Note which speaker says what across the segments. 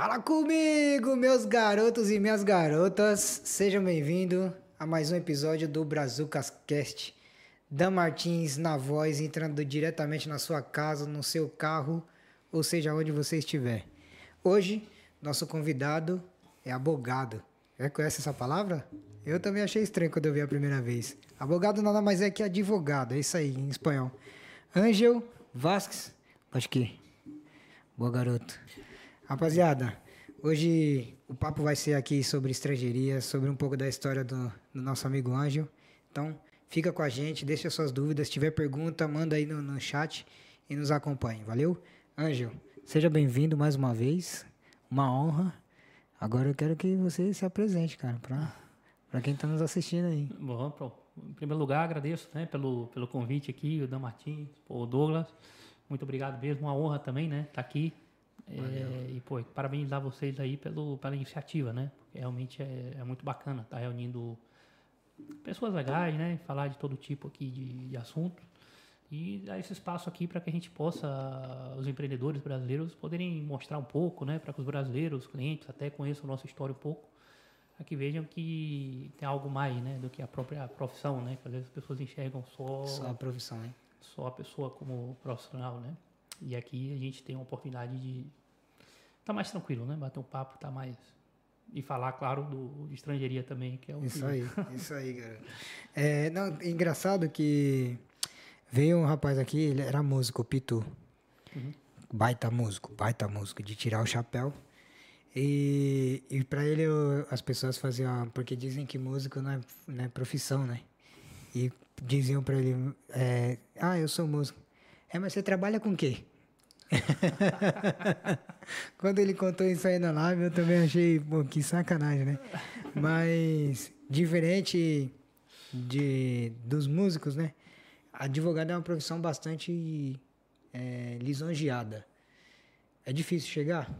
Speaker 1: Fala comigo, meus garotos e minhas garotas. Sejam bem-vindos a mais um episódio do Brazucas Cast. Dan Martins na voz, entrando diretamente na sua casa, no seu carro, ou seja, onde você estiver. Hoje, nosso convidado é abogado. Já conhece essa palavra? Eu também achei estranho quando eu vi a primeira vez. Abogado nada mais é que advogado, é isso aí, em espanhol. Ângel Vasques, acho que. Boa, garoto. Rapaziada, hoje o papo vai ser aqui sobre estrangeiria, sobre um pouco da história do, do nosso amigo Ângel. Então, fica com a gente, deixa suas dúvidas. Se tiver pergunta, manda aí no, no chat e nos acompanhe, valeu? Ângel, seja bem-vindo mais uma vez. Uma honra. Agora eu quero que você se apresente, cara, pra, pra quem tá nos assistindo aí.
Speaker 2: Bom, em primeiro lugar, agradeço né, pelo, pelo convite aqui, o Dan Martins, o Douglas. Muito obrigado mesmo, uma honra também, né? Estar tá aqui. É, e, pô, parabenizar vocês aí pelo, pela iniciativa, né? Porque realmente é, é muito bacana estar tá reunindo pessoas legais, né? Falar de todo tipo aqui de, de assunto. E dar esse espaço aqui para que a gente possa, os empreendedores brasileiros, poderem mostrar um pouco, né? Para que os brasileiros, os clientes, até conheçam a nossa história um pouco. Para que vejam que tem algo mais, né? Do que a própria profissão, né? Que às vezes as pessoas enxergam só...
Speaker 1: Só a profissão, né?
Speaker 2: Só a pessoa como profissional, né? E aqui a gente tem a oportunidade de tá mais tranquilo, né? Bater um papo, tá mais e falar, claro, do de estrangeiria também, que é o
Speaker 1: Isso que... aí, isso aí, cara. É, não, é engraçado que veio um rapaz aqui, ele era músico, Pitu. Uhum. Baita músico, baita músico, de tirar o chapéu. E, e para ele eu, as pessoas faziam, porque dizem que músico não é, não é profissão, né? E diziam para ele, é, ah, eu sou músico. É, mas você trabalha com o quê? Quando ele contou isso aí na live, eu também achei, pô, que sacanagem, né? Mas, diferente de, dos músicos, né? Advogado é uma profissão bastante é, lisonjeada. É difícil chegar?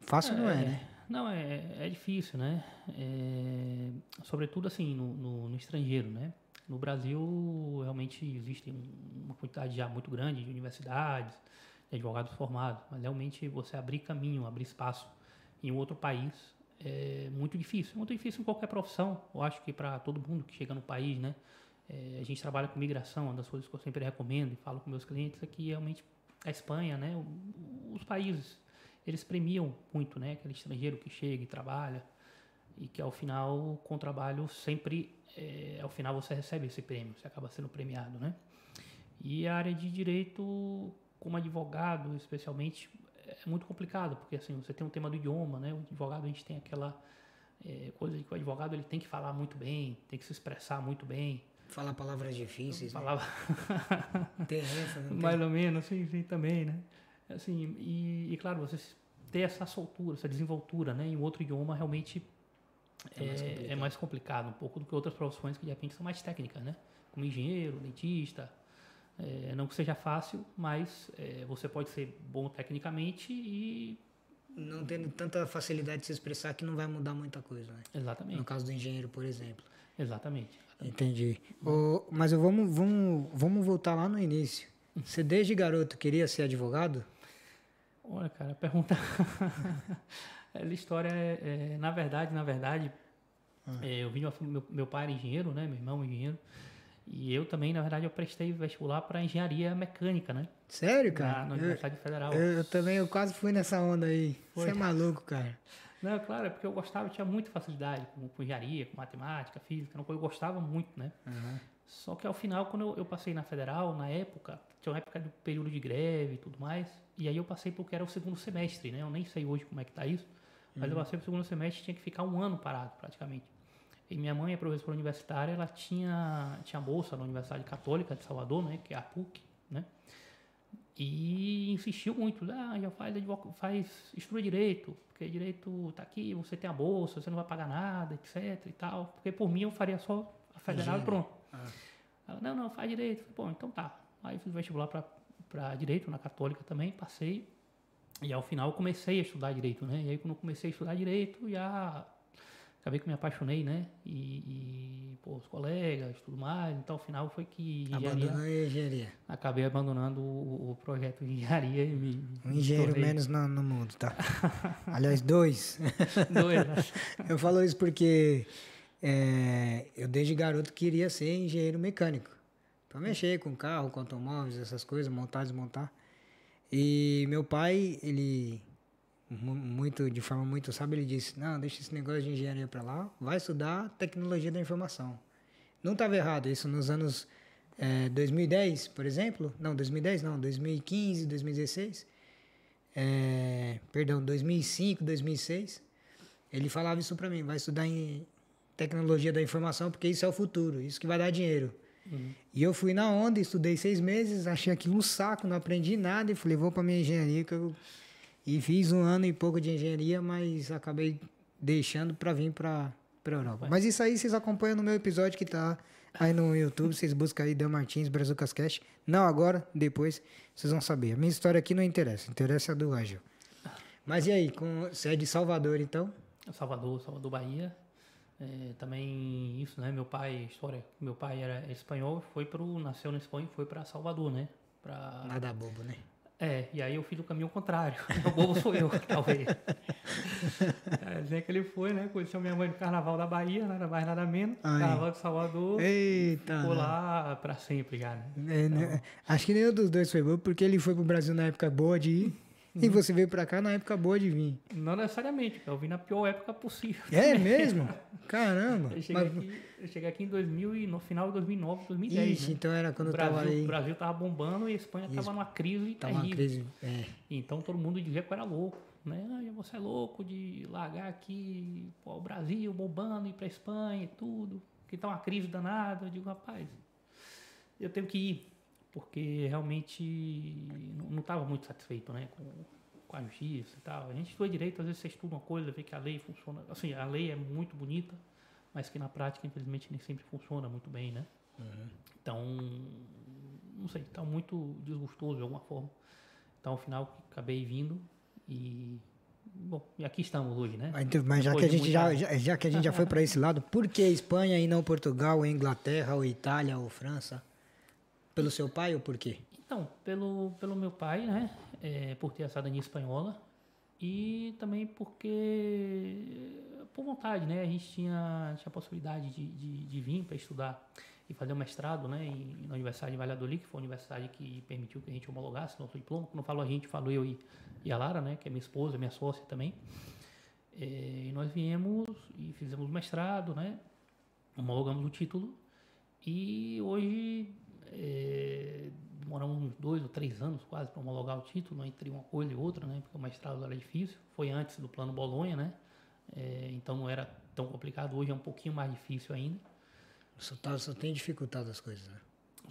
Speaker 1: Fácil é, não é, né?
Speaker 2: Não, é, é difícil, né? É, sobretudo, assim, no, no, no estrangeiro, né? No Brasil, realmente existe uma quantidade já muito grande de universidades, advogados formados, mas realmente você abrir caminho, abrir espaço em outro país é muito difícil. É muito difícil em qualquer profissão. Eu acho que para todo mundo que chega no país, né? É, a gente trabalha com migração, uma das coisas que eu sempre recomendo e falo com meus clientes é que realmente a Espanha, né? Os países, eles premiam muito, né? Aquele estrangeiro que chega e trabalha e que ao final, com o trabalho, sempre, é, ao final você recebe esse prêmio, você acaba sendo premiado, né? E a área de direito como advogado, especialmente, é muito complicado, porque assim, você tem um tema do idioma, né? O advogado, a gente tem aquela é, coisa de que o advogado ele tem que falar muito bem, tem que se expressar muito bem.
Speaker 1: Falar palavras difíceis,
Speaker 2: Palavra...
Speaker 1: né? tem essa, não
Speaker 2: Mais ou menos, sim, sim, também, né? Assim, e, e, claro, você ter essa soltura, essa desenvoltura, né? Em outro idioma, realmente é, é, mais é, mais complicado um pouco do que outras profissões que de repente são mais técnicas, né? Como engenheiro, dentista, é, não que seja fácil, mas é, você pode ser bom tecnicamente e.
Speaker 1: Não tendo tanta facilidade de se expressar que não vai mudar muita coisa, né?
Speaker 2: Exatamente.
Speaker 1: No caso do engenheiro, por exemplo.
Speaker 2: Exatamente.
Speaker 1: Entendi. O, mas vamos, vamos, vamos voltar lá no início. Você desde garoto queria ser advogado?
Speaker 2: Olha, cara, pergunta. Essa história é, é, na verdade, na verdade, ah. é, eu vim meu, meu pai era engenheiro, né? Meu irmão é engenheiro. E eu também, na verdade, eu prestei vestibular para engenharia mecânica, né?
Speaker 1: Sério, cara?
Speaker 2: Na, na Universidade
Speaker 1: eu,
Speaker 2: Federal.
Speaker 1: Eu, eu, também, eu quase fui nessa onda aí. Você é maluco, cara.
Speaker 2: Não, claro, é porque eu gostava, eu tinha muita facilidade com, com engenharia, com matemática, física, eu gostava muito, né? Uhum. Só que ao final, quando eu, eu, passei na Federal, na época, tinha uma época do período de greve e tudo mais, e aí eu passei porque era o segundo semestre, né? Eu nem sei hoje como é que tá isso, mas uhum. eu passei pro segundo semestre tinha que ficar um ano parado, praticamente. E minha mãe é professora universitária, ela tinha, tinha bolsa na Universidade Católica de Salvador, né, que é a PUC, né? E insistiu muito, ah, já faz, faz estuda direito, porque direito está aqui, você tem a bolsa, você não vai pagar nada, etc e tal. Porque por mim eu faria só a federal e pronto. Ah. Ela, não, não, faz direito. Falei, Bom, então tá. Aí fiz vestibular para direito na Católica também, passei. E ao final comecei a estudar direito, né? E aí quando eu comecei a estudar direito, já acabei que me apaixonei, né? E, e pô, os colegas, tudo mais. Então, ao final foi que
Speaker 1: Abandonou a engenharia.
Speaker 2: Acabei abandonando o, o projeto de engenharia e me.
Speaker 1: Um engenheiro menos no, no mundo, tá? Aliás, dois.
Speaker 2: Dois, né?
Speaker 1: Eu falo isso porque é, eu desde garoto queria ser engenheiro mecânico. Pra mexer com carro, com automóveis, essas coisas, montar, desmontar. E meu pai, ele, muito, de forma muito sábia, ele disse, não, deixa esse negócio de engenharia pra lá, vai estudar tecnologia da informação. Não estava errado, isso nos anos é, 2010, por exemplo. Não, 2010 não, 2015, 2016. É, perdão, 2005, 2006. Ele falava isso pra mim, vai estudar em tecnologia da informação porque isso é o futuro, isso que vai dar dinheiro. E eu fui na onda, estudei seis meses, achei aquilo um saco, não aprendi nada e falei, vou pra minha engenharia que eu... E fiz um ano e pouco de engenharia, mas acabei deixando pra vir pra, pra Europa. Mas isso aí vocês acompanham no meu episódio que tá aí no YouTube, vocês buscam aí Dan Martins, Brazucas Cash. Não agora, depois vocês vão saber. A minha história aqui não interessa, interessa a do Ágil. Mas e aí, com... você é de Salvador então?
Speaker 2: Salvador, Salvador, Bahia. É, também isso, né? Meu pai, história, meu pai era espanhol, foi pro, nasceu na Espanha e foi para Salvador, né? Pra,
Speaker 1: Nada bobo, né?
Speaker 2: É, e aí eu fiz o caminho contrário. O bobo sou eu, talvez. É, dizer que ele foi, né? Conheceu minha mãe no Carnaval da Bahia, nada mais, nada menos.
Speaker 1: Ai.
Speaker 2: Carnaval de Salvador.
Speaker 1: Eita!
Speaker 2: Ficou lá pra sempre já, né?
Speaker 1: É, né? Acho que nenhum dos dois foi bom, porque ele foi pro Brasil na época boa de ir e você veio pra cá na época boa de vir.
Speaker 2: Não necessariamente, eu vim na pior época possível.
Speaker 1: É mesmo? Caramba!
Speaker 2: Eu cheguei,
Speaker 1: Mas-
Speaker 2: aqui, eu cheguei aqui em 2000 e no final de 2009, 2010,
Speaker 1: Ixi,
Speaker 2: né?
Speaker 1: então era quando
Speaker 2: o
Speaker 1: eu
Speaker 2: Brasil,
Speaker 1: tava aí.
Speaker 2: o Brasil tava bombando e a Espanha
Speaker 1: Isso.
Speaker 2: tava numa crise
Speaker 1: Tava uma
Speaker 2: terrível.
Speaker 1: crise. É.
Speaker 2: Então todo mundo dizia que eu era louco, né? Ai, você é louco de largar aqui pô, o Brasil bombando, ir pra Espanha e tudo, que tá uma crise danada. Eu digo, rapaz, eu tenho que ir, porque realmente não, não tava muito satisfeito, né? Com, com a justiça e tal. A gente estuda direito, às vezes você estuda uma coisa, vê que a lei funciona. Assim, a lei é muito bonita, mas que na prática, infelizmente, nem sempre funciona muito bem, né? Então, não sei, tá muito desgostoso de alguma forma. Então, ao final, acabei vindo e. Bom, e aqui estamos hoje, né?
Speaker 1: Mas, então, mas já, que a gente já, já, já que a gente já foi pra esse lado, por que Espanha e não Portugal, ou Inglaterra, ou Itália, ou França? Pelo seu pai ou por quê?
Speaker 2: Então, pelo, pelo meu pai, né? é, por ter a cidadania espanhola e também porque, por vontade, né? A gente tinha, tinha a possibilidade de, de, de vir para estudar e fazer um mestrado, né? em- na Universidade de Valladolid, que foi a universidade que permitiu que a gente homologasse nosso diploma. Quando falo a gente, falo eu e, e a Lara, né? Que é minha esposa, minha sócia também. É, e nós viemos e fizemos o mestrado, né? Homologamos o título e hoje é, demoramos uns dois ou três anos quase para homologar o título entre uma coisa e outra, né? Porque o mestrado era difícil. Foi antes do plano Bolonha, né? É, então não era tão complicado. Hoje é um pouquinho mais difícil ainda.
Speaker 1: Só, tá, só tem dificultado as coisas, né?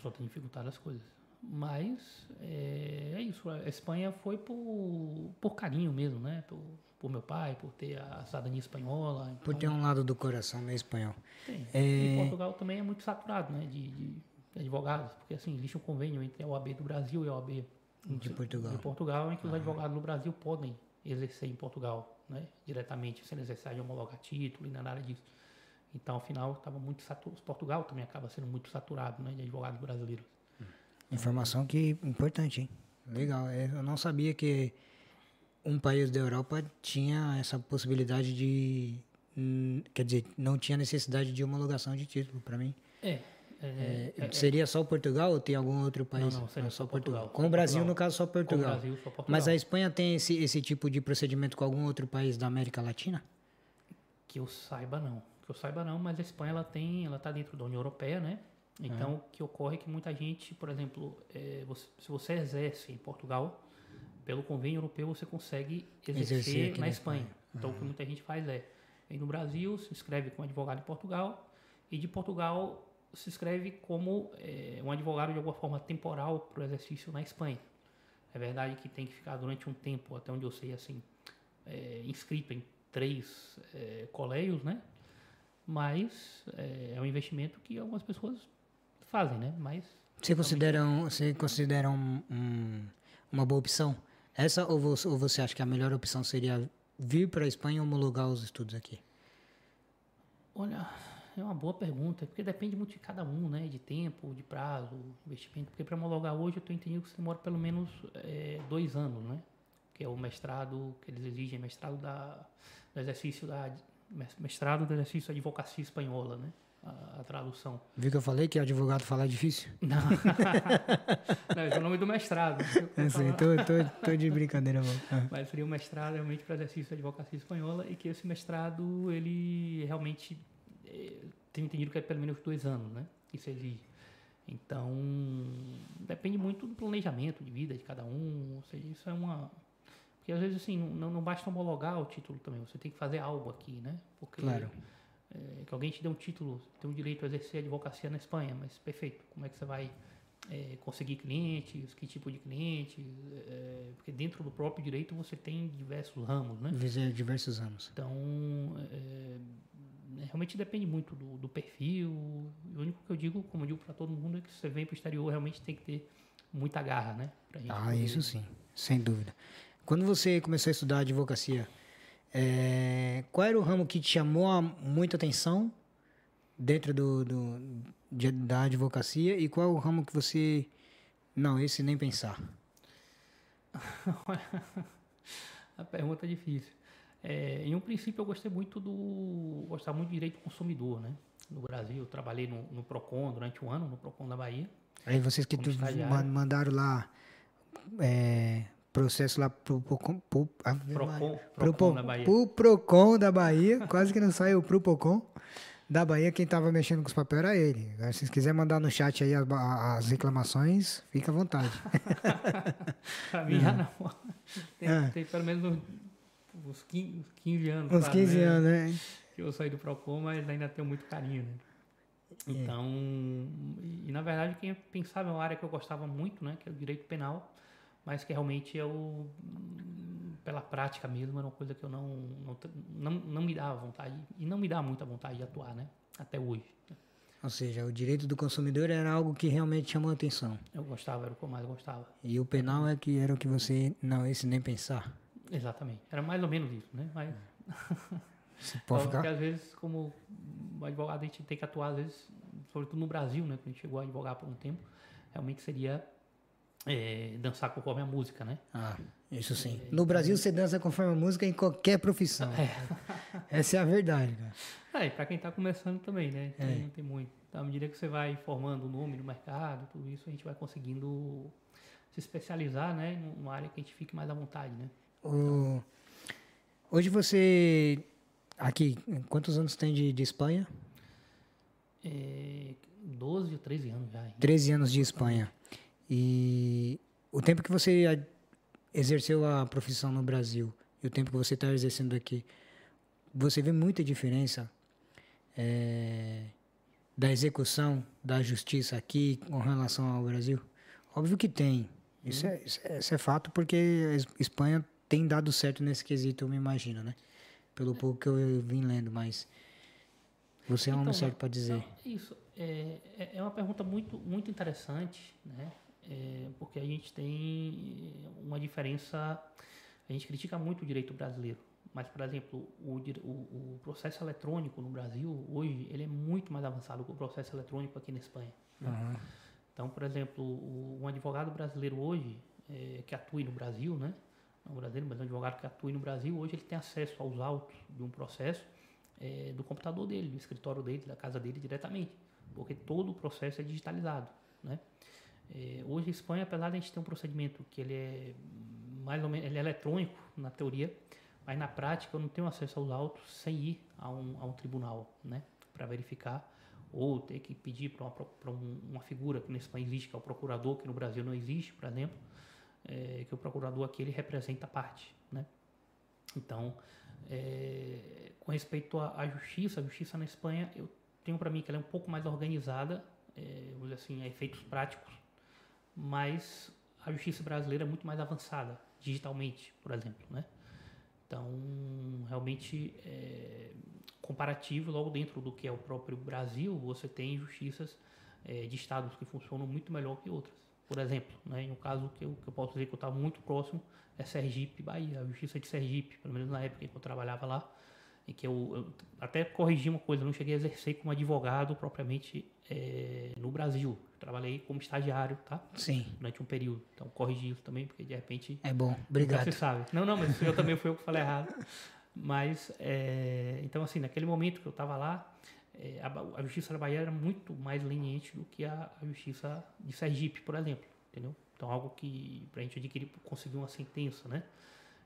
Speaker 2: Só tem dificultado as coisas. Mas é, é isso. A Espanha foi por, por carinho mesmo, né? Por, por meu pai, por ter a cidadania espanhola. Então,
Speaker 1: Por ter um lado do coração meio espanhol.
Speaker 2: Tem.
Speaker 1: É.
Speaker 2: E Portugal também é muito saturado, né? De- de advogados, porque assim, existe um convênio entre a OAB do Brasil e a OAB
Speaker 1: De Portugal.
Speaker 2: de Portugal, em que os advogados no Brasil podem exercer em Portugal, né? Diretamente, sem necessidade de homologar título e nada disso. Então, afinal, estava muito saturado. Portugal também acaba sendo muito saturado, né? De advogados brasileiros.
Speaker 1: Informação que importante, hein? Legal. é, Eu não sabia que um país da Europa tinha essa possibilidade de. hum, Quer dizer, não tinha necessidade de homologação de título para mim.
Speaker 2: É. é,
Speaker 1: É, seria só Portugal ou tem algum outro país?
Speaker 2: não, seria
Speaker 1: Ah,
Speaker 2: só Portugal.
Speaker 1: Com o Brasil,
Speaker 2: Portugal.
Speaker 1: no caso, só
Speaker 2: com o
Speaker 1: Portugal.
Speaker 2: Brasil, só Portugal.
Speaker 1: Mas a Espanha tem esse, esse tipo de procedimento com algum outro país da América Latina?
Speaker 2: Que eu saiba não. Que eu saiba não, mas a Espanha ela tem, ela está dentro da União Europeia, né? Então o que ocorre é que muita gente, por exemplo, é, você- se você exerce em Portugal, pelo convênio europeu você consegue exercer,
Speaker 1: Exercer
Speaker 2: na
Speaker 1: na
Speaker 2: Espanha. Então o que muita gente faz é, vem no Brasil, se inscreve como advogado em Portugal e de Portugal se inscreve como é, um advogado de alguma forma temporal para o exercício na Espanha. É verdade que tem que ficar durante um tempo, até onde eu sei, assim, é, inscrito em três é, colégios, né? Mas é, um investimento que algumas pessoas fazem, né? Mas
Speaker 1: Você considera, um, você considera um- um- uma boa opção? Essa ou você, ou você acha que a melhor opção seria vir para a Espanha e homologar os estudos aqui?
Speaker 2: Olha, é uma boa pergunta, porque depende muito de cada um, né? De tempo, de prazo, investimento. Porque para homologar hoje eu estou entendendo que você demora pelo menos é, dois anos, né? Que é o mestrado que eles exigem, mestrado da, do exercício da mestrado do exercício da advocacia espanhola, né? A, a, tradução.
Speaker 1: Viu que eu falei que advogado falar é difícil?
Speaker 2: Não. Não, esse é o nome do mestrado.
Speaker 1: Eu sei, tô, tô, tô de brincadeira, mano.
Speaker 2: Ah. Mas seria um mestrado realmente para exercício da advocacia espanhola e que esse mestrado, ele realmente é, tenho entendido que é pelo menos dois anos, né? Isso exige. Então, depende muito do planejamento de vida de cada um. Ou seja, isso é uma. Porque às vezes, assim, não, não basta homologar o título também, você tem que fazer algo aqui, né? Porque
Speaker 1: claro.
Speaker 2: é, que alguém te dê um título, tem o direito a exercer advocacia na Espanha, mas perfeito, como é que você vai é, conseguir clientes, que tipo de clientes? É, porque dentro do próprio direito você tem diversos ramos, né?
Speaker 1: Diversos ramos.
Speaker 2: Então, realmente depende muito do, do, perfil. O único que eu digo, como eu digo para todo mundo, é que você vem para o exterior realmente tem que ter muita garra, né?
Speaker 1: ah, poder... isso sim, sem dúvida. Quando você começou a estudar advocacia, é... qual era o ramo que te chamou muita atenção dentro do, do de, da advocacia e qual é o ramo que você não esse nem pensar?
Speaker 2: a pergunta é difícil. É, em um princípio eu gostei muito do gostava muito de direito do consumidor, né? No Brasil, eu trabalhei no, no Procon durante um ano, no Procon da Bahia.
Speaker 1: Aí vocês que mandaram lá é, processo lá pro, pro, pro,
Speaker 2: Procon, pro,
Speaker 1: Procon da Bahia. Pro Procon da Bahia, quase que não saiu pro Procon da Bahia, quem estava mexendo com os papéis era ele. Se vocês quiserem mandar no chat aí as, as reclamações, fica à vontade.
Speaker 2: pra mim já não. Tem, é. tem pelo menos uns 15, 15 anos.
Speaker 1: Uns 15 né? anos, né?
Speaker 2: Que eu saí do Procon, mas ainda tenho muito carinho, né? É. Então, é. e, e, na verdade quem pensava é uma área que eu gostava muito, né? Que é o direito penal, mas que realmente eu, pela prática mesmo, era uma coisa que eu não, não, não, não me dava vontade, e não me dá muita vontade de atuar, né? Até hoje.
Speaker 1: Ou seja, o direito do consumidor era algo que realmente chamou a atenção.
Speaker 2: Eu gostava, era o que eu mais gostava.
Speaker 1: E o penal é que era o que você, não, esse nem pensar.
Speaker 2: Exatamente. Era mais ou menos isso, né? Mas...
Speaker 1: Você pode ficar...
Speaker 2: Porque às vezes, como advogado, a gente tem que atuar, às vezes, sobretudo no Brasil, né? Quando a gente chegou a advogar por um tempo, realmente seria é, dançar conforme a música, né?
Speaker 1: Ah, isso sim. É, no Brasil você dança conforme a música em qualquer profissão. É. Essa é a verdade,
Speaker 2: cara. É, e pra quem tá começando também, né? Então, não tem muito. Então, à medida que você vai formando o nome no mercado, tudo isso, a gente vai conseguindo se especializar, né? Numa área que a gente fique mais à vontade, né?
Speaker 1: O... Hoje você. Aqui, quantos anos tem de, de Espanha?
Speaker 2: É, 12 ou 13 anos já.
Speaker 1: 13 anos de Espanha. E o tempo que você exerceu a profissão no Brasil e o tempo que você está exercendo aqui, você vê muita diferença é, da execução da justiça aqui com relação ao Brasil? Óbvio que tem. Isso, é, isso é, isso é fato porque a Espanha tem dado certo nesse quesito, eu me imagino, né? Pelo pouco que eu vim lendo, mas você é um então, certo para dizer.
Speaker 2: Isso é, é, é uma pergunta muito, muito interessante, né? É, porque a gente tem uma diferença. A gente critica muito o direito brasileiro, mas, por exemplo, o, o, o, processo eletrônico no Brasil, hoje, ele é muito mais avançado que o processo eletrônico aqui na Espanha. Né? Uhum. Então, por exemplo, um advogado brasileiro hoje, é, que atua no Brasil, né? No Brasil, mas um advogado que atua no Brasil, hoje ele tem acesso aos autos de um processo é, do computador dele, do escritório dele, da casa dele diretamente, porque todo o processo é digitalizado, né? É, hoje a Espanha, apesar de a gente ter um procedimento que ele é mais ou menos ele é eletrônico na teoria, mas na prática eu não tenho acesso aos autos sem ir a um, a um tribunal, né, para verificar ou ter que pedir para uma, uma, figura que na Espanha existe, que é o procurador, que no Brasil não existe, por exemplo, é, que o procurador aqui ele representa a parte, né? Então, é, com respeito à, justiça, a justiça na Espanha, eu tenho para mim que ela é um pouco mais organizada, é, vamos dizer assim, a efeitos práticos, mas a justiça brasileira é muito mais avançada, digitalmente, por exemplo, né? Então, realmente, é, comparativo, logo dentro do que é o próprio Brasil, você tem justiças é, de estados que funcionam muito melhor que outras por exemplo. Né? Em um caso que eu, que eu posso dizer que eu estava muito próximo é Sergipe, Bahia. A Justiça de Sergipe, pelo menos na época que eu trabalhava lá, em que eu, eu, até corrigi uma coisa, eu não cheguei a exercer como advogado propriamente é, no Brasil. Trabalhei como estagiário, tá?
Speaker 1: Sim.
Speaker 2: Durante um período. Então corrigi isso também, porque de repente.
Speaker 1: É bom, obrigado.
Speaker 2: Você sabe. Não, não, mas eu também fui eu que falei errado. Mas, é, então, assim, naquele momento que eu estava lá, é, a, a, justiça da Bahia era muito mais leniente do que a, a justiça de Sergipe, por exemplo, entendeu? Então, algo que, para a gente adquirir, conseguir uma sentença, né?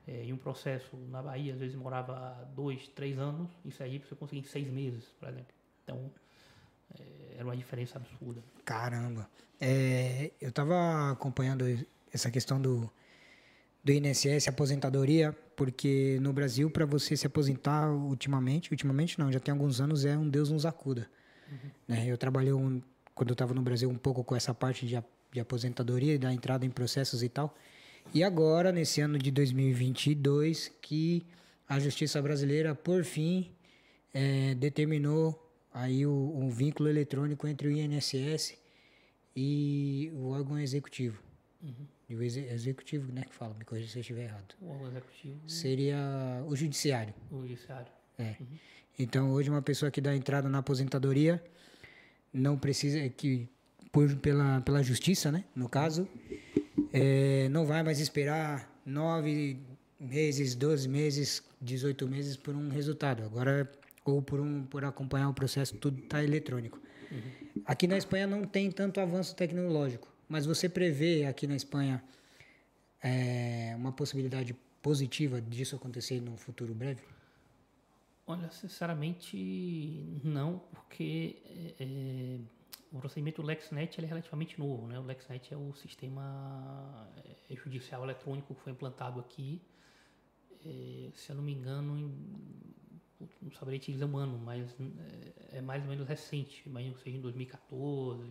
Speaker 2: É, em um processo na Bahia, às vezes demorava dois, três anos, em Sergipe você conseguia em seis meses, por exemplo. Então, é, era uma diferença absurda.
Speaker 1: Caramba. É, eu estava acompanhando essa questão do, do INSS, aposentadoria, porque no Brasil, para você se aposentar ultimamente, ultimamente não, já tem alguns anos, é um Deus nos acuda. Uhum. Né? Eu trabalhei, um, quando eu estava no Brasil, um pouco com essa parte de, de aposentadoria e da entrada em processos e tal. E agora, nesse ano de 2022, que a justiça brasileira, por fim, é, determinou aí o, um vínculo eletrônico entre o INSS e o órgão executivo. Uhum. E o ex executivo, né, que fala, me corrija se eu estiver errado.
Speaker 2: O executivo.
Speaker 1: Seria o judiciário.
Speaker 2: O judiciário.
Speaker 1: É. Uhum. Então, hoje, uma pessoa que dá entrada na aposentadoria não precisa, que por, pela, pela justiça, né, no caso, é, não vai mais esperar nove meses, doze meses, 18 meses por um resultado. Agora, ou por, um, por acompanhar o processo, tudo está eletrônico. Uhum. Aqui na Espanha não tem tanto avanço tecnológico, mas você prevê aqui na Espanha é, uma possibilidade positiva disso acontecer no futuro breve?
Speaker 2: Olha, sinceramente, não, porque é, o procedimento LexNet é relativamente novo, né? O LexNet é o sistema é, judicial eletrônico que foi implantado aqui, é, se eu não me engano, em, não saberia te dizer um ano, mas é, é, mais ou menos recente, imagino que seja em 2014,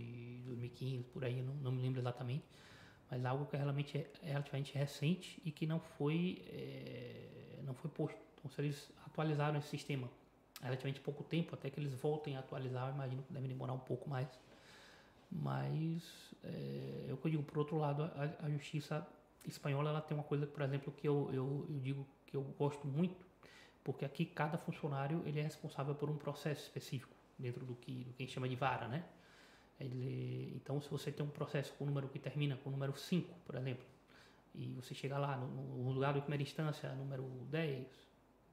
Speaker 2: 2015, por aí, não, não me lembro exatamente, mas algo que realmente é, é relativamente recente e que não foi, é, não foi posto. Então, se eles atualizaram esse sistema há relativamente pouco tempo, até que eles voltem a atualizar, imagino que deve demorar um pouco mais. Mas é, eu digo, por outro lado, a, a, justiça espanhola ela tem uma coisa, por exemplo, que eu, eu, eu, digo que eu gosto muito, porque aqui cada funcionário ele é responsável por um processo específico dentro do que, do que a gente chama de vara, né? Ele, então, se você tem um processo com um número que termina com o número 5, por exemplo, e você chega lá no, no lugar de primeira instância, número 10,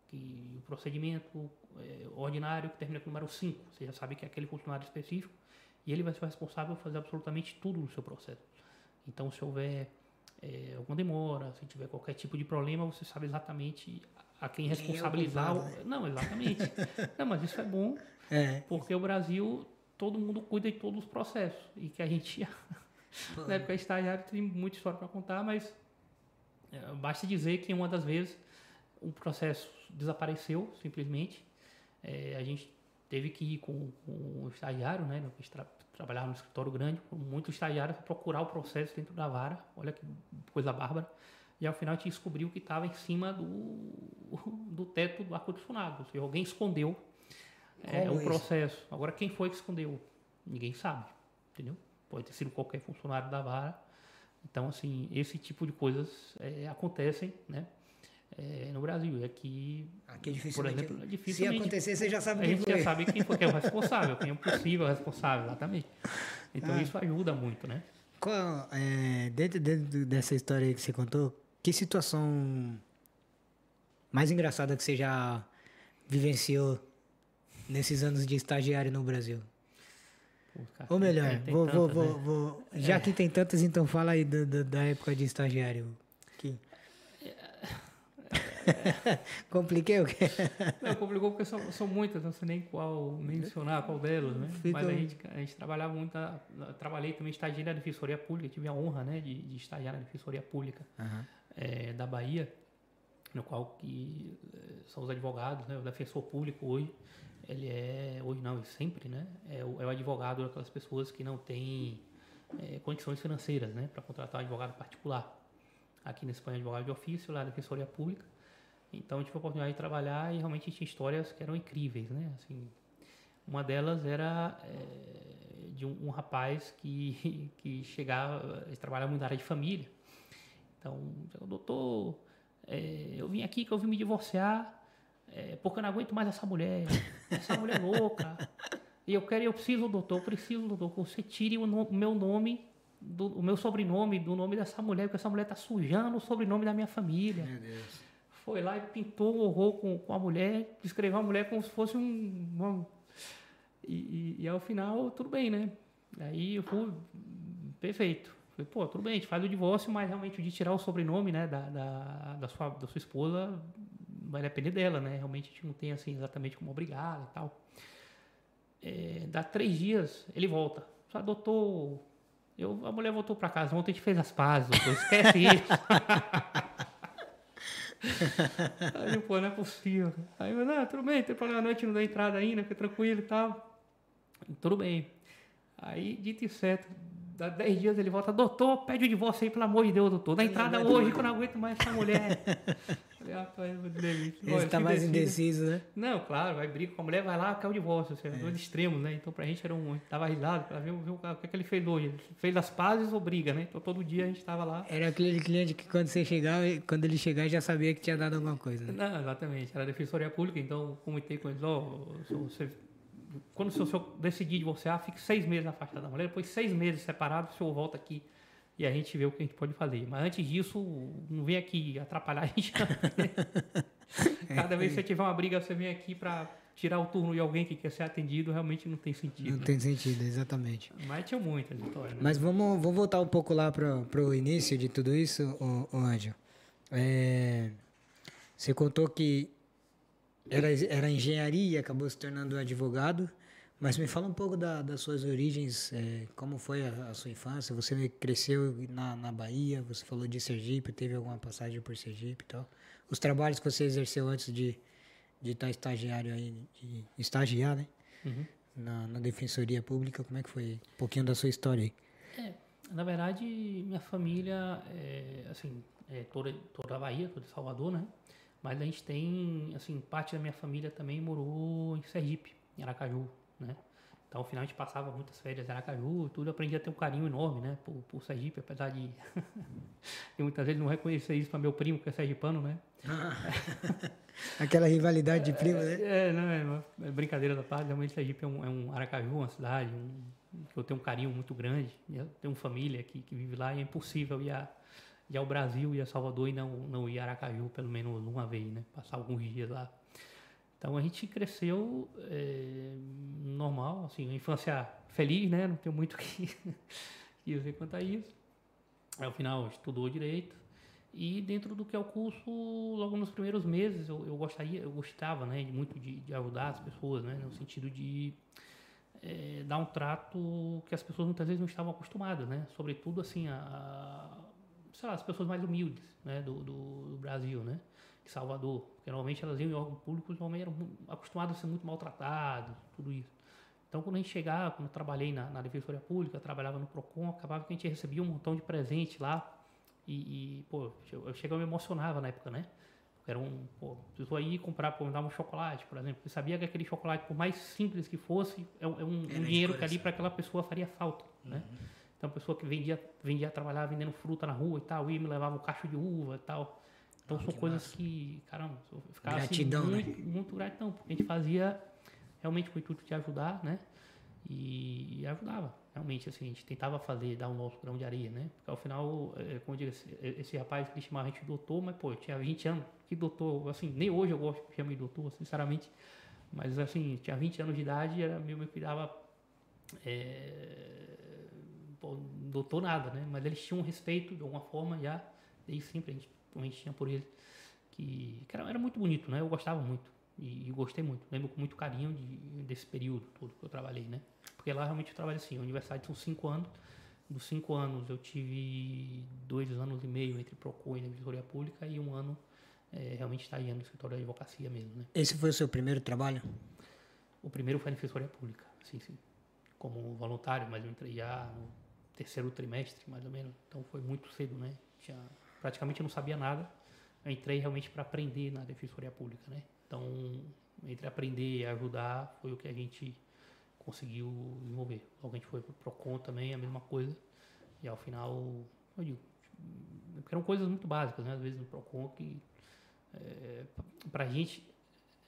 Speaker 2: que o procedimento é, ordinário que termina com o número 5, você já sabe que é aquele funcionário específico, e ele vai ser o responsável por fazer absolutamente tudo no seu processo. Então, se houver é, alguma demora, se tiver qualquer tipo de problema, você sabe exatamente a quem responsabilizar. Né? Não, exatamente. não, mas isso é bom, é. porque o Brasil, todo mundo cuida de todos os processos. E que a gente, na época estagiário, tem muita história para contar, mas é, basta dizer que uma das vezes o processo desapareceu, simplesmente. É, a gente teve que ir com, com o estagiário, né? Gente tra trabalhava no escritório grande, com muitos estagiários para procurar o processo dentro da vara. Olha que coisa bárbara. E ao final a gente descobriu que estava em cima do, do teto do ar-condicionado. Ou alguém escondeu é, o processo. Agora, quem foi que escondeu? Ninguém sabe, entendeu? Pode ter sido qualquer funcionário da vara. Então, assim, esse tipo de coisas é, acontecem, né? é, no Brasil. Aqui,
Speaker 1: aqui é difícil. Por exemplo, é Se acontecer, você já sabe quem
Speaker 2: foi. A gente já sabe quem foi, quem é o responsável, quem é o possível responsável, exatamente. Então ah. isso ajuda muito, né?
Speaker 1: Qual, é, dentro, dentro dessa história que você contou, que situação mais engraçada que você já vivenciou nesses anos de estagiário no Brasil? Ou melhor, é, vou, tantas, vou, né? vou, vou, já é. que tem tantas, então fala aí da, da, da época de estagiário. Que... Compliquei o quê?
Speaker 2: Não, complicou porque são, são muitas, não sei nem qual mencionar, qual delas, né? Fico... Mas a gente, a gente trabalhava muito, trabalhei também estagiário na Defensoria Pública, tive a honra, né, de, de estagiar na Defensoria Pública uhum. É, da Bahia, no qual que eh, são os advogados, né? O defensor público hoje, ele é, hoje não, e sempre, né? É o, é o advogado daquelas pessoas que não têm é, condições financeiras, né? Para contratar um advogado particular. Aqui na Espanha, advogado de ofício, lá na Defensoria Pública. Então eu tive a oportunidade de trabalhar e realmente tinha histórias que eram incríveis, né? Assim, uma delas era é, de um, um, rapaz que, que chegava, ele trabalhava muito na área de família. Então, doutor, é, eu vim aqui que eu vim me divorciar, é, porque eu não aguento mais essa mulher, essa mulher louca. E eu quero, eu preciso, doutor, eu preciso, doutor, que você tire o, no, o meu nome, do, o meu sobrenome, do nome dessa mulher, porque essa mulher está sujando o sobrenome da minha família.
Speaker 1: Meu Deus.
Speaker 2: Foi lá e pintou um horror com, com a mulher, descreveu a mulher como se fosse um. uma- e, e, e ao final, tudo bem, né? Aí eu fui perfeito. Falei, pô, tudo bem, a gente faz o divórcio, mas realmente de tirar o sobrenome, né, da, da, da, sua, da sua esposa vai depender dela, né? Realmente a gente não tem assim exatamente como obrigar e tal. É, dá três dias, ele volta. Só, doutor, eu, a mulher voltou para casa, ontem a gente fez as pazes, doutor, esquece isso. Aí, pô, não é possível. Aí, eu, não, tudo bem, tem problema, a noite não dá entrada ainda, fica tranquilo e tal. Tudo bem. Aí, dito e certo, dá 10 dias ele volta, doutor, pede o divórcio aí, pelo amor de Deus, doutor. Dá entrada
Speaker 1: vai
Speaker 2: hoje que eu não aguento mais essa mulher. Falei, rapaz, meu Deus.
Speaker 1: Esse tá mais indeciso, né?
Speaker 2: Não, claro, vai briga com a mulher, vai lá, quer o divórcio. Assim, Dois extremos, né? Então pra gente era um. Tava risado, pra ver, ver o que, é que ele fez hoje. Ele fez as pazes ou briga, né? Então todo dia a gente tava lá.
Speaker 1: Era aquele cliente que quando você chegava, quando ele chegar já sabia que tinha dado alguma coisa. Né?
Speaker 2: Não, exatamente. Era a defensoria pública, então comentei com eles, ó, se você. Quando o senhor, o decidir divorciar, fique seis meses afastado da mulher, depois seis meses separado, o senhor volta aqui e a gente vê o que a gente pode fazer. Mas antes disso, não vem aqui atrapalhar a gente. Cada vez que você tiver uma briga, você vem aqui para tirar o turno de alguém que quer ser atendido, realmente não tem sentido.
Speaker 1: Não
Speaker 2: né?
Speaker 1: tem sentido, exatamente.
Speaker 2: Mas tinha muitas histórias. Né?
Speaker 1: Mas vamos, vamos voltar um pouco lá pro, pro início de tudo isso, ô, ô Ângelo. É, você contou que era, era engenharia, acabou se tornando advogado, mas me fala um pouco da, das suas origens, é, como foi a, a sua infância, você cresceu na, na Bahia, você falou de Sergipe, teve alguma passagem por Sergipe e tal. Os trabalhos que você exerceu antes de de estar estagiário aí, de estagiar, né?
Speaker 2: Uhum.
Speaker 1: Na, na Defensoria Pública, como é que foi? Um pouquinho da sua história aí.
Speaker 2: É, na verdade, minha família, é, assim, é toda, toda da Bahia, toda de Salvador, né? Mas a gente tem, assim, parte da minha família também morou em Sergipe, em Aracaju, né? Então, ao final, a gente passava muitas férias em Aracaju e tudo. Eu aprendi a ter um carinho enorme, né? Por, por Sergipe, apesar de... eu muitas vezes não reconhecer isso para meu primo, que é sergipano, né?
Speaker 1: Aquela rivalidade de primo, né?
Speaker 2: É, não, é, uma- é brincadeira da parte. Realmente, Sergipe é um, é um Aracaju, uma cidade um, que eu tenho um carinho muito grande. Eu tenho família aqui que vive lá e é impossível ir, a, ir ao Brasil, ir a Salvador e não, não ir a Aracaju pelo menos uma vez, né? Passar alguns dias lá. Então, a gente cresceu é, normal, assim, uma infância feliz, né? Não tenho muito o que dizer quanto a isso. Aí, ao final, estudou direito. E dentro do que é o curso, logo nos primeiros meses, eu, eu gostaria, eu gostava, né, muito de, de ajudar as pessoas, né, no sentido de eh, dar um trato que as pessoas muitas vezes não estavam acostumadas, né, sobretudo assim a sei lá, as pessoas mais humildes, né, do, do, do Brasil, né, de Salvador, porque normalmente elas iam em órgãos públicos, normalmente eram acostumadas a ser muito maltratadas, tudo isso. Então, quando a gente chegava, quando eu trabalhei na, na Defensoria Pública, trabalhava no PROCON, acabava que a gente recebia um montão de presente lá. E, e, pô, eu, eu chegava e me emocionava na época, né? Era um, pô, precisou aí comprar, pô, me dava um chocolate, por exemplo. Eu sabia que aquele chocolate, por mais simples que fosse, é, um- é um, um dinheiro que ali para aquela pessoa faria falta, né? Então, a pessoa que vendia, vendia trabalhar vendendo fruta na rua e tal, ia me levava um cacho de uva e tal. Então,
Speaker 1: Ah,
Speaker 2: são
Speaker 1: que
Speaker 2: coisas
Speaker 1: massa.
Speaker 2: que, caramba, eu ficava
Speaker 1: Gratidão,
Speaker 2: assim,
Speaker 1: né?
Speaker 2: muito, muito gratidão, porque a gente fazia realmente com o intuito de ajudar, né? E, e ajudava, realmente, assim, a gente tentava fazer, dar o nosso grão de areia, né? Porque ao final, é, como eu digo, esse, esse rapaz que chamava a gente de doutor, mas, pô, eu tinha 20 anos, que doutor, assim, nem hoje eu gosto de chamar de doutor, sinceramente, mas, assim, tinha 20 anos de idade, era meio me cuidava, é, pô, doutor nada, né? Mas eles tinham um respeito, de alguma forma, já, desde sempre a gente, a gente tinha por eles, que, era, muito bonito, né? Eu gostava muito. E, e gostei muito. Lembro com muito carinho de, desse período todo que eu trabalhei, né? Porque lá realmente eu trabalho assim. A universidade são cinco anos. Dos cinco anos eu tive dois anos e meio entre Procon e Defensoria Pública e um ano eh, realmente estagiando no escritório de advocacia mesmo, né?
Speaker 1: Esse foi o seu primeiro trabalho?
Speaker 2: O primeiro foi a Defensoria Pública, sim, sim. Como voluntário, mas eu entrei já no terceiro trimestre, mais ou menos. Então foi muito cedo, né? Tinha, praticamente eu não sabia nada. Eu entrei realmente para aprender na Defensoria Pública, né? Então, entre aprender e ajudar, foi o que a gente conseguiu desenvolver. Logo a gente foi para o PROCON também, a mesma coisa. E ao final, eu digo, eram coisas muito básicas, né? Às vezes no PROCON que, é, para a gente,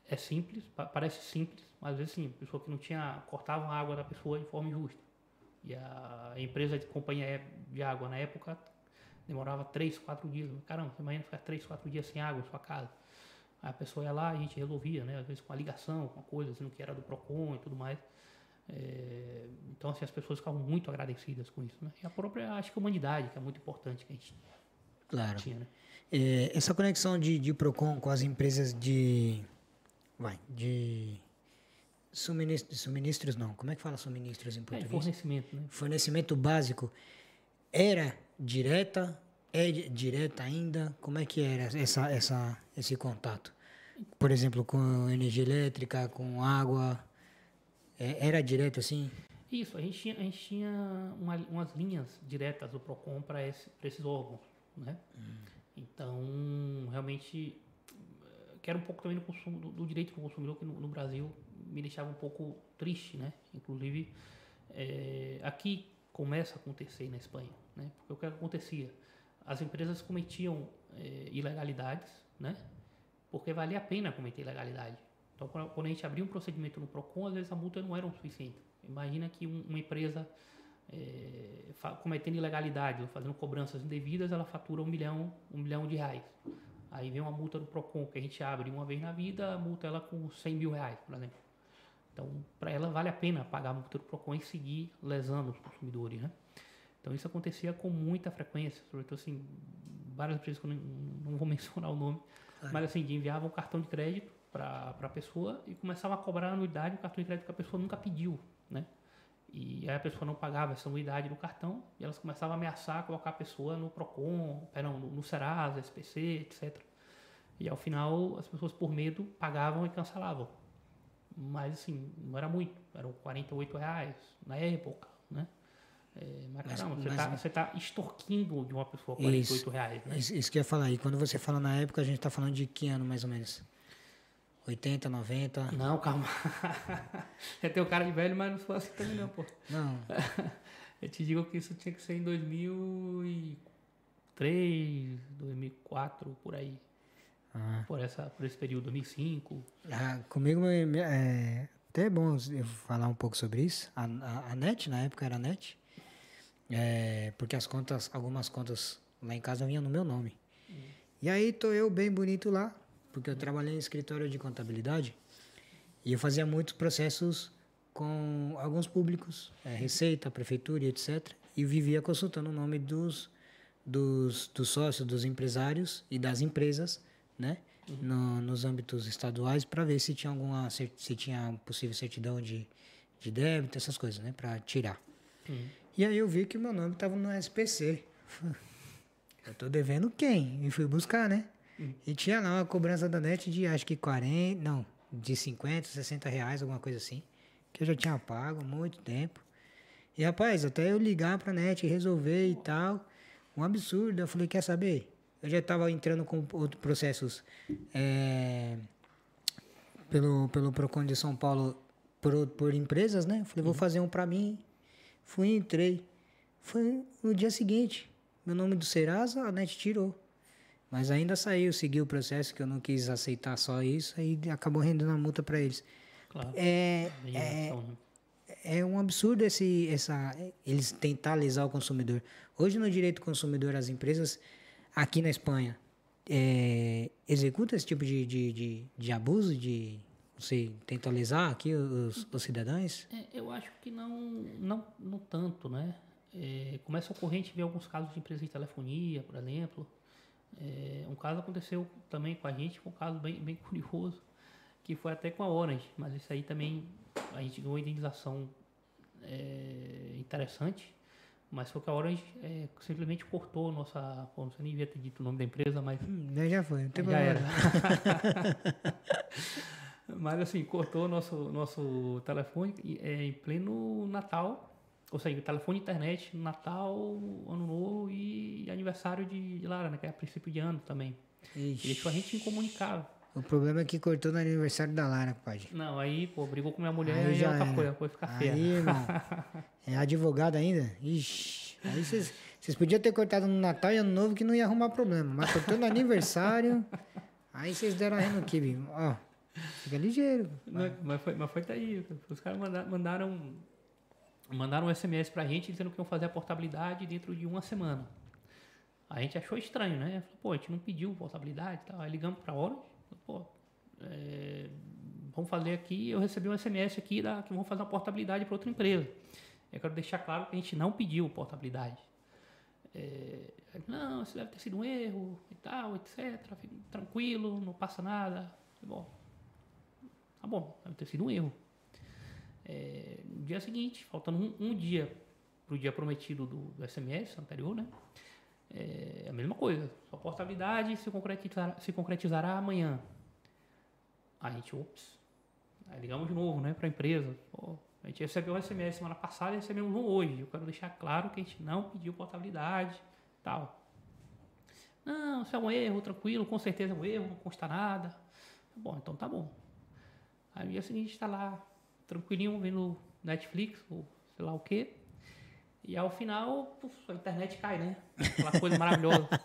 Speaker 2: é simples, parece simples, mas às vezes sim, pessoa que não tinha, cortava a água da pessoa de forma injusta. E a empresa de companhia de água na época demorava 3, 4 dias. Caramba, você imagina ficar 3, 4 dias sem água em sua casa. Aí a pessoa ia lá, a gente resolvia, né? Às vezes com a ligação, com a coisa, assim, que era do PROCON e tudo mais. É, então, assim, as pessoas ficavam muito agradecidas com isso, né? E a própria, acho que a humanidade, que é muito importante que a gente
Speaker 1: claro.
Speaker 2: tinha, né?
Speaker 1: É, essa conexão de, de PROCON com as empresas de... Vai, de... Suministros, suministros não, como é que fala suministros em é, português?
Speaker 2: É, fornecimento, né?
Speaker 1: Fornecimento básico era direta, é direta ainda? Como é que era essa, essa, esse contato? Por exemplo, com energia elétrica, com água, é, era direto assim?
Speaker 2: Isso, a gente tinha, a gente tinha uma, umas linhas diretas do PROCON para esse, esses órgãos, né? Hum. Então, realmente, que era um pouco também do, consumo, do, do direito do consumidor, que no, no, Brasil me deixava um pouco triste, né? Inclusive, é, aqui começa a acontecer na Espanha, né? Porque o que acontecia? As empresas cometiam é, ilegalidades, né? Porque valia a pena cometer ilegalidade. Então, quando a gente abria um procedimento no PROCON, às vezes a multa não era o suficiente. Imagina que uma empresa é, cometendo ilegalidade ou fazendo cobranças indevidas, ela fatura um milhão, um milhão de reais. Aí vem uma multa do PROCON que a gente abre uma vez na vida, multa ela com 100 mil reais, por exemplo. Então, para ela vale a pena pagar a multa do PROCON e seguir lesando os consumidores, né? Então, isso acontecia com muita frequência, sobretudo assim, várias empresas que eu não, não vou mencionar o nome, claro. mas assim, de enviavam um cartão de crédito para a pessoa e começava a cobrar a anuidade do cartão de crédito que a pessoa nunca pediu, né? E aí a pessoa não pagava essa anuidade do cartão e elas começavam a ameaçar colocar a pessoa no Procon, perdão, no, no Serasa, SPC, etc. E ao final as pessoas por medo pagavam e cancelavam. Mas assim, não era muito, eram 48 reais na época, né? É, mas, mas caramba, você está tá extorquindo de uma pessoa 48 isso, reais. Né?
Speaker 1: Isso, isso que eu ia falar. E quando você fala na época, a gente está falando de que ano mais ou menos? 80, 90.
Speaker 2: Não, calma. é ter o cara de velho, mas não sou assim também não, pô.
Speaker 1: Não.
Speaker 2: Eu te digo que isso tinha que ser em 2003, 2004, por aí. Ah. Por, essa, por esse período, 2005.
Speaker 1: Ah, comigo é até bom eu falar um pouco sobre isso. A, a, a NET, na época era a NET. É, porque as contas, algumas contas lá em casa vinham no meu nome. Hum. E aí tô eu bem bonito lá, porque eu trabalhei em escritório de contabilidade e eu fazia muitos processos com alguns públicos, é, Receita, Prefeitura e etc. E vivia consultando o nome dos, dos, dos sócios, dos empresários e das empresas, né? Uhum. No, nos âmbitos estaduais para ver se tinha alguma se tinha possível certidão de, de débito essas coisas né para tirar uhum. e aí eu vi que meu nome estava no SPC eu tô devendo quem e fui buscar né e tinha lá uma cobrança da net de acho que 40, não, de 50, 60 reais, alguma coisa assim. Que eu já tinha pago há muito tempo. E rapaz, até eu ligar pra net e resolver e tal. Um absurdo. Eu falei, quer saber? Eu já estava entrando com outros processos é, pelo, pelo PROCON de São Paulo por, por empresas, né? Falei, vou uhum. fazer um para mim. Fui, entrei. Foi no dia seguinte. Meu nome do Serasa, a net tirou. Mas ainda saiu, seguiu o processo que eu não quis aceitar só isso e acabou rendendo a multa para eles.
Speaker 2: Claro.
Speaker 1: É, é, né? é, um absurdo esse, essa, eles tentar lesar o consumidor. Hoje, no direito consumidor, as empresas aqui na Espanha é, executam esse tipo de, de, de, de abuso, de você tenta lesar aqui os, os cidadãos?
Speaker 2: É, eu acho que não, não, não tanto, né? É, começa a ocorrer, a vê alguns casos de empresas de telefonia, por exemplo, é, um caso aconteceu também com a gente, um caso bem, bem curioso, que foi até com a Orange, mas isso aí também a gente ganhou uma indenização é, interessante, mas foi que a Orange é, simplesmente cortou nossa. Bom, não sei nem devia ter dito o nome da empresa, mas.
Speaker 1: Hum, já foi, não tem
Speaker 2: já era. mas assim, cortou nosso, nosso telefone é, em pleno Natal ou seja, telefone internet, Natal, Ano Novo e aniversário de, de Lara, né? Que é a princípio de ano também. Ixi. E deixou a gente incomunicável.
Speaker 1: O problema é que cortou no aniversário da Lara, pai.
Speaker 2: Não, aí, pô, brigou com minha mulher aí, aí já outra coisa, foi ficar feia.
Speaker 1: Aí, irmão, é advogado ainda? Ixi, aí vocês, podiam ter cortado no Natal e Ano Novo que não ia arrumar problema. Mas cortou no aniversário, aí vocês deram a reno kibe. Ó, Fica ligeiro.
Speaker 2: Mas, mas foi, mas foi daí. Os caras mandaram, mandaram, mandaram um SMS pra gente dizendo que iam fazer a portabilidade dentro de uma semana. A gente achou estranho, né? Falou, pô, a gente não pediu portabilidade e tal. Aí ligamos pra hora, pô, é, vamos fazer aqui, eu recebi um SMS aqui da, que vão fazer uma portabilidade para outra empresa. Eu quero deixar claro que a gente não pediu portabilidade. É, não, isso deve ter sido um erro e tal, etc. Tranquilo, não passa nada. Bom, tá bom, deve ter sido um erro. É, no dia seguinte, faltando um, um dia para o dia prometido do, do, SMS anterior, né? É a mesma coisa. Sua portabilidade se concretizará, se concretizará amanhã. A gente, ops. Aí ligamos de novo, né, para a empresa. Pô, a gente recebeu um SMS semana passada e recebemos um hoje. Eu quero deixar claro que a gente não pediu portabilidade tal. Não, isso é um erro, tranquilo, com certeza é um erro, não consta nada. Bom, então tá bom. Aí no dia seguinte está lá, tranquilinho, vendo Netflix ou sei lá o quê. E ao final, puf, a internet cai, né? Aquela coisa maravilhosa.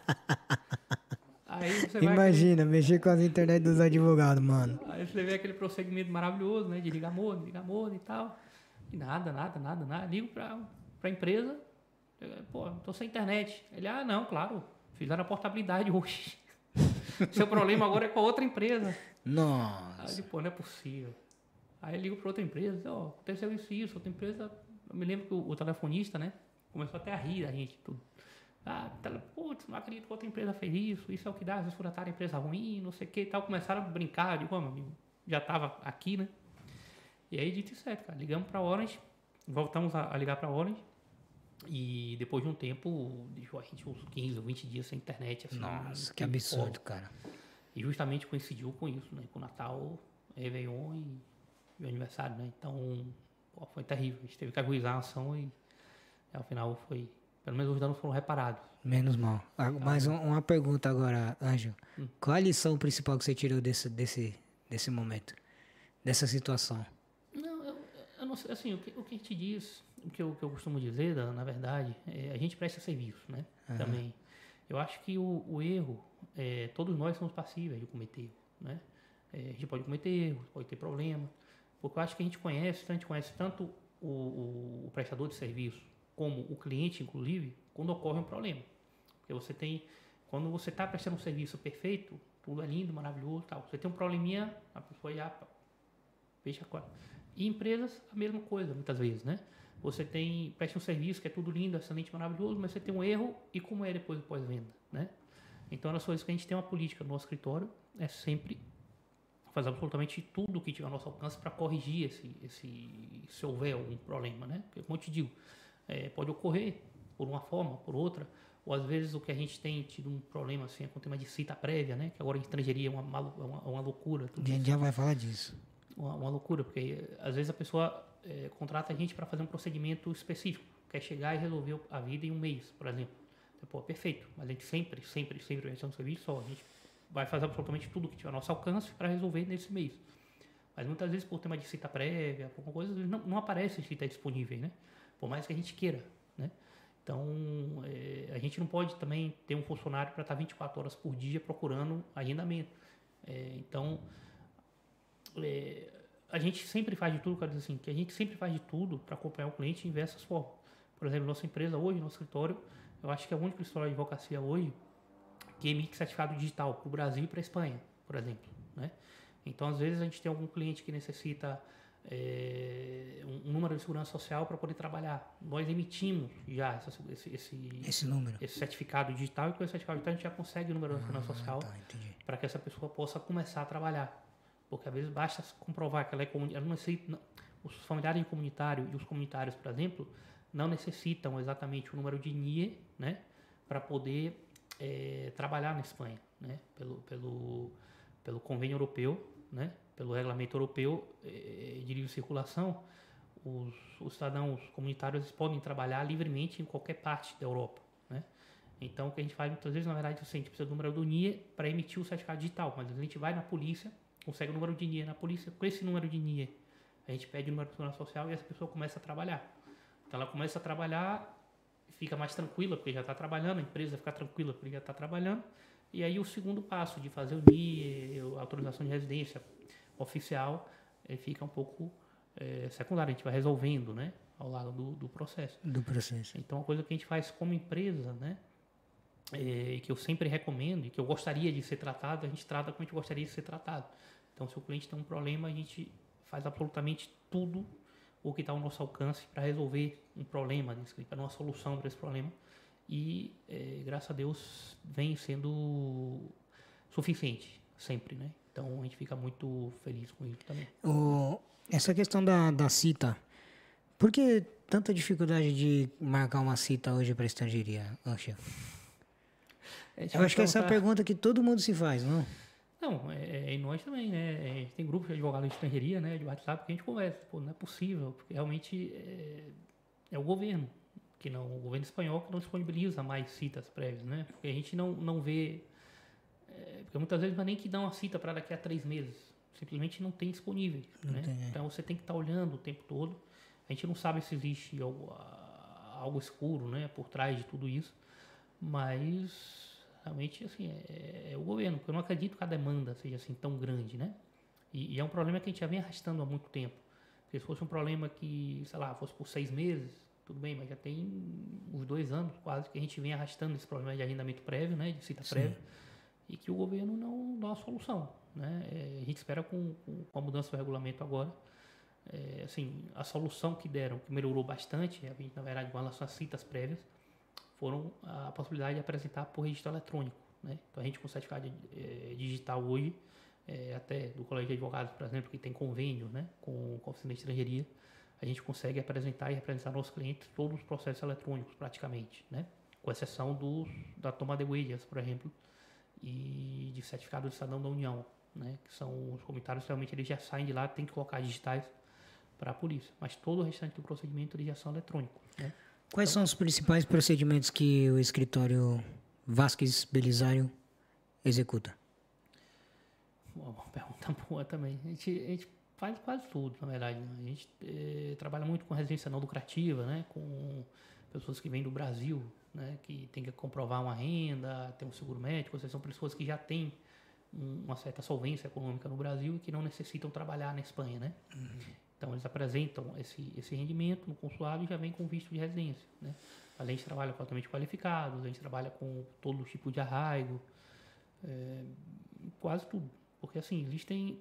Speaker 1: Imagina, aquele... mexer com as internet dos advogados, mano.
Speaker 2: Aí você vê aquele procedimento maravilhoso, né? De ligar modo, ligar modo e tal. E nada, nada, nada, nada. Ligo pra, pra empresa. Pô, tô sem internet. Ele, ah, não, claro. Fizeram a portabilidade hoje. Seu problema agora é com a outra empresa.
Speaker 1: Nossa.
Speaker 2: Aí, pô, não é possível. Aí eu ligo para outra empresa, ó, oh, aconteceu isso, isso, outra empresa. Eu me lembro que o, o telefonista, né, começou até a rir da gente, tudo. Ah, putz, não acredito que outra empresa fez isso, isso é o que dá, às vezes furataram a empresa ruim, não sei o que e tal. Começaram a brincar, de como amigo, já estava aqui, né? E aí, dito certo, cara, ligamos para Orange, voltamos a, a ligar para Orange, e depois de um tempo, deixou a gente uns 15 ou 20 dias sem internet. Assim,
Speaker 1: Nossa, que absurdo, cara.
Speaker 2: E justamente coincidiu com isso, né? Com o Natal, Réveillon e, e o aniversário, né? Então, pô, foi terrível. A gente teve que aguizar a ação e ao final foi pelo menos os danos foram reparados.
Speaker 1: Menos mal. Ah, mais um, uma pergunta agora, Anjo. Hum. Qual a lição principal que você tirou desse, desse, desse momento? Dessa situação?
Speaker 2: Não, eu, eu não sei. Assim, o que, o que a gente diz, o que eu, que eu costumo dizer, na verdade, é, a gente presta serviço, né? Uhum. Também. Eu acho que o, o erro, é, todos nós somos passíveis de cometer erro, né? É, a gente pode cometer erros, pode ter problema. Porque eu acho que a gente conhece, a gente conhece tanto o, o, o prestador de serviço como o cliente, inclusive, quando ocorre um problema. Porque você tem, quando você está prestando um serviço perfeito, tudo é lindo, maravilhoso, tal. Você tem um probleminha, a pessoa já fecha a quadra. E empresas, a mesma coisa, muitas vezes, né? Você tem, presta um serviço que é tudo lindo, excelente, maravilhoso, mas você tem um erro e como é depois do pós-venda, né? Então, nas coisas que a gente tem uma política no nosso escritório, é sempre fazer absolutamente tudo que tiver ao nosso alcance para corrigir esse, esse, se houver algum problema, né? Porque, como eu te digo, é, pode ocorrer por uma forma, por outra, ou às vezes o que a gente tem tido um problema assim é com o tema de cita prévia, né? Que agora em estrangeiria é uma, uma, uma loucura.
Speaker 1: A gente já vai falar disso.
Speaker 2: Uma, uma loucura, porque às vezes a pessoa é, contrata a gente para fazer um procedimento específico, quer chegar e resolver a vida em um mês, por exemplo. Pô, perfeito, mas a gente sempre, sempre, sempre vai um serviço só, a gente vai fazer absolutamente tudo que tiver ao nosso alcance para resolver nesse mês. Mas muitas vezes por tema de cita prévia, por alguma coisa, não, não aparece cita disponível, né? por mais que a gente queira, né? Então, é, a gente não pode também ter um funcionário para estar 24 horas por dia procurando agendamento. É, então, é, a gente sempre faz de tudo, quero dizer assim, que a gente sempre faz de tudo para acompanhar o cliente em diversas formas. Por exemplo, nossa empresa hoje, nosso escritório, eu acho que é o único escritório de advocacia hoje que emite certificado digital para o Brasil e para a Espanha, por exemplo. Né? Então, às vezes, a gente tem algum cliente que necessita é, um, número de segurança social para poder trabalhar. Nós emitimos já essa, esse, esse,
Speaker 1: esse, número.
Speaker 2: esse certificado digital e com esse certificado digital a gente já consegue o número de segurança ah, social tá, para que essa pessoa possa começar a trabalhar. Porque às vezes basta comprovar que ela é comunitária. Os familiares de comunitário e os comunitários, por exemplo, não necessitam exatamente o número de NIE né, para poder é, trabalhar na Espanha, né, pelo, pelo, pelo convênio europeu, né, pelo regulamento europeu eh, de livre circulação, os, os, cidadãos comunitários podem trabalhar livremente em qualquer parte da Europa. Né? Então, o que a gente faz muitas vezes, na verdade, assim, a gente precisa do número do NIE para emitir o certificado digital, mas a gente vai na polícia, consegue o número de NIE na polícia, com esse número de NIE, a gente pede o número de social e essa pessoa começa a trabalhar. Então, ela começa a trabalhar, fica mais tranquila, porque já está trabalhando, a empresa fica tranquila, porque já está trabalhando, e aí o segundo passo de fazer o NIE, a autorização de residência, oficial, ele fica um pouco é, secundário. A gente vai resolvendo, né? Ao lado do, do processo.
Speaker 1: Do processo.
Speaker 2: Então, a coisa que a gente faz como empresa, né? É, que eu sempre recomendo e que eu gostaria de ser tratado, a gente trata como a gente gostaria de ser tratado. Então, se o cliente tem um problema, a gente faz absolutamente tudo o que está ao nosso alcance para resolver um problema para dar uma solução para esse problema. E, é, graças a Deus, vem sendo suficiente sempre, né? Então, a gente fica muito feliz com isso também.
Speaker 1: O, essa questão da, da cita, por que tanta dificuldade de marcar uma cita hoje para estrangeiria, Ancha? Eu acho que essa é a pergunta que todo mundo se faz, não?
Speaker 2: Não, é, é, e nós também, né? É, tem grupos de advogados de estrangeiria, né? De WhatsApp que a gente conversa. Pô, não é possível, porque realmente é, é, o governo, que não, o governo espanhol que não disponibiliza mais citas prévias, né? Porque a gente não, não vê. É, porque muitas vezes não é nem que dá uma cita para daqui a três meses. Simplesmente não tem disponível. Né? Então você tem que estar tá olhando o tempo todo. A gente não sabe se existe algo, algo escuro né, por trás de tudo isso. Mas realmente assim é, é, o governo, porque eu não acredito que a demanda seja assim tão grande, né? E, e, é um problema que a gente já vem arrastando há muito tempo. Porque se fosse um problema que, sei lá, fosse por seis meses, tudo bem, mas já tem uns dois anos quase que a gente vem arrastando esse problema de arrendamento prévio, né, de cita Sim. prévia, e que o governo não dá uma solução, né? É, a gente espera com, com, a mudança do regulamento agora, é, assim, a solução que deram, que melhorou bastante, a gente, na verdade, com relação às citas prévias, foram a possibilidade de apresentar por registro eletrônico. Né? Então a gente com certificado é, digital hoje, é, até do Colégio de Advogados, por exemplo, que tem convênio né, com, com a oficina de estrangeiria, a gente consegue apresentar e representar aos clientes todos os processos eletrônicos praticamente, né? com exceção dos, da toma de huellas, por exemplo, e de certificado de cidadão da União, né? que são os comentários realmente eles já saem de lá, tem que colocar digitais para a polícia, mas todo o restante do procedimento eles já são eletrônicos. Né?
Speaker 1: Quais são os principais procedimentos que o escritório Vasquez Belisário executa?
Speaker 2: Uma pergunta boa também. A gente, a gente faz quase tudo, na verdade. Né? A gente é, trabalha muito com residência não lucrativa, né? com pessoas que vêm do Brasil, né? que tem que comprovar uma renda, ter um seguro médico, ou seja, são pessoas que já têm uma certa solvência econômica no Brasil e que não necessitam trabalhar na Espanha. Né? Uhum. Então, eles apresentam esse, esse rendimento no consulado e já vem com visto de residência. Né? Além de trabalha com altamente qualificados, a gente trabalha com todo tipo de arraigo, é, quase tudo. Porque, assim, existem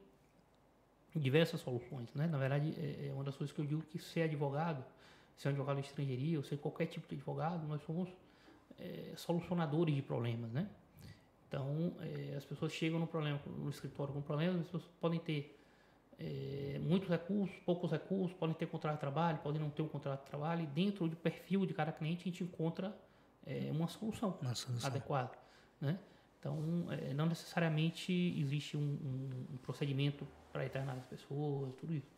Speaker 2: diversas soluções. Né? Na verdade, é, é uma das coisas que eu digo que ser advogado, ser um advogado de estrangeiria, ou ser qualquer tipo de advogado, nós somos é, solucionadores de problemas. Né? Então, é, as pessoas chegam no, problema, no escritório com problemas, as pessoas podem ter é, muitos recursos, poucos recursos, podem ter contrato de trabalho, podem não ter um contrato de trabalho, e dentro do perfil de cada cliente a gente encontra é, uma, solução uma, solução adequada. Né? Então, é, não necessariamente existe um, um, um procedimento para internar as pessoas, tudo isso.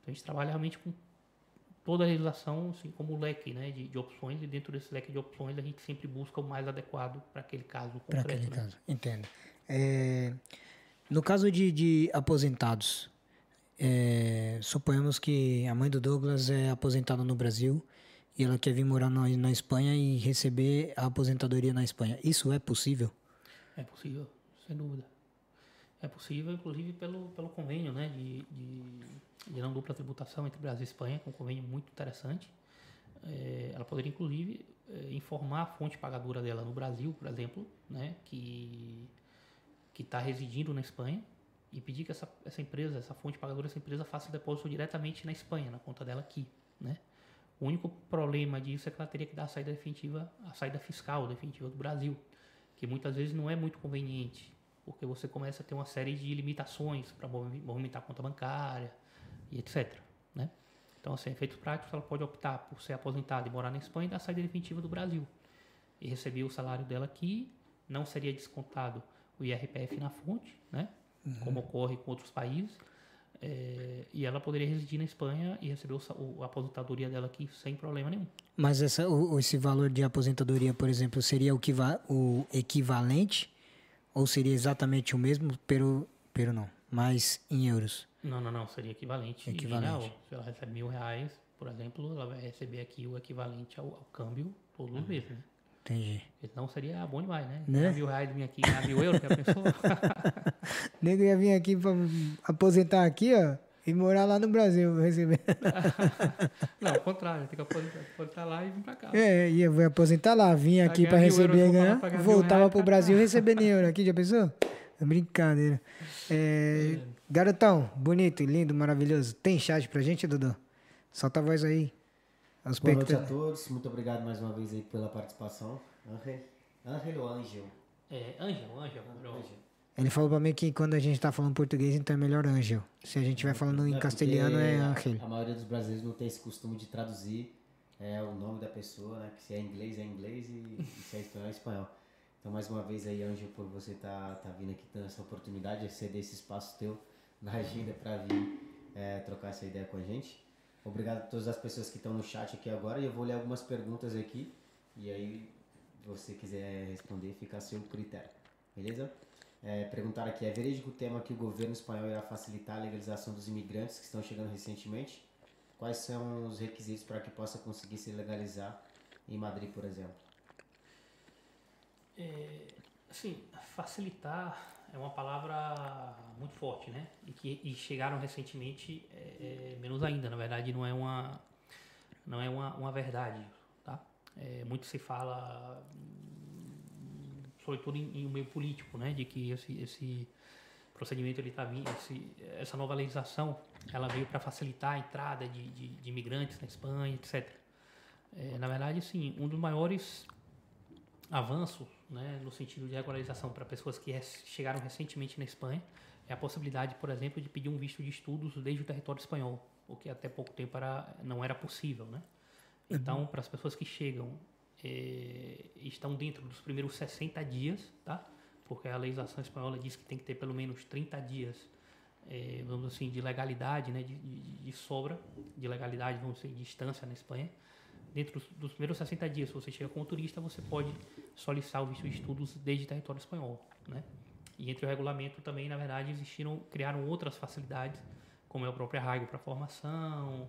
Speaker 2: Então, a gente trabalha realmente com toda a legislação, assim, como leque né, de, de, opções, e dentro desse leque de opções a gente sempre busca o mais adequado para aquele caso concreto. Para aquele né? caso,
Speaker 1: entendo. É, no caso de, de aposentados, é, suponhamos que a mãe do Douglas é aposentada no Brasil e ela quer vir morar na, na Espanha e receber a aposentadoria na Espanha. Isso é possível?
Speaker 2: É possível, sem dúvida. É possível, inclusive, pelo, pelo convênio né, de, de, de não dupla tributação entre Brasil e Espanha, que é um convênio muito interessante. É, ela poderia, inclusive, é, informar a fonte pagadora dela no Brasil, por exemplo, né, que está residindo na Espanha, e pedir que essa, essa empresa, essa fonte pagadora, essa empresa faça o depósito diretamente na Espanha, na conta dela aqui, né? O único problema disso é que ela teria que dar a saída definitiva, a saída fiscal definitiva do Brasil, que muitas vezes não é muito conveniente, porque você começa a ter uma série de limitações para movimentar a conta bancária e etc, né? Então, assim, efeitos práticos, ela pode optar por ser aposentada e morar na Espanha e dar a saída definitiva do Brasil. E receber o salário dela aqui, não seria descontado o IRPF na fonte, né? Uhum. como ocorre com outros países. É, e ela poderia residir na Espanha e receber o, a aposentadoria dela aqui sem problema nenhum.
Speaker 1: Mas essa, o, esse valor de aposentadoria, por exemplo, seria o, o equivalente ou seria exatamente o mesmo, pero, pero não, mas em euros?
Speaker 2: Não, não, não, seria equivalente. Equivalente. Se ela recebe mil reais, por exemplo, ela vai receber aqui o equivalente ao, ao câmbio todos os meses. Né?
Speaker 1: Entendi.
Speaker 2: Então seria bom demais, né? né? Mil reais vir aqui mil euros, que a pessoa.
Speaker 1: nego ia vir aqui pra aposentar aqui, ó. E morar lá no Brasil, receber.
Speaker 2: não, ao contrário, tem que aposentar, aposentar lá e vir pra cá.
Speaker 1: É, ia vou aposentar lá, vim aqui pra receber e ganhar, voltava pro Brasil e receber em euro aqui, já pensou? É brincadeira. É, é. Garotão, bonito, lindo, maravilhoso. Tem chat pra gente, Dudu? Solta a voz aí.
Speaker 3: Boa noite a todos, muito obrigado mais uma vez aí pela participação. Angel, Angel ou Angel?
Speaker 2: É, Angel, Angel. Angel.
Speaker 1: Ele falou pra mim que quando a gente tá falando português, então é melhor Angel. Se a gente estiver falando em castelhano, é Angel.
Speaker 3: A maioria dos brasileiros não tem esse costume de traduzir é, o nome da pessoa, né? Que se é inglês, é inglês e, se é espanhol, é espanhol. Então, mais uma vez aí, Angel, por você tá, tá vindo aqui dando essa oportunidade de ceder esse espaço teu na agenda para vir é, trocar essa ideia com a gente. Obrigado a todas as pessoas que estão no chat aqui agora e eu vou ler algumas perguntas aqui e aí, se você quiser responder, fica a seu critério. Beleza? É, perguntar aqui, é verídico o tema que o governo espanhol irá facilitar a legalização dos imigrantes que estão chegando recentemente? Quais são os requisitos para que possa conseguir se legalizar em Madrid, por exemplo?
Speaker 2: É, assim, facilitar é uma palavra muito forte, né? E que e chegaram recentemente é, é, menos ainda. Na verdade, não é uma não é uma, uma verdade, tá? É, muito se fala sobretudo em, em um meio político, né, de que esse, esse procedimento ele tá vindo, esse, essa nova legislação, ela veio para facilitar a entrada de, de, de, imigrantes na Espanha, etc. É, na verdade, sim, um dos maiores avanços, né, no sentido de regularização para pessoas que chegaram recentemente na Espanha, é a possibilidade, por exemplo, de pedir um visto de estudos desde o território espanhol, o que até pouco tempo era, não era possível, né? Então, uhum. para as pessoas que chegam é, estão dentro dos primeiros 60 dias, tá? Porque a legislação espanhola diz que tem que ter pelo menos 30 dias, é, vamos assim, de legalidade, né? De, de, de, sobra de legalidade, vamos dizer, de distância na Espanha. Dentro dos, dos, primeiros 60 dias, se você chega como turista, você pode solicitar o visto de estudos desde território espanhol, né? E entre o regulamento também, na verdade, existiram, criaram outras facilidades, como é o próprio arraigo para formação,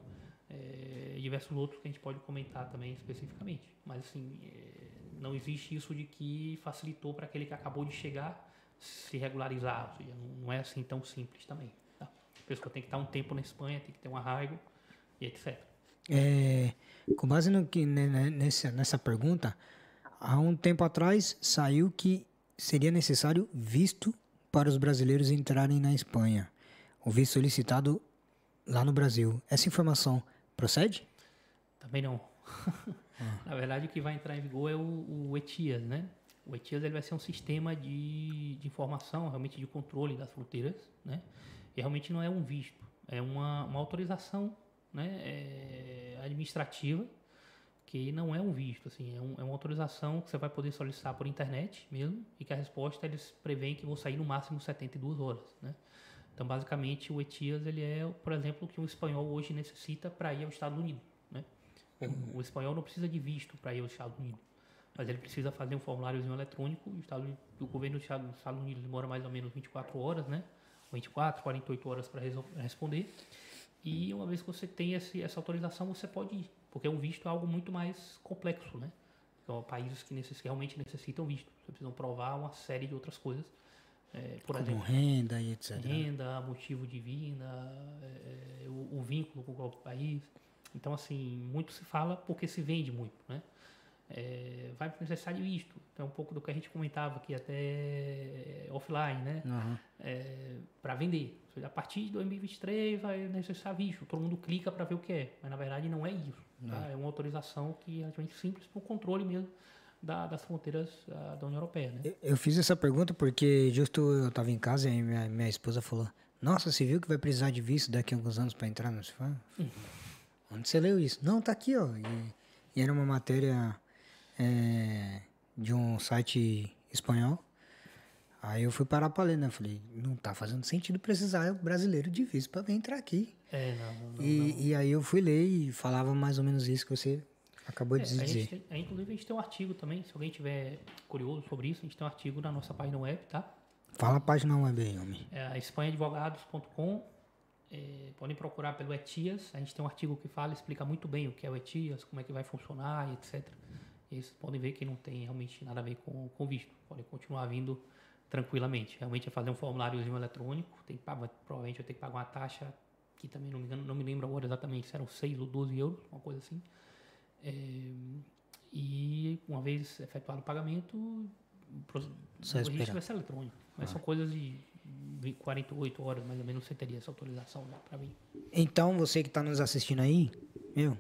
Speaker 2: é, diversos outros que a gente pode comentar também especificamente. Mas assim, é, não existe isso de que facilitou para aquele que acabou de chegar se regularizar. Ou seja, não é assim tão simples também. Tá? A pessoa tem que estar um tempo na Espanha, tem que ter um arraigo e etc.
Speaker 1: É, com base no que, né, né, nessa, nessa pergunta, há um tempo atrás saiu que seria necessário visto para os brasileiros entrarem na Espanha. O visto solicitado lá no Brasil. Essa informação Procede?
Speaker 2: Também não. Ah. Na verdade, o que vai entrar em vigor é o, o ETIAS, né? O ETIAS ele vai ser um sistema de, de informação, realmente de controle das fronteiras, né? E realmente não é um visto, é uma, uma autorização né, é, administrativa que não é um visto, assim, é, um, é, uma autorização que você vai poder solicitar por internet mesmo e que a resposta eles preveem que vão sair no máximo 72 horas, né? Então, basicamente, o ETIAS ele é, por exemplo, o que um espanhol hoje necessita para ir aos Estados Unidos. Né? O, o, espanhol não precisa de visto para ir aos Estados Unidos, mas ele precisa fazer um formuláriozinho eletrônico. O, Estado, o governo dos Estados Unidos demora mais ou menos 24 horas, né? 24, 48 horas para responder. E uma vez que você tem esse, essa autorização, você pode ir, porque um visto é algo muito mais complexo, né? Então, países que necess, realmente necessitam visto. Você precisa provar uma série de outras coisas é, por
Speaker 1: Como
Speaker 2: exemplo,
Speaker 1: renda e etc.
Speaker 2: Renda, motivo de vinda, é, o, o, vínculo com o próprio país. Então, assim, muito se fala porque se vende muito, né? É, vai necessário isto. Então, um pouco do que a gente comentava aqui até offline, né? Uhum. É, para vender. A partir de 2023 vai necessitar visto. Todo mundo clica para ver o que é. Mas, na verdade, não é isso. Tá? É uma autorização que é relativamente simples para o controle mesmo da, das fronteiras uh, da União Europeia. Né?
Speaker 1: Eu, fiz essa pergunta porque justo eu estava em casa e minha, minha esposa falou: Nossa, você viu que vai precisar de visto daqui a alguns anos para entrar no CIFAM? Uhum. Onde você leu isso? Não, tá aqui, ó. E, e era uma matéria é, de um site espanhol. Aí eu fui parar para ler, né? Falei, não tá fazendo sentido precisar brasileiro de visto para entrar aqui.
Speaker 2: É, não, não,
Speaker 1: e,
Speaker 2: não.
Speaker 1: e aí eu fui ler e falava mais ou menos isso que você Acabou de
Speaker 2: é,
Speaker 1: dizer.
Speaker 2: Tem, inclusive, a gente tem um artigo também, se alguém tiver curioso sobre isso, a gente tem um artigo na nossa página web, tá?
Speaker 1: Fala a página web aí, homem.
Speaker 2: É espanhaadvogados.com. É, podem procurar pelo ETIAS. A gente tem um artigo que fala, explica muito bem o que é o ETIAS, como é que vai funcionar, etc. E vocês podem ver que não tem realmente nada a ver com, com visto. Podem continuar vindo tranquilamente. Realmente é fazer um formuláriozinho eletrônico, tem que pagar, provavelmente eu tenho que pagar uma taxa que também não me, engano, não me lembro agora exatamente se eram 6 ou 12 euros, uma coisa assim. É, e uma vez efetuado o pagamento, o registro vai ser eletrônico. Mas ah. são coisas de 48 horas mais ou menos você teria essa autorização né, para mim.
Speaker 1: Então, você que está nos assistindo aí, meu,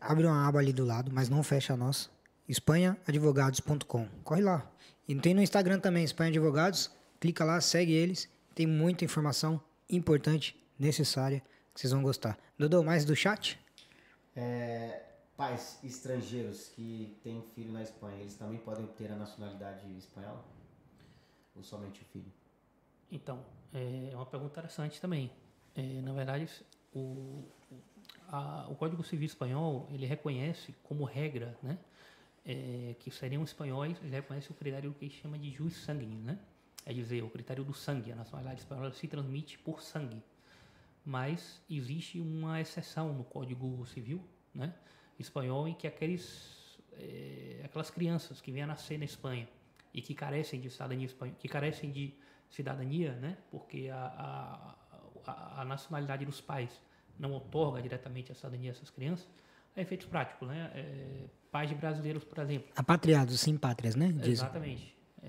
Speaker 1: abre uma aba ali do lado, mas não fecha a nossa. espanhaadvogados.com. Corre lá. E tem no Instagram também, Espanha Advogados. Clica lá, segue eles. Tem muita informação importante, necessária, que vocês vão gostar. Dodô, mais do chat?
Speaker 3: É, pais estrangeiros que têm filho na Espanha, eles também podem obter a nacionalidade espanhola? Ou somente o filho?
Speaker 2: Então, é uma pergunta interessante também. É, na verdade, o, a, o Código Civil espanhol ele reconhece como regra, né, é, que seriam espanhóis, ele reconhece o critério que chama de jus sanguíneo, né? É dizer, o critério do sangue. A nacionalidade espanhola se transmite por sangue. Mas existe uma exceção no Código Civil, né, espanhol, em que aqueles, é, aquelas crianças que vêm a nascer na Espanha e que carecem de cidadania espanhola, que carecem de cidadania, né? Porque a, a, a, nacionalidade dos pais não otorga diretamente a cidadania a essas crianças. É efeitos práticos, né? É, pais de brasileiros, por exemplo.
Speaker 1: Apatriados, sim pátrias, né?
Speaker 2: Diz. Exatamente. É,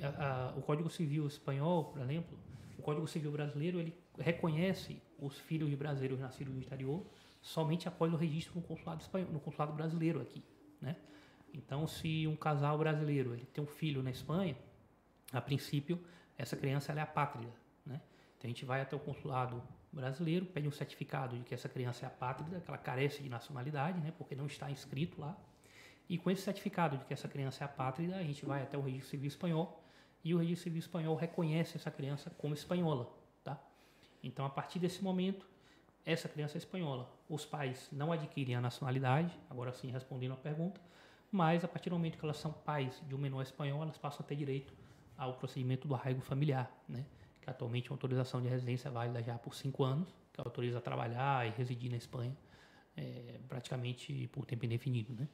Speaker 2: é, a, o Código Civil espanhol, por exemplo, o Código Civil brasileiro, ele reconhece os filhos de brasileiros nascidos no exterior somente após o registro no consulado, espanhol, no consulado brasileiro aqui, né? Então, se um casal brasileiro ele tem um filho na Espanha, a princípio, essa criança é apátrida. Né? Então a gente vai até o consulado brasileiro, pede um certificado de que essa criança é apátrida, que ela carece de nacionalidade, né? porque não está inscrito lá. E com esse certificado de que essa criança é apátrida, a gente vai até o registro civil espanhol e o registro civil espanhol reconhece essa criança como espanhola. Tá? Então, a partir desse momento, essa criança é espanhola. Os pais não adquirem a nacionalidade, agora sim respondendo a pergunta, mas a partir do momento que elas são pais de um menor espanhol, elas passam a ter direito ao procedimento do arraigo familiar, né? que atualmente é uma autorização de residência válida já por cinco anos, que autoriza a trabalhar e residir na Espanha é, praticamente por tempo indefinido. Né?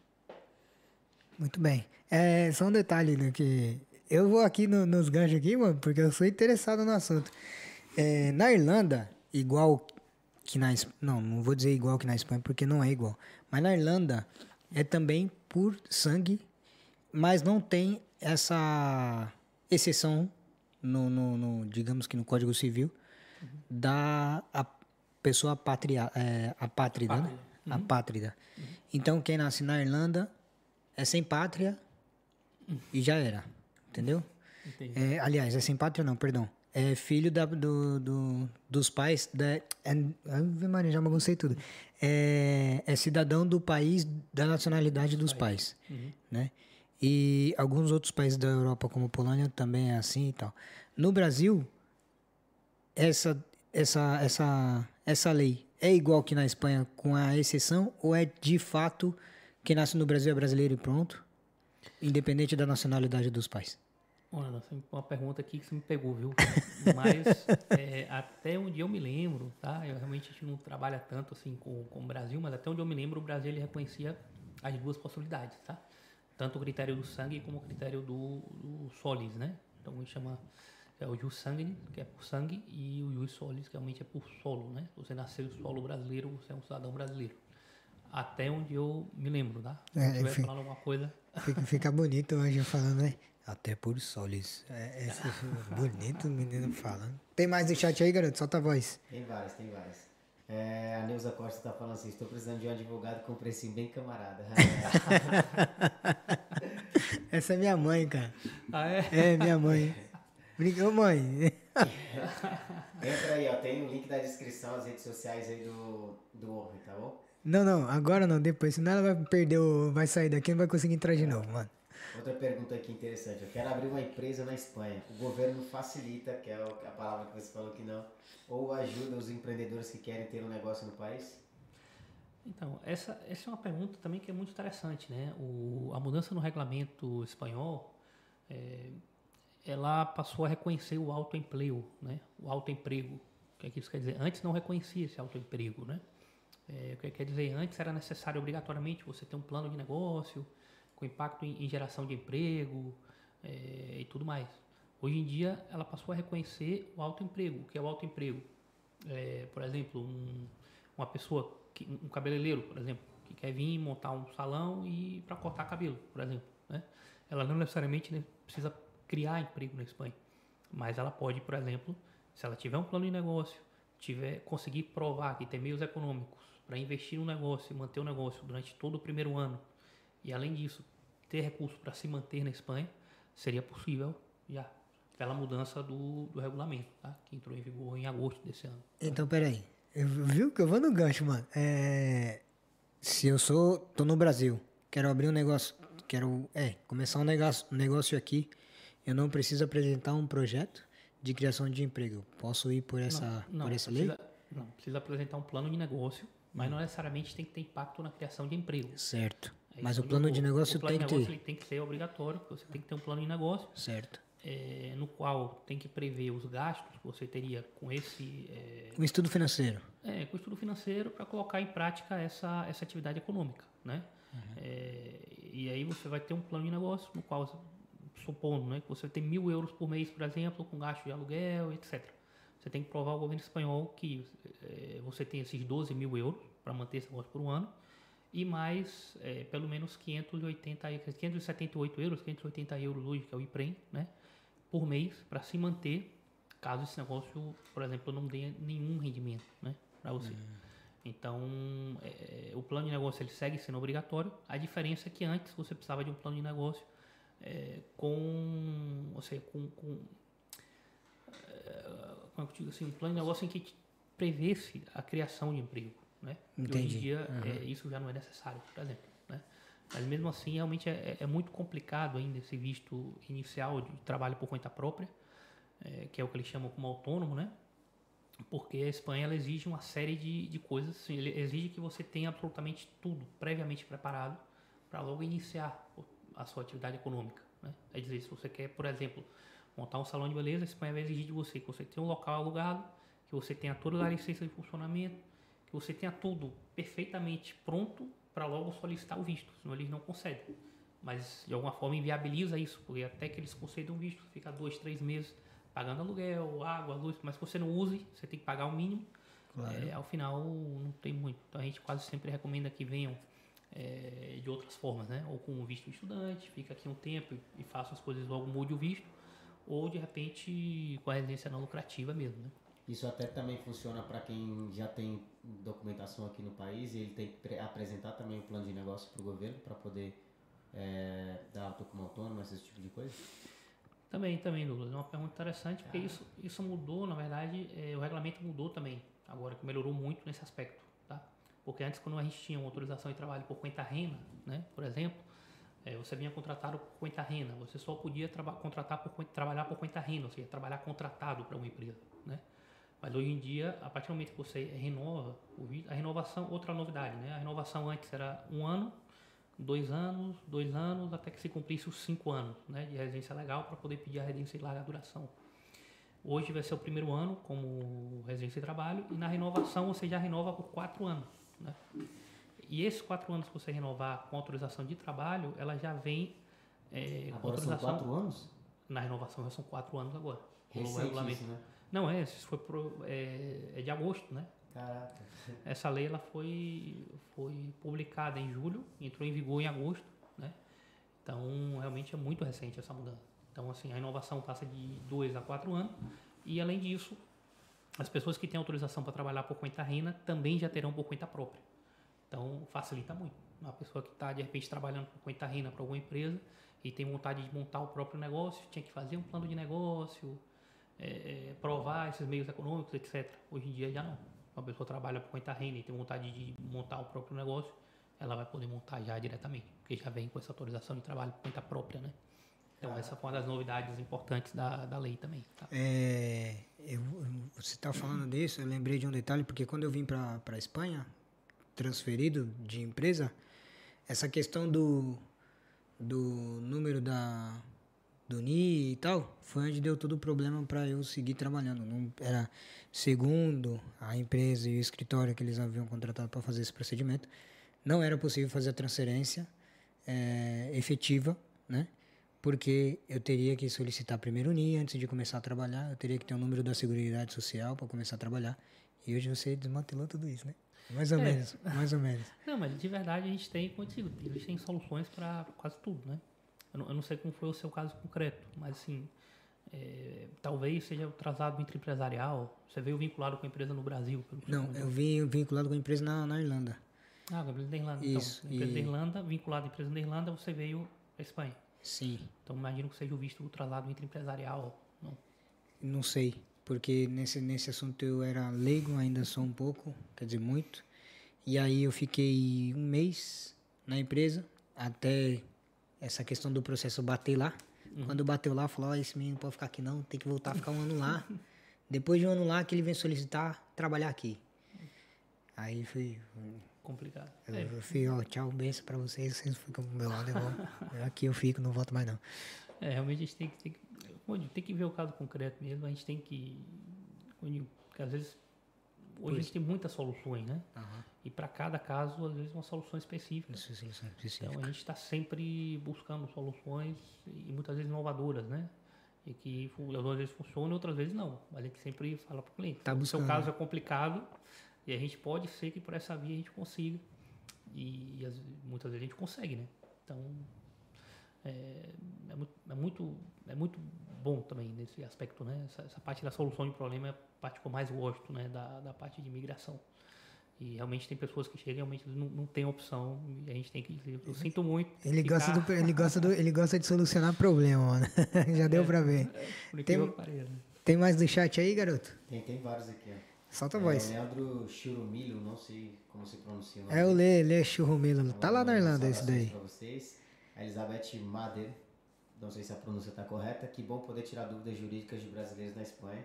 Speaker 1: Muito bem. É, só um detalhe, né, que eu vou aqui no, nos ganchos aqui, mano, porque eu sou interessado no assunto. É, na Irlanda, igual que na não, não vou dizer igual que na Espanha, porque não é igual. Mas na Irlanda é também por sangue, mas não tem essa exceção no, no, no, digamos que no Código Civil uhum. da a pessoa patria, é, apátrida, né? uhum. apátrida. Uhum. Então quem nasce na Irlanda é sem pátria e já era, entendeu? É, aliás, é sem pátria não, perdão. É filho da, do, do, dos pais da. É, Ave Maria, já baguncei tudo. É, é cidadão do país da nacionalidade dos pais, uhum. né? E alguns outros países da Europa, como Polônia, também é assim e tal. No Brasil, essa, essa, essa, essa lei é igual que na Espanha, com a exceção, ou é de fato quem nasce no Brasil é brasileiro e pronto, independente da nacionalidade dos pais?
Speaker 2: Olha, uma pergunta aqui que você me pegou, viu? Mas é, até onde eu me lembro, tá? Eu realmente a gente não trabalha tanto assim com, com o Brasil, mas até onde eu me lembro, o Brasil ele reconhecia as duas possibilidades, tá? tanto o critério do sangue como o critério do, do solis, né? Então a gente chama é o jus sanguine, que é por sangue, e o jus solis, que realmente é por solo, né? Você nasceu solo brasileiro, você é um cidadão brasileiro. Até onde eu me lembro, tá? Se é, tiver falando alguma coisa...
Speaker 1: Fica, fica bonito hoje falando, né? Até por solis. É, é bonito o menino falando. Tem mais do chat aí, garoto? Solta a voz.
Speaker 3: Tem vários, tem vários. É, a Neuza Costa está falando assim: estou precisando de um advogado com precinho bem camarada.
Speaker 1: Essa é minha mãe, cara.
Speaker 2: Ah, é?
Speaker 1: É, minha mãe. Brincou, mãe.
Speaker 3: Entra aí, ó. Tem o link da descrição, as redes sociais aí do, do Orre, tá bom?
Speaker 1: Não, não, agora não, depois. Senão ela vai perder o. Vai sair daqui e não vai conseguir entrar de novo, mano.
Speaker 3: Outra pergunta aqui interessante. Eu quero abrir uma empresa na Espanha. O governo facilita, que é a palavra que você falou que não, ou ajuda os empreendedores que querem ter um negócio no país?
Speaker 2: Então, essa, essa é uma pergunta também que é muito interessante, né? O, a mudança no regulamento espanhol, é, ela passou a reconhecer o autoemprego, né? O autoemprego. O que, é que isso quer dizer? Antes não reconhecia esse autoemprego, né? É, o que quer dizer? Antes era necessário obrigatoriamente você ter um plano de negócio, com impacto em, em geração de emprego é, e tudo mais. Hoje em dia, ela passou a reconhecer o autoemprego. O que é o autoemprego? É, por exemplo, um, uma pessoa, que, um cabeleireiro, por exemplo, que quer vir montar um salão e para cortar cabelo, por exemplo. Né? Ela não necessariamente precisa criar emprego na Espanha, mas ela pode, por exemplo, se ela tiver um plano de negócio, tiver conseguir provar que tem meios econômicos para investir no negócio manter o negócio durante todo o primeiro ano, e além disso ter recursos para se manter na Espanha, seria possível já pela mudança do, do regulamento, tá? que entrou em vigor em agosto desse ano.
Speaker 1: Então, peraí. Eu, viu que eu vou no gancho, mano. É, se eu sou, tô no Brasil, quero abrir um negócio, quero é, começar um negócio, um negócio aqui, eu não preciso apresentar um projeto de criação de emprego. Posso ir por essa,
Speaker 2: não, não,
Speaker 1: por essa
Speaker 2: precisa,
Speaker 1: lei?
Speaker 2: Não, precisa apresentar um plano de negócio, mas não necessariamente tem que ter impacto na criação de emprego.
Speaker 1: Certo.
Speaker 2: É
Speaker 1: Mas
Speaker 2: isso,
Speaker 1: o plano de negócio
Speaker 2: o plano
Speaker 1: tem
Speaker 2: de
Speaker 1: que ter.
Speaker 2: tem que ser obrigatório, porque você tem que ter um plano de negócio
Speaker 1: Certo.
Speaker 2: é, no qual tem que prever os gastos que você teria com esse é,
Speaker 1: Um estudo financeiro.
Speaker 2: é, com estudo financeiro para colocar em prática essa, essa atividade econômica, né?
Speaker 1: Uhum.
Speaker 2: É, e aí você vai ter um plano de negócio no qual, supondo né, que você tem mil euros por mês, por exemplo, com gasto de aluguel, etc. Você tem que provar ao governo espanhol que é, você tem esses 12 mil euros para manter esse negócio por um ano e mais é, pelo menos 580, e- 578 euros, 580 euros hoje, que é o IPREM, né, por mês para se manter caso esse negócio, por exemplo, não dê nenhum rendimento né, para você. Então, é, o plano de negócio ele segue sendo obrigatório. A diferença é que antes você precisava de um plano de negócio é, com, ou seja, com, com é, como é que eu digo assim, um plano de negócio em que prevesse a criação de emprego, né? E hoje
Speaker 1: Entendi.
Speaker 2: em dia é, isso já não é necessário, por exemplo, né? Mas mesmo assim, realmente é, é muito complicado ainda esse visto inicial de trabalho por conta própria, é, que é o que eles chamam como autônomo, né? Porque a Espanha ela exige uma série de, de coisas, assim, ele exige que você tenha absolutamente tudo previamente preparado para logo iniciar a sua atividade econômica. Né? É dizer, se você quer, por exemplo, montar um salão de beleza, a Espanha vai exigir de você que você tenha um local alugado, que você tenha toda a licença de funcionamento, você tenha tudo perfeitamente pronto para logo solicitar o visto, senão eles não concedem. Mas de alguma forma inviabiliza isso, porque até que eles concedam o visto, fica dois, três meses pagando aluguel, água, luz, mas que você não use, você tem que pagar o mínimo. É, ao final não tem muito. Então a gente quase sempre recomenda que venham é, de outras formas, né? Ou com o visto de estudante, fica aqui um tempo e, e faça as coisas logo mude o visto, ou de repente com a residência não lucrativa mesmo, né?
Speaker 3: Isso até também funciona para quem já tem documentação aqui no país e ele tem que pre- apresentar também o plano de negócio para o governo para poder é, dar auto como autônomo, esse tipo de coisa.
Speaker 2: Também, também, Douglas. É uma pergunta interessante, porque isso, isso mudou, na verdade, é, o regulamento mudou também, agora que melhorou muito nesse aspecto, tá? Porque antes, quando a gente tinha uma autorização de trabalho por conta renda, né, por exemplo, é, você vinha contratado por conta renda, você só podia contratar por, trabalhar por conta renda, ou seja, trabalhar contratado para uma empresa, né? Mas hoje em dia, a partir do momento que você renova o a renovação, outra novidade, né? A renovação antes era um ano, dois anos, dois anos, até que se cumprisse os cinco anos né, de residência legal para poder pedir a residência de larga duração. Hoje vai ser o primeiro ano como residência de trabalho e na renovação você já renova por quatro anos. Né? E esses quatro anos que você renovar com autorização de trabalho, ela já vem é, com
Speaker 3: Agora são
Speaker 2: autorização.
Speaker 3: quatro anos?
Speaker 2: Na renovação já são quatro anos agora.
Speaker 3: Recente
Speaker 2: regulamento.
Speaker 3: isso, né?
Speaker 2: Não, é, isso foi pro, é, é de agosto, né?
Speaker 3: Caraca.
Speaker 2: Essa lei ela foi, foi publicada em julho, entrou em vigor em agosto, né? Então, realmente é muito recente essa mudança. Então, assim, a inovação passa de dois a quatro anos e, além disso, as pessoas que têm autorização para trabalhar por conta renda também já terão por conta própria. Então, facilita muito. Uma pessoa que está, de repente, trabalhando por conta renda para alguma empresa e tem vontade de montar o próprio negócio, tinha que fazer um plano de negócio, é, é, provar esses meios econômicos, etc. Hoje em dia já não. Uma pessoa trabalha por conta renda e tem vontade de montar o próprio negócio, ela vai poder montar já diretamente, porque já vem com essa autorização de trabalho por conta própria, né? Então essa foi uma das novidades importantes da, da lei também. Tá?
Speaker 1: É, eu- você está falando disso, eu lembrei de um detalhe, porque quando eu vim para a Espanha, transferido de empresa, essa questão do, do número da, do NI e tal, foi onde deu todo o problema para eu seguir trabalhando. Não era segundo a empresa e o escritório que eles haviam contratado para fazer esse procedimento, não era possível fazer a transferência eh, efetiva, né? Porque eu teria que solicitar primeiro o NIE antes de começar a trabalhar, eu teria que ter o número da Seguridade Social para começar a trabalhar. E hoje você desmantelou tudo isso, né? Mais ou
Speaker 2: É.
Speaker 1: menos, mais ou menos.
Speaker 2: Não, mas de verdade a gente tem, como eu digo, existem soluções para quase tudo, né? Eu não, eu não sei como foi o seu caso concreto, mas assim, é, talvez seja o traslado intraempresarial. Você veio vinculado com a empresa no Brasil?
Speaker 1: Não, eu vim vinculado com a empresa na, na Irlanda.
Speaker 2: Ah, com a empresa da Irlanda.
Speaker 1: Isso,
Speaker 2: Então, empresa
Speaker 1: e-
Speaker 2: da Irlanda, vinculado à empresa da Irlanda, você veio para Espanha.
Speaker 1: Sim,
Speaker 2: Então imagino que seja o visto do traslado intraempresarial. Não.
Speaker 1: não sei. Porque nesse, nesse assunto eu era leigo, ainda sou um pouco, quer dizer, muito. E aí eu fiquei um mês na empresa, até essa questão do processo bater lá. Quando bateu lá, falou, ó, esse menino não pode ficar aqui não, tem que voltar a ficar um ano lá. Depois de um ano lá que ele vem solicitar trabalhar aqui. Aí fui,
Speaker 2: Complicado.
Speaker 1: eu,
Speaker 2: É,
Speaker 1: eu fui, ó, tchau, benção pra vocês, vocês ficam pro meu lado, eu vou. aqui eu fico, não volto mais não.
Speaker 2: É, realmente a gente tem que, tem que, tem que ver o caso concreto mesmo, a gente tem que. às vezes. Hoje a gente tem muitas soluções, né?
Speaker 1: Aham.
Speaker 2: E para cada caso, às vezes, uma solução específica.
Speaker 1: Isso, isso, isso.
Speaker 2: Então a gente está sempre buscando soluções e muitas vezes inovadoras, né? E que às vezes funcionam e outras vezes não. Mas a gente sempre fala para o cliente.
Speaker 1: Tá
Speaker 2: o
Speaker 1: buscando.
Speaker 2: seu caso é complicado e a gente pode ser que por essa via a gente consiga. E, e às- muitas vezes a gente consegue, né? Então é, é muito, é, muito, é muito bom também nesse aspecto, né? Essa, essa parte da solução de problema é a parte que eu mais gosto, né? Da, da parte de imigração. E realmente tem pessoas que chegam e realmente não, não tem opção e a gente tem que dizer, eu sinto muito.
Speaker 1: Ele gosta,
Speaker 2: ficar-
Speaker 1: do, ele, gosta do, ele gosta de solucionar problema, mano. Já deu pra ver.
Speaker 2: Por
Speaker 1: Tem-
Speaker 2: pareça.
Speaker 1: Tem mais do chat aí, garoto?
Speaker 3: Tem, tem vários aqui, ó.
Speaker 1: Solta a
Speaker 3: É,
Speaker 1: voz.
Speaker 3: o Leandro Churumilo, não sei como se pronuncia.
Speaker 1: É o Lê, Lê Churrumelo. Tá lá na Irlanda esse daí.
Speaker 3: Pra vocês. A Elizabeth Mader, não sei se a pronúncia está correta. Que bom poder tirar dúvidas jurídicas de brasileiros na Espanha.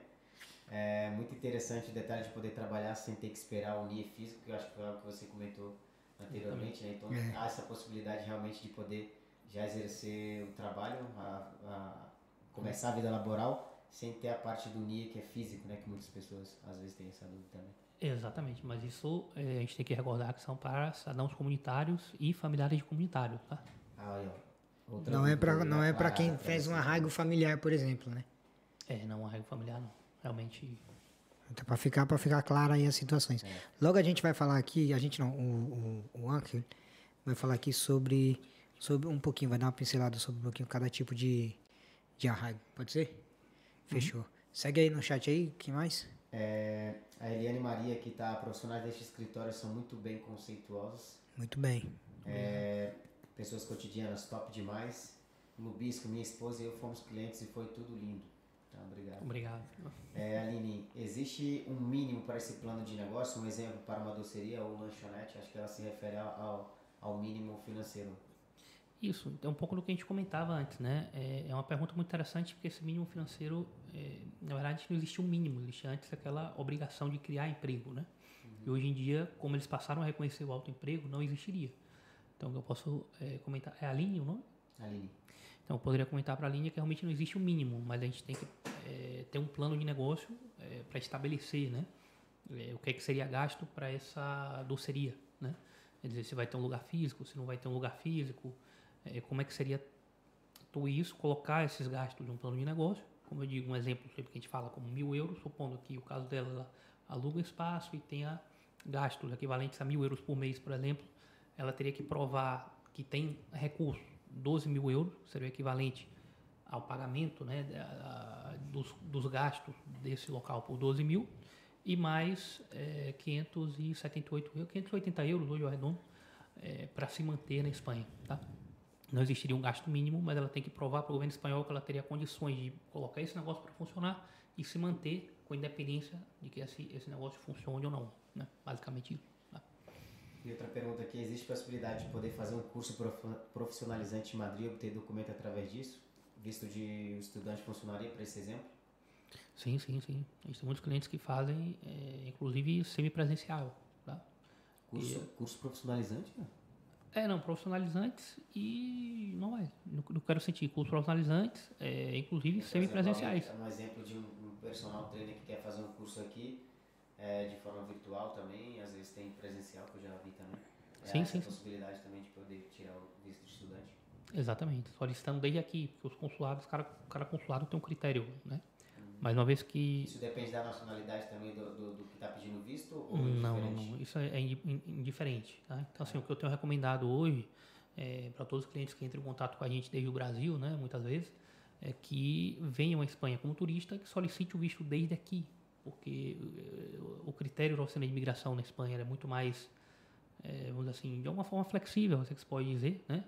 Speaker 3: É muito interessante o detalhe de poder trabalhar sem ter que esperar o NIE físico, que eu acho que foi algo que você comentou anteriormente. Né? Então
Speaker 1: É.
Speaker 3: há essa possibilidade realmente de poder já exercer o trabalho, a, a começar a vida laboral, sem ter a parte do NIE que é físico, né? que muitas pessoas às vezes têm essa dúvida também.
Speaker 2: Exatamente, mas isso eh, a gente tem que recordar que são para cidadãos comunitários e familiares de comunitários, tá?
Speaker 3: Ah, ó. Outra
Speaker 1: Não é pra, não é pra
Speaker 3: clara
Speaker 1: quem fez um arraigo familiar, por exemplo, né?
Speaker 2: É, não arraigo familiar não. Realmente,
Speaker 1: Então, pra ficar, pra ficar clara aí as situações. Logo a gente vai falar aqui, a gente não, o, o, o Anker vai falar aqui sobre, sobre um pouquinho, vai dar uma pincelada sobre um pouquinho cada tipo de, de arraigo. Pode ser? Fechou. Segue aí no chat aí, que mais?
Speaker 3: É, a Eliane Maria, que tá, profissionais deste escritório são muito bem conceituosos.
Speaker 1: Muito bem.
Speaker 3: É, pessoas cotidianas top demais. Lubisco, minha esposa e eu fomos clientes e foi tudo lindo. Tá, obrigado.
Speaker 2: obrigado.
Speaker 3: É, Aline, existe um mínimo para esse plano de negócio? Um exemplo para uma doceria ou lanchonete? Acho que ela se refere ao, ao mínimo financeiro.
Speaker 2: Isso, é um pouco do que a gente comentava antes, né? É, é uma pergunta muito interessante porque esse mínimo financeiro, é, na verdade, não existia um mínimo, existia antes aquela obrigação de criar emprego, né? E hoje em dia, como eles passaram a reconhecer o autoemprego, não existiria. Então, eu posso é, comentar. É a linha o nome?
Speaker 3: Aline.
Speaker 2: Então, eu poderia comentar para a linha que realmente não existe um mínimo, mas a gente tem que é, ter um plano de negócio para estabelecer, né? É, o que, é que seria gasto para essa doceria, né? Quer dizer, se vai ter um lugar físico, se não vai ter um lugar físico, é, como é que seria tudo isso, colocar esses gastos de um plano de negócio. Como eu digo, um exemplo sempre que a gente fala como mil euros, supondo que o caso dela, ela aluga espaço e tenha gastos equivalentes a mil euros por mês, por exemplo, ela teria que provar que tem recurso 12 mil euros, seria o equivalente ao pagamento né, dos, dos gastos desse local por 12 mil, e mais é, 578 euros, 580 euros, hoje eu arredondo, para se manter na Espanha. Tá? Não existiria um gasto mínimo, mas ela tem que provar para o governo espanhol que ela teria condições de colocar esse negócio para funcionar e se manter com independência de que esse, esse negócio funcione ou não. Né? Basicamente isso.
Speaker 3: E outra pergunta aqui, existe possibilidade de poder fazer um curso prof- profissionalizante em Madrid e obter documento através disso? Visto de estudante funcionaria, para esse exemplo?
Speaker 2: Sim, sim, sim. A gente tem muitos clientes que fazem, é, inclusive, semipresencial. Tá?
Speaker 3: Curso, curso profissionalizante? né?
Speaker 2: É, não, profissionalizantes e não é. Não, não quero sentir cursos profissionalizantes, é, inclusive semipresenciais.
Speaker 3: Um exemplo de um, um personal trainer que quer fazer um curso aqui é, de forma virtual também, às vezes tem presencial, que eu já vi também. É,
Speaker 2: Sim, sim, sim.
Speaker 3: possibilidade também de poder tirar o visto de estudante.
Speaker 2: Exatamente, solicitando desde aqui, porque os consulados, cada, cada consulado tem um critério, né? Mas uma vez que.
Speaker 3: Isso depende da nacionalidade também do, do, do que está pedindo visto? Ou é
Speaker 2: Não, não,
Speaker 3: diferente?
Speaker 2: não. Isso é, é indi- indiferente. Tá? Então, assim, o que eu tenho recomendado hoje, é, para todos os clientes que entram em contato com a gente desde o Brasil, né, muitas vezes, é que venham à Espanha como turista e que solicite o visto desde aqui. Porque eh, o critério da oficina de imigração na Espanha é muito mais, eh, vamos dizer assim, de uma forma flexível, se pode dizer, né?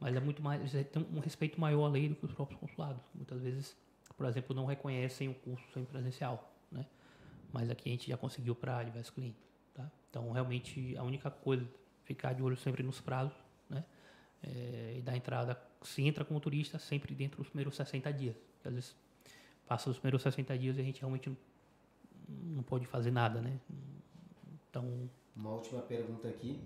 Speaker 2: Mas é muito mais, tem um respeito maior à lei do que os próprios consulados. Muitas vezes, por exemplo, não reconhecem o curso semipresencial, né? Mas aqui a gente já conseguiu para diversos clientes, tá? Então, realmente, a única coisa, ficar de olho sempre nos prazos, né? É, e dar entrada, se entra como turista, sempre dentro dos primeiros 60 dias. Às vezes passa os primeiros 60 dias e a gente realmente não, pode fazer nada, né? Então,
Speaker 3: Uma última pergunta aqui.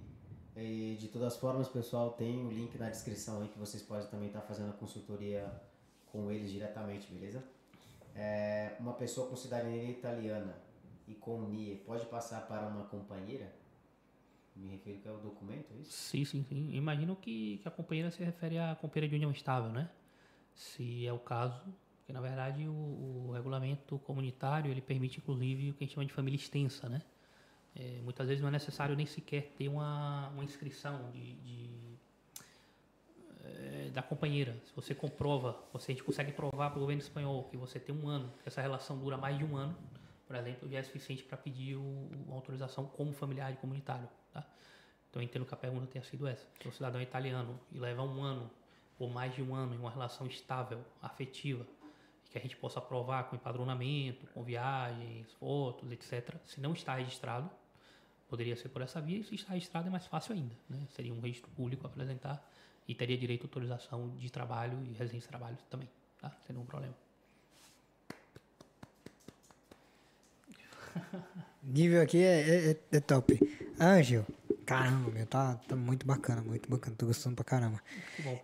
Speaker 3: E, de todas formas, pessoal, tem o link na descrição aí que vocês podem também estar fazendo a consultoria com eles diretamente, beleza? É, uma pessoa com cidadania italiana e com NIE pode passar para uma companheira? Me refiro que é o documento, é isso?
Speaker 2: sim, sim, sim. Imagino que, que a companheira se refere à companheira de união estável, né? Se é o caso, porque na verdade o, o regulamento comunitário ele permite inclusive o que a gente chama de família extensa, né? É, muitas vezes não é necessário nem sequer ter uma, uma inscrição de, de, é, da companheira. Se você comprova, você, a gente consegue provar para o governo espanhol que você tem um ano, que essa relação dura mais de um ano, por exemplo, já é suficiente para pedir o, a autorização como familiar e comunitário. Tá? Então eu entendo que a pergunta tenha sido essa. Se o cidadão é italiano e leva um ano ou mais de um ano em uma relação estável, afetiva, que a gente possa provar com empadronamento, com viagens, fotos, etc. Se não está registrado, poderia ser por essa via, e se está registrado é mais fácil ainda. Né? Seria um registro público a apresentar e teria direito à autorização de trabalho e residência de trabalho também. Tá? Sem nenhum problema.
Speaker 1: Nível aqui é, é- é- é top. Ângel, caramba, meu, tá, tá muito bacana, muito bacana. Tô gostando pra caramba.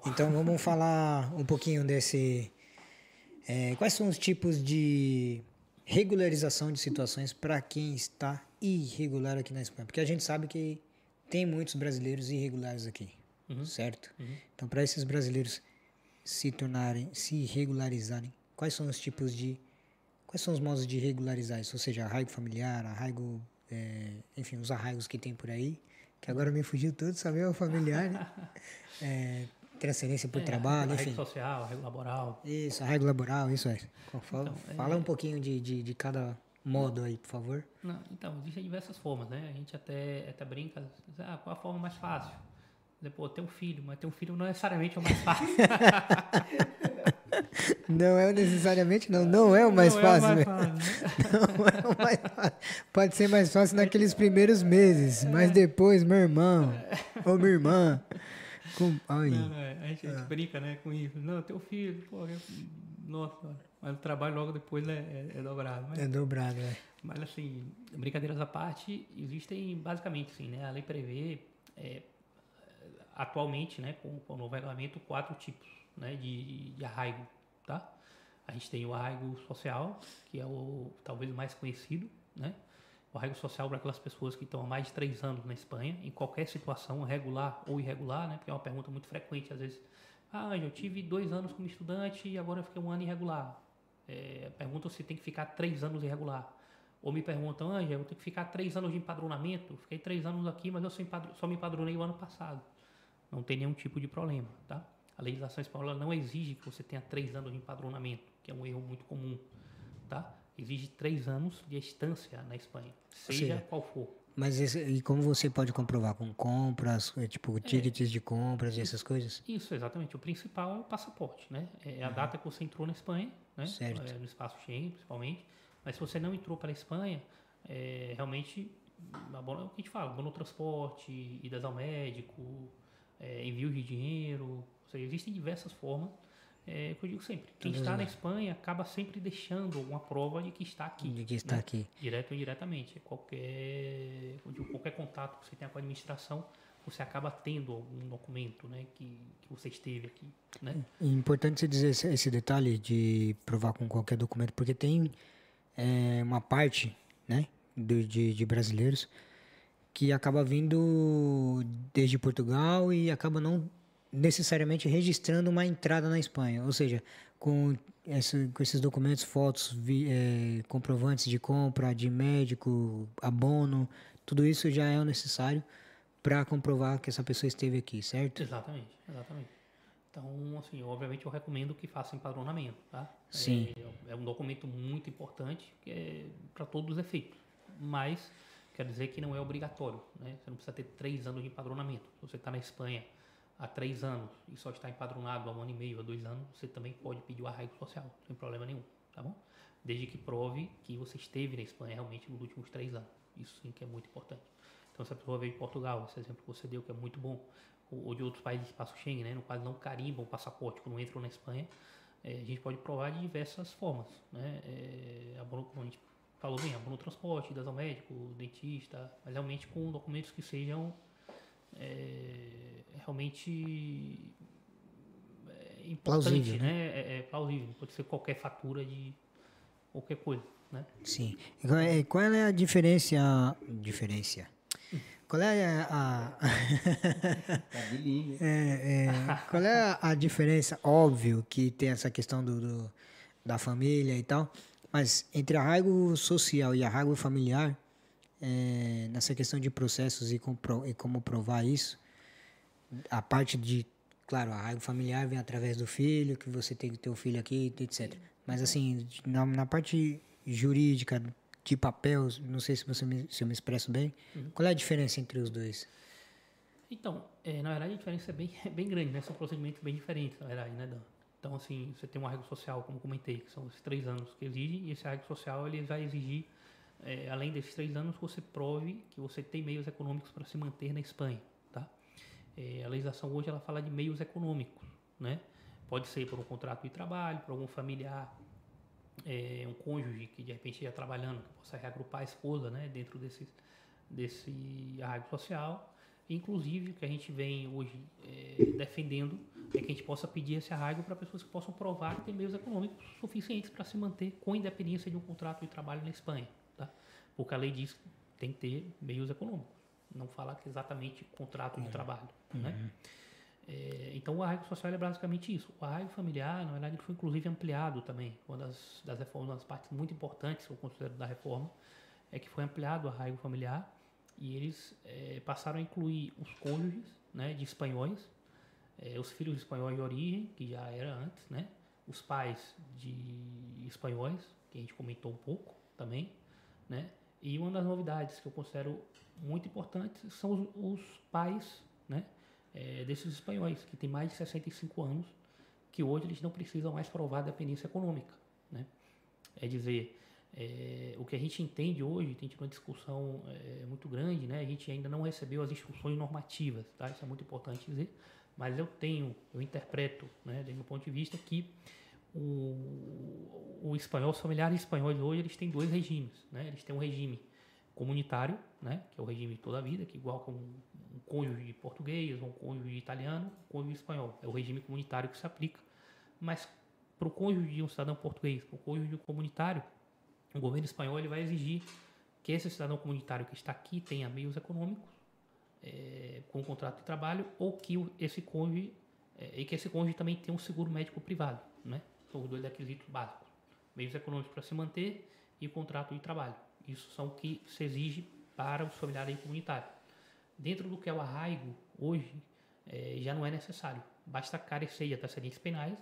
Speaker 1: Então vamos falar um pouquinho desse. É, quais são os tipos de regularização de situações para quem está irregular aqui na Espanha? Porque a gente sabe que tem muitos brasileiros irregulares aqui, certo? Então, para esses brasileiros se tornarem, se regularizarem, quais são os tipos de. Quais são os modos de regularizar isso? Ou seja, arraigo familiar, arraigo. é, enfim, os arraigos que tem por aí. Que agora me fugiu tudo, sabe? O familiar, né? É, transferência por
Speaker 2: É,
Speaker 1: trabalho,
Speaker 2: a
Speaker 1: enfim.
Speaker 2: social, a rede laboral.
Speaker 1: Isso, arraigo laboral, isso é. Fala,
Speaker 2: Então, é-
Speaker 1: fala um pouquinho de, de, de cada modo aí, por favor.
Speaker 2: Não, então, existem diversas formas, né? A gente até, até brinca, diz, ah, qual a forma mais fácil? Dizer, Pô, ter um filho, mas ter um filho não necessariamente é o mais fácil.
Speaker 1: Não é necessariamente, não. Não é o mais
Speaker 2: Não
Speaker 1: fácil.
Speaker 2: É o
Speaker 1: né?
Speaker 2: mais fácil, né?
Speaker 1: Não é o mais fácil. Pode ser mais fácil naqueles primeiros meses, mas depois, meu irmão, ou minha irmã. Com... Ai,
Speaker 2: Não, não, é, a gente, a gente brinca, né, com isso. Não, teu filho, pô, eu- nossa, mas o trabalho logo depois é, é, é dobrado. Mas,
Speaker 1: é dobrado, né?
Speaker 2: mas, assim, brincadeiras à parte, existem basicamente, sim, né? A lei prevê, é, atualmente, né, com, com o novo regulamento, quatro tipos né, de, de arraigo, tá? A gente tem o arraigo social, que é o talvez o mais conhecido, né? O arraigo social para aquelas pessoas que estão há mais de três anos na Espanha, em qualquer situação, regular ou irregular, né? Porque é uma pergunta muito frequente, às vezes. Ah, eu tive dois anos como estudante e agora eu fiquei um ano irregular. É, perguntam se tem que ficar três anos irregular. Ou me perguntam, Ângela, eu tenho que ficar três anos de empadronamento? Fiquei três anos aqui, mas eu só, só me empadronei o ano passado. Não tem nenhum tipo de problema, tá? A legislação espanhola não exige que você tenha três anos de empadronamento, que é um erro muito comum, tá? Exige três anos de estância na Espanha, seja
Speaker 1: seja,
Speaker 2: qual for.
Speaker 1: Mas esse- e como você pode comprovar? Com compras, é, tipo, tickets de compras e essas coisas?
Speaker 2: Isso, exatamente. O principal é o passaporte, né? É a data que você entrou na Espanha, né?
Speaker 1: Certo.
Speaker 2: É, no espaço Schengen, principalmente. Mas se você não entrou para a Espanha, é, realmente, abono, é o que a gente fala, abono transporte, idas ao médico, é, envio de dinheiro. Ou seja, existem diversas formas. É, que eu digo sempre, quem
Speaker 1: Todas
Speaker 2: está na
Speaker 1: elas.
Speaker 2: Espanha acaba sempre deixando alguma prova de que está aqui.
Speaker 1: De que está
Speaker 2: né?
Speaker 1: aqui.
Speaker 2: direto ou indiretamente. Qualquer, eu digo, qualquer contato que você tenha com a administração, você acaba tendo algum documento né, que, que você esteve aqui. Né?
Speaker 1: É importante você dizer esse, esse detalhe de provar com qualquer documento, porque tem é, uma parte né, do- de, de brasileiros que acaba vindo desde Portugal e acaba não necessariamente registrando uma entrada na Espanha, ou seja, com, com esses documentos, fotos, vi, é, comprovantes de compra, de médico, abono, tudo isso já é o necessário para comprovar que essa pessoa esteve aqui, certo?
Speaker 2: Exatamente, exatamente. Então, assim, obviamente eu recomendo que faça empadronamento, tá?
Speaker 1: Sim.
Speaker 2: É, é um documento muito importante que é para todos os efeitos, mas quer dizer que não é obrigatório, né? Você não precisa ter três anos de empadronamento. Se você está na Espanha há três anos e só está empadronado há um ano e meio, há dois anos, você também pode pedir o arraigo social, sem problema nenhum, tá bom? Desde que prove que você esteve na Espanha realmente nos últimos três anos. Isso sim que é muito importante. Então, se a pessoa veio de Portugal, esse exemplo que você deu, que é muito bom, ou de outros países de espaço Schengen, né, no qual não carimbam o passaporte quando entram na Espanha, é, a gente pode provar de diversas formas. Né? É, como a gente falou bem, abono transporte, idas ao médico, dentista, mas realmente com documentos que sejam é, realmente é,
Speaker 1: plausível,
Speaker 2: né? É, é, plausível, pode ser qualquer fatura de qualquer coisa, né?
Speaker 1: Sim. E qual é a diferença? Diferença. Qual é a. a...
Speaker 3: tá.
Speaker 1: É, é, qual é a, diferença? Óbvio que tem essa questão do, do, da família e tal, mas entre arraigo social e arraigo familiar, é, nessa questão de processos e, compro, e como provar isso, a parte de. Claro, arraigo familiar vem através do filho, que você tem que ter o filho aqui, etc. Mas, assim, na, na parte jurídica, de papel, não sei se, você me, se eu me expresso bem. Uhum. Qual é a diferença entre os dois?
Speaker 2: Então, é, na verdade a diferença é bem, é bem grande, né? São procedimentos bem diferentes, na verdade, né, Dan? Então, assim, você tem um arrego social, como comentei, que são os três anos que exige, e esse arrego social ele vai exigir, é, além desses três anos, que você prove que você tem meios econômicos para se manter na Espanha? É, a legislação hoje ela fala de meios econômicos, né? Pode ser por um contrato de trabalho, por algum familiar é, um cônjuge que de repente esteja trabalhando, que possa reagrupar a esposa né, dentro desse, desse arraigo social. Inclusive, o que a gente vem hoje é, defendendo é que a gente possa pedir esse arraigo para pessoas que possam provar que têm meios econômicos suficientes para se manter com independência de um contrato de trabalho na Espanha. Tá? Porque a lei diz que tem que ter meios econômicos, não fala que exatamente contrato de uhum. trabalho. Né? Uhum. Né? É, então o arraigo social é basicamente isso. O arraigo familiar, na verdade, foi inclusive ampliado também. Uma das, das reformas, uma das partes muito importantes eu considero da reforma, é que foi ampliado o arraigo familiar e eles é, passaram a incluir os cônjuges né, de espanhóis, é, os filhos de espanhóis de origem, que já era antes, né, os pais de espanhóis, que a gente comentou um pouco também, né, e uma das novidades que eu considero muito importantes são os, os pais né, é, desses espanhóis, que têm mais de 65 anos, que hoje eles não precisam mais provar dependência econômica. Né? É dizer, é, o que a gente entende hoje, tem tido uma discussão é, muito grande, né? a gente ainda não recebeu as instruções normativas, tá? isso é muito importante dizer, mas eu tenho, eu interpreto, né, do meu ponto de vista, que o, o espanhol, os familiares espanhóis hoje, eles têm dois regimes. Né? Eles têm um regime comunitário, né, que é o regime de toda a vida, que é igual com um, cônjuge português, um cônjuge italiano, um cônjuge espanhol. É o regime comunitário que se aplica. Mas para o cônjuge de um cidadão português, para o cônjuge comunitário, o governo espanhol ele vai exigir que esse cidadão comunitário que está aqui tenha meios econômicos, é, com um contrato de trabalho, ou que esse cônjuge, é, e que esse cônjuge também tenha um seguro médico privado. Né? São os dois requisitos básicos. Meios econômicos para se manter e contrato de trabalho. Isso são o que se exige para os familiares comunitários. Dentro do que é o arraigo, hoje, é, já não é necessário. Basta carecer de antecedentes penais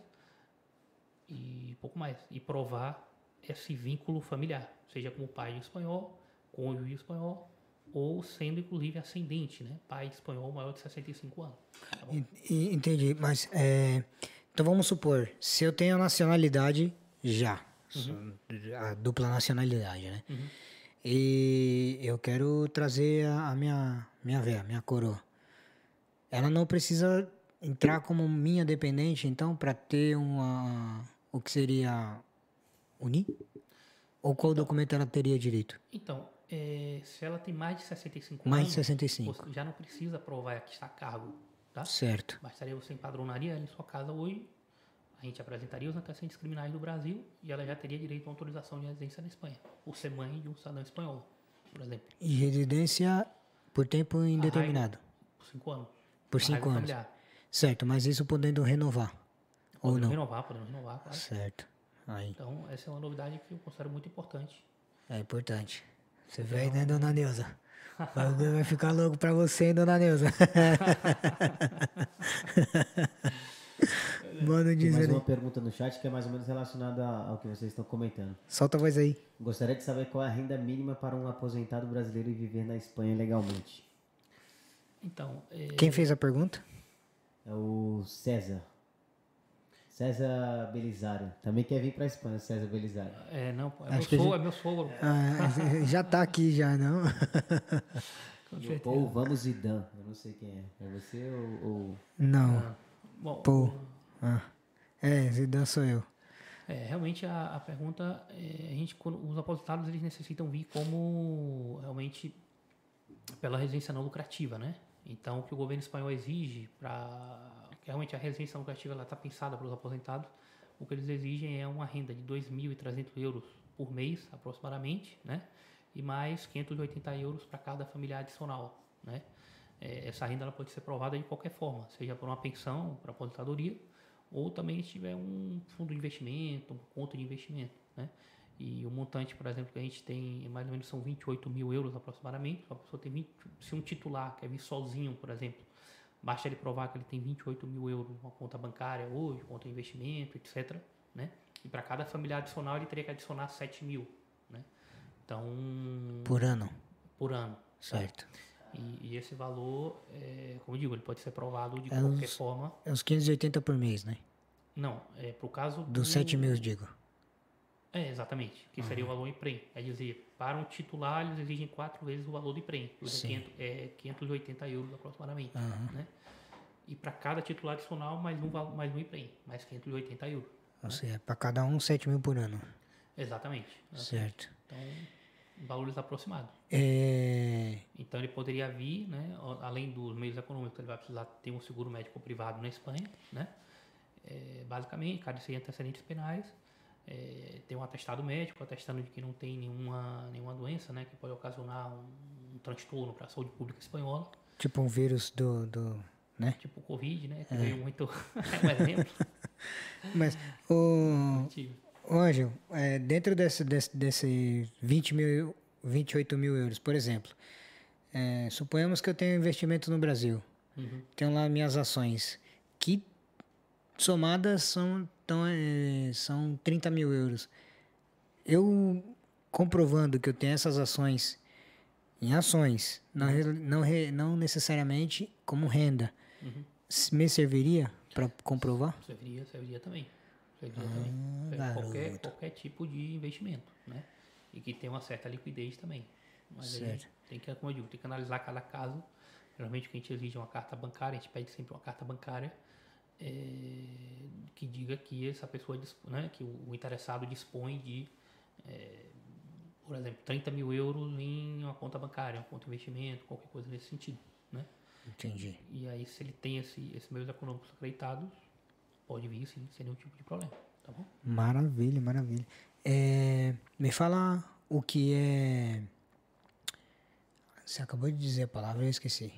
Speaker 2: e pouco mais. E provar esse vínculo familiar, seja como pai espanhol, cônjuge espanhol, ou sendo inclusive ascendente, né? Pai espanhol maior de 65 anos. Tá
Speaker 1: Entendi, mas é, então vamos supor, se eu tenho a nacionalidade já, uhum. a dupla nacionalidade, né? Uhum. E eu quero trazer a, a minha, minha véia, minha coroa. Ela não precisa entrar como minha dependente, então, para ter uma. O que seria. Unir? Ou qual então, documento ela teria direito?
Speaker 2: Então, é, se ela tem mais de 65
Speaker 1: mais anos. Mais de 65.
Speaker 2: Você já não precisa provar que está a cargo, tá?
Speaker 1: Certo.
Speaker 2: Bastaria você empadronaria ela em sua casa hoje a gente apresentaria os antecedentes criminais do Brasil e ela já teria direito a autorização de residência na Espanha, por ser mãe de um cidadão espanhol, por exemplo.
Speaker 1: E residência por tempo indeterminado?
Speaker 2: por cinco anos.
Speaker 1: Por cinco anos. Familiar. Certo, mas isso podendo renovar. Ou
Speaker 2: Podemos
Speaker 1: não?
Speaker 2: renovar, podemos renovar, claro.
Speaker 1: Certo. Aí,
Speaker 2: Então, essa é uma novidade que eu considero muito importante.
Speaker 1: é importante. Você vê aí, né, dona Neuza? O bagulho vai ficar louco pra você, hein, dona Neuza? Mano
Speaker 3: Tem mais uma pergunta no chat que é mais ou menos relacionada ao que vocês estão comentando.
Speaker 1: Solta a voz aí.
Speaker 3: Gostaria de saber qual é a renda mínima para um aposentado brasileiro e viver na Espanha legalmente.
Speaker 2: Então, é,
Speaker 1: Quem fez a pergunta?
Speaker 3: É o César. César Belisário. Também quer vir para a Espanha, César Belisário.
Speaker 2: é, não, é,
Speaker 1: Acho
Speaker 2: meu sogro,
Speaker 1: gente-
Speaker 2: é meu sogro.
Speaker 1: Ah, já tá aqui já, não?
Speaker 2: com
Speaker 3: E o. Paul Vamos Zidane. Eu não sei quem é. É você ou... ou...
Speaker 1: Não.
Speaker 2: Ah, Bom,
Speaker 1: Pô. Ah. É, Zidane sou eu.
Speaker 2: É, realmente a, a pergunta, é, a gente, quando, os aposentados eles necessitam vir como realmente pela residência não lucrativa, né? Então, o que o governo espanhol exige para realmente a residência lucrativa está pensada para os aposentados, o que eles exigem é uma renda de 2.300 euros por mês, aproximadamente, né? E mais 580 euros para cada familiar adicional, né? É, essa renda ela pode ser provada de qualquer forma, seja por uma pensão, para aposentadoria, ou também se tiver um fundo de investimento, uma conta de investimento, né? E o montante, por exemplo, que a gente tem, mais ou menos são 28 mil euros aproximadamente. Pessoa tem 20, se um titular quer vir sozinho, por exemplo, basta ele provar que ele tem 28 mil euros numa conta bancária hoje, conta de investimento, etc. Né? E para cada familiar adicional ele teria que adicionar 7 mil, né? Então,
Speaker 1: Por ano.
Speaker 2: por ano.
Speaker 1: Certo.
Speaker 2: E, e esse valor, é, como eu digo, ele pode ser provado de
Speaker 1: É
Speaker 2: qualquer
Speaker 1: os-
Speaker 2: forma.
Speaker 1: É uns 580 por mês, né?
Speaker 2: Não, é pro caso
Speaker 1: Dos 7 mil, eu digo.
Speaker 2: É, exatamente. Que seria o valor em prêmio. É dizer, para um titular, eles exigem quatro vezes o valor
Speaker 1: Sim.
Speaker 2: É, 500, é 580 euros aproximadamente.
Speaker 1: Aham.
Speaker 2: Né? E para cada titular adicional, mais um, mais um em prêmio. Mais 580 euros.
Speaker 1: Ou seja, para cada um, 7 mil por ano.
Speaker 2: Exatamente. né?
Speaker 1: Certo.
Speaker 2: Então, valores aproximados.
Speaker 1: É...
Speaker 2: Então, ele poderia vir, né, além dos meios econômicos, ele vai precisar ter um seguro médico privado na Espanha, né? É, basicamente, sem antecedentes penais, é, tem um atestado médico atestando de que não tem nenhuma, nenhuma doença, né, que pode ocasionar um, um transtorno para a saúde pública espanhola,
Speaker 1: Tipo um vírus do. do né?
Speaker 2: tipo o Covid, né, que veio muito, é um exemplo.
Speaker 1: Mas, o. Ô, Ângelo, é, dentro desse, desse, desse 20 mil, 28 mil euros, por exemplo, é, suponhamos que eu tenho investimento no Brasil,
Speaker 2: Uhum.
Speaker 1: tenho lá minhas ações, que somadas são, tão, é, são 30 mil euros. Eu comprovando que eu tenho essas ações em ações, não, não, não necessariamente como renda,
Speaker 2: Uhum.
Speaker 1: me serviria para comprovar?
Speaker 2: Serviria, serviria também. Serviria também. É, qualquer, qualquer tipo de investimento, né? E que tenha uma certa liquidez também. Mas
Speaker 1: Certo.
Speaker 2: tem que, como eu digo, tem que analisar cada caso. Geralmente o que a gente exige é uma carta bancária, a gente pede sempre uma carta bancária é, que diga que essa pessoa, né, que o, o interessado dispõe de, é, por exemplo, 30 mil euros em uma conta bancária, uma conta de investimento, qualquer coisa nesse sentido, né?
Speaker 1: Entendi.
Speaker 2: E aí, se ele tem esse, esses meios econômicos acreditados, pode vir sim, sem nenhum tipo de problema, tá bom?
Speaker 1: Maravilha, maravilha. É, me fala o que é. Você acabou de dizer a palavra, eu esqueci.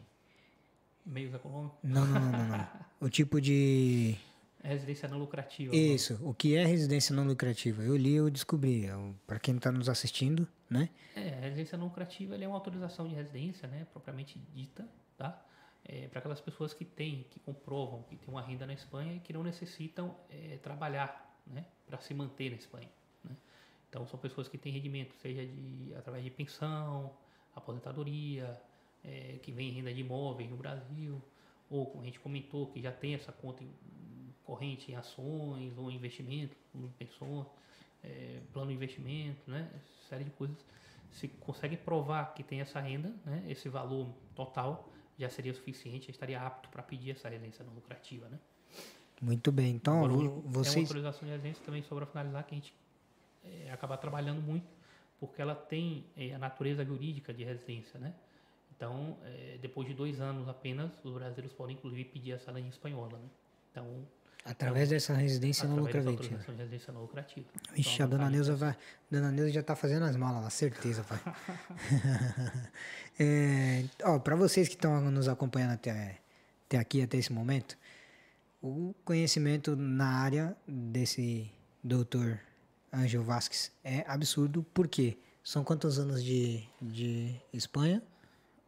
Speaker 2: Meios econômicos,
Speaker 1: Não, não, não, não, não. O tipo de.
Speaker 2: residência não lucrativa.
Speaker 1: Isso, o que é residência não lucrativa? Eu li, eu descobri. Para quem está nos assistindo, né?
Speaker 2: É, a residência não lucrativa é uma autorização de residência, né, propriamente dita, tá? É, para aquelas pessoas que têm, que comprovam que têm uma renda na Espanha e que não necessitam é, trabalhar, né, para se manter na Espanha. Né? Então são pessoas que têm rendimento, seja de através de pensão, aposentadoria, é, que vem renda de imóveis no Brasil, ou como a gente comentou, que já tem essa conta em- corrente em ações ou investimento, fundo de pensões, é, plano de investimento, né? Série de coisas. Se consegue provar que tem essa renda, né? Esse valor total já seria suficiente, já estaria apto para pedir essa residência não lucrativa, né?
Speaker 1: Muito bem. Então,
Speaker 2: Agora,
Speaker 1: vo-
Speaker 2: o- Tem uma
Speaker 1: vocês.
Speaker 2: autorização de residência também sobre finalizar que a gente é, acaba trabalhando muito porque ela tem é, a natureza jurídica de residência, né? Então, é, depois de dois anos apenas, os brasileiros podem inclusive pedir essa lei espanhola, né? Então,
Speaker 1: Através dessa residência não
Speaker 2: através
Speaker 1: lucrativa.
Speaker 2: de residência não lucrativa.
Speaker 1: Ixi,
Speaker 2: Então,
Speaker 1: a dona
Speaker 2: vantagem
Speaker 1: Neuza vai. Dona Neuza já tá fazendo as malas lá, certeza, pai. é, ó, para vocês que estão nos acompanhando até, até aqui, até esse momento, o conhecimento na área desse doutor Ângelo Vasques é absurdo. Por quê? São quantos anos de, de Espanha?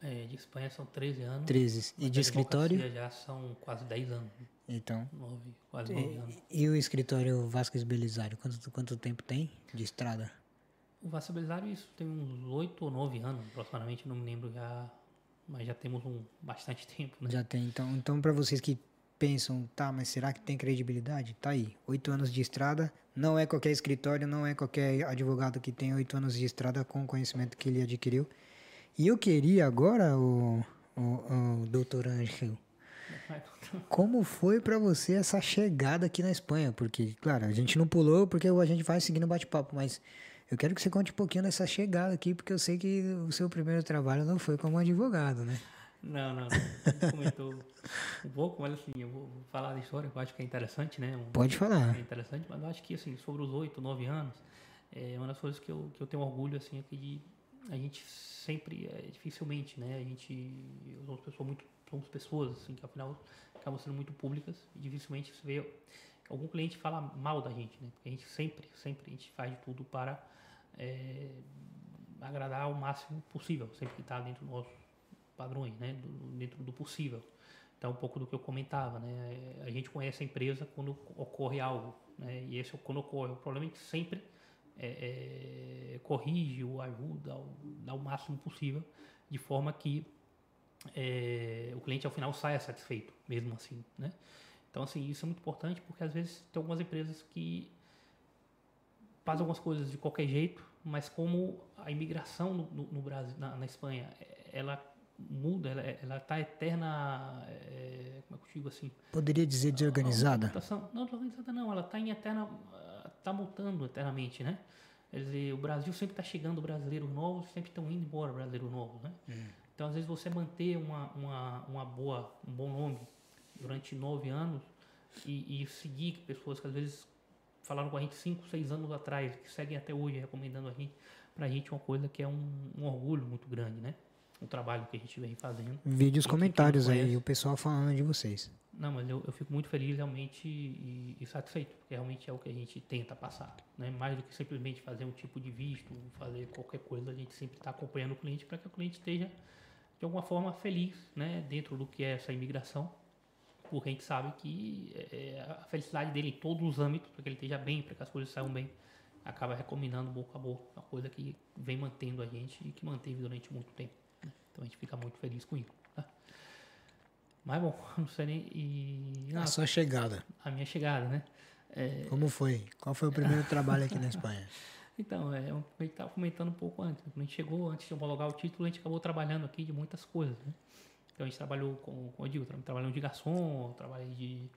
Speaker 2: É, de Espanha são 13 anos.
Speaker 1: 13. E de escritório?
Speaker 2: já são quase 10 anos.
Speaker 1: Então.
Speaker 2: Nove, quase 9 anos.
Speaker 1: E, o escritório Vasques Belisário? Quanto, quanto tempo tem de estrada?
Speaker 2: O Vassa Belisário, isso tem uns 8 ou 9 anos, aproximadamente, não me lembro já. Mas já temos um bastante tempo, né?
Speaker 1: Já tem. Então, então para vocês que pensam, tá, mas será que tem credibilidade? Tá aí. Oito anos de estrada. Não é qualquer escritório, não é qualquer advogado que tem oito anos de estrada com o conhecimento que ele adquiriu. E eu queria agora, o, o, o doutor Ângelo, como foi para você essa chegada aqui na Espanha? Porque, claro, a gente não pulou porque a gente vai seguindo o bate-papo, mas eu quero que você conte um pouquinho dessa chegada aqui, porque eu sei que o seu primeiro trabalho não foi como advogado, né?
Speaker 2: Não, não, não. Comentou um pouco, mas assim, eu vou falar da história, que eu acho que é interessante, né? Um-
Speaker 1: Pode falar.
Speaker 2: É interessante, mas eu acho que, assim, sobre os 8, 9 anos, é uma das coisas que eu, que eu tenho orgulho, assim, é que de, a gente sempre, é, dificilmente, né? A gente, somos pessoas muito, somos pessoas, assim, que afinal acabam sendo muito públicas e dificilmente se vê algum cliente fala mal da gente, né? Porque a gente sempre, sempre, a gente faz de tudo para é, agradar o máximo possível, sempre que está dentro dos nossos padrões, né? Do- dentro do possível. Então, um pouco do que eu comentava, né? A gente conhece a empresa quando ocorre algo, né? E esse é quando ocorre. O problema é que sempre é, é, corrige ou ajuda, ou dá o máximo possível, de forma que é, o cliente ao final saia satisfeito, mesmo assim, né? Então, assim, isso é muito importante porque às vezes tem algumas empresas que fazem algumas coisas de qualquer jeito, mas como a imigração no, no- no Brasil, na, na Espanha, ela muda, ela, ela tá eterna, é, como é que eu digo assim?
Speaker 1: Poderia dizer desorganizada?
Speaker 2: Não, desorganizada não, ela está em eterna, está mutando eternamente, né? Quer dizer, o Brasil sempre está chegando brasileiros novos, sempre estão indo embora brasileiros novos, né? Então, às vezes, você manter uma, uma, uma boa, um bom nome durante nove anos e, e seguir pessoas que às vezes falaram com a gente cinco, seis anos atrás, que seguem até hoje recomendando a gente, pra gente é uma coisa que é um, um orgulho muito grande, né? O trabalho que a gente vem fazendo.
Speaker 1: Vídeos, comentários aí, o pessoal falando de vocês.
Speaker 2: Não, mas eu, eu fico muito feliz realmente e, e satisfeito, porque realmente é o que a gente tenta passar. Né? Mais do que simplesmente fazer um tipo de visto, fazer qualquer coisa, a gente sempre está acompanhando o cliente para que o cliente esteja, de alguma forma, feliz né? dentro do que é essa imigração, porque a gente sabe que é, a felicidade dele em todos os âmbitos, para que ele esteja bem, para que as coisas saiam bem, acaba recomendando boca a boca, uma coisa que vem mantendo a gente e que manteve durante muito tempo. Né? Então a gente fica muito feliz com isso. Tá? Mas bom, não sei nem. E,
Speaker 1: A
Speaker 2: ah,
Speaker 1: sua chegada,
Speaker 2: a minha chegada, né? É,
Speaker 1: como foi? Qual foi o primeiro trabalho aqui na Espanha?
Speaker 2: então, é, a gente estava comentando um pouco antes. Quando a gente chegou, antes de homologar o título, a gente acabou trabalhando aqui de muitas coisas. Né? Então, a gente trabalhou, com, como eu digo, tra- trabalhamos de garçom, trabalhei de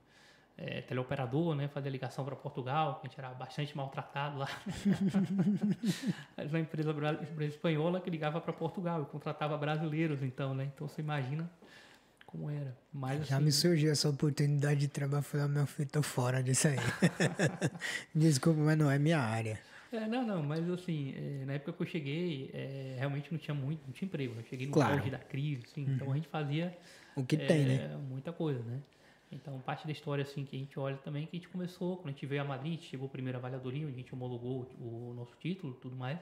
Speaker 2: é, teleoperador, né? Fazer ligação para Portugal, que a gente era bastante maltratado lá. Uma empresa, empresa espanhola que ligava para Portugal e contratava brasileiros, então, né? Então, você imagina como era. Mas,
Speaker 1: Já
Speaker 2: assim,
Speaker 1: me surgiu essa oportunidade de trabalhar, falei, meu filho, tô fora disso aí. Desculpa, mas não é minha área.
Speaker 2: É, não, não, mas assim, é, na época que eu cheguei, é, realmente não tinha muito, não tinha emprego. Eu cheguei no
Speaker 1: Claro.
Speaker 2: auge da crise, assim, então a gente fazia
Speaker 1: O que
Speaker 2: é,
Speaker 1: tem, né?
Speaker 2: muita coisa, né? Então, parte da história assim que a gente olha também, que a gente começou, quando a gente veio a Madrid, a gente chegou primeiro a Valhadoria, onde a gente homologou o, nosso título tudo mais.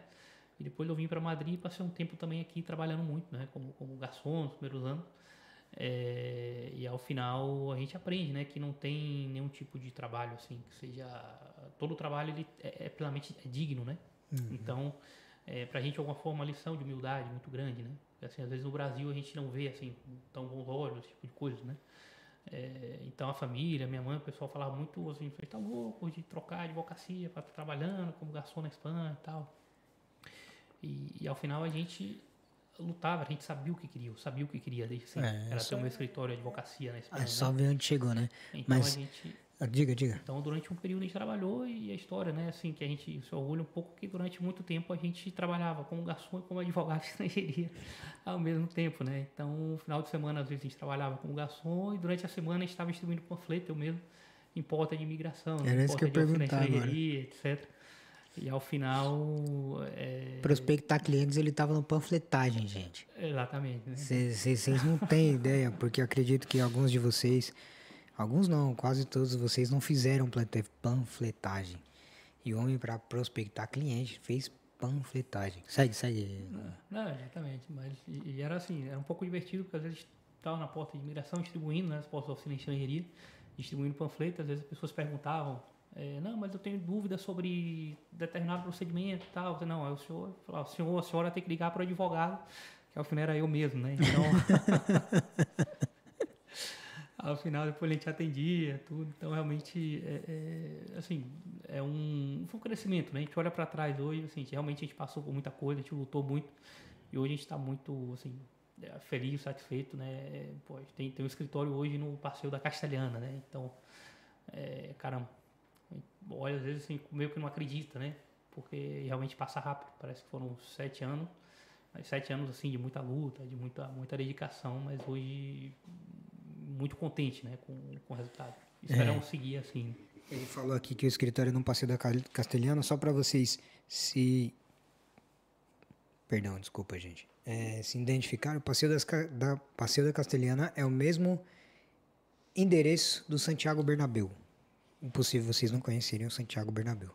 Speaker 2: E depois eu vim para Madrid e passei um tempo também aqui trabalhando muito, né? Como, como garçom nos primeiros anos. É, e ao final a gente aprende, né, que não tem nenhum tipo de trabalho assim que seja todo o trabalho ele é, é plenamente é digno, né? Então, é, para a gente é alguma forma uma lição de humildade muito grande, né? Porque, assim, às vezes no Brasil a gente não vê assim tão bons olhos esse tipo de coisa, né? É, então a família, minha mãe, o pessoal falava muito assim, falei, tá louco de trocar de advocacia para estar trabalhando como garçom na Espanha e tal. E, e ao final a gente lutava, a gente sabia o que queria, eu sabia o que queria desde sempre.
Speaker 1: É,
Speaker 2: Era ter um escritório de advocacia na Espanha.
Speaker 1: É
Speaker 2: né?
Speaker 1: só ver onde chegou, né?
Speaker 2: Então
Speaker 1: mas-
Speaker 2: a gente
Speaker 1: Diga, diga.
Speaker 2: então, durante um período a gente trabalhou e a história, né, assim, que a gente se orgulha um pouco que durante muito tempo a gente trabalhava como garçom e como advogado de estrangeiria ao mesmo tempo, né? Então, no final de semana, às vezes, a gente trabalhava como garçom e durante a semana a gente estava distribuindo panfleto, eu mesmo, em porta de imigração,
Speaker 1: Era
Speaker 2: em porta de
Speaker 1: agora.
Speaker 2: estrangeiria, etc. E ao final, é,
Speaker 1: Prospectar clientes, ele tava no panfletagem, gente.
Speaker 2: exatamente, né?
Speaker 1: Vocês não têm ideia, porque acredito que alguns de vocês, Alguns não, quase todos vocês não fizeram panfletagem. E o homem, para prospectar cliente, fez panfletagem. Segue, segue.
Speaker 2: Não, exatamente. Mas e, e era assim, era um pouco divertido, porque às vezes estava na porta de imigração distribuindo, né? As portas da oficina de estrangeiria, distribuindo panfletos, às vezes as pessoas perguntavam, é, não, mas eu tenho dúvida sobre determinado procedimento e tal. Falei, Não, aí o senhor falava, o senhor, a senhora tem que ligar para o advogado, que ao final era eu mesmo, né? Então. ao final depois a gente atendia tudo. Então realmente é, é, assim é um foi um crescimento né? A gente olha para trás hoje assim realmente a gente passou por muita coisa a gente lutou muito. E hoje a gente está muito assim é, feliz satisfeito né? Pô, a gente tem tem um escritório hoje no passeio da Castelhana né? Então é, caramba. Olha às vezes assim meio que não acredita né? Porque realmente passa rápido. Parece que foram sete anos mas sete anos assim de muita luta de muita muita dedicação mas hoje muito contente né, com, com o resultado. Esperamos seguir assim.
Speaker 1: Ele falou aqui que o escritório é num passeio da Castelhana, só para vocês se. Perdão, desculpa, gente. É, se identificar, o passeio, das, da, passeio da Castelhana é o mesmo endereço do Santiago Bernabéu. Impossível vocês não conhecerem o Santiago Bernabéu.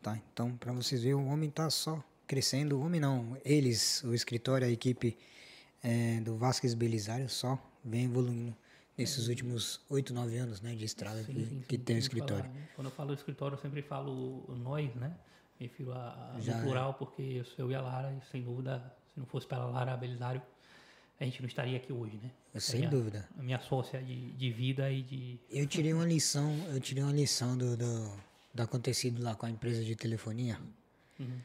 Speaker 1: Tá? Então, para vocês verem, o homem tá só crescendo. O homem não, eles, o escritório, a equipe é, do Vasquez Belisário só vem evoluindo nesses últimos 8, 9 anos né, de estrada
Speaker 2: É. Sim,
Speaker 1: que,
Speaker 2: sim,
Speaker 1: que
Speaker 2: sim,
Speaker 1: tem o escritório.
Speaker 2: falar, né? Quando eu falo escritório, eu sempre falo nós, né? Me refiro a, a
Speaker 1: Já é.
Speaker 2: no plural, porque eu sou eu e a Lara, e sem dúvida, se não fosse pela Lara Belisário, a gente não estaria aqui hoje, né?
Speaker 1: Sem
Speaker 2: Seria
Speaker 1: dúvida.
Speaker 2: A minha sócia de, de vida e de.
Speaker 1: Eu tirei uma lição, eu tirei uma lição do, do, do acontecido lá com a empresa de telefonia.
Speaker 2: Uhum.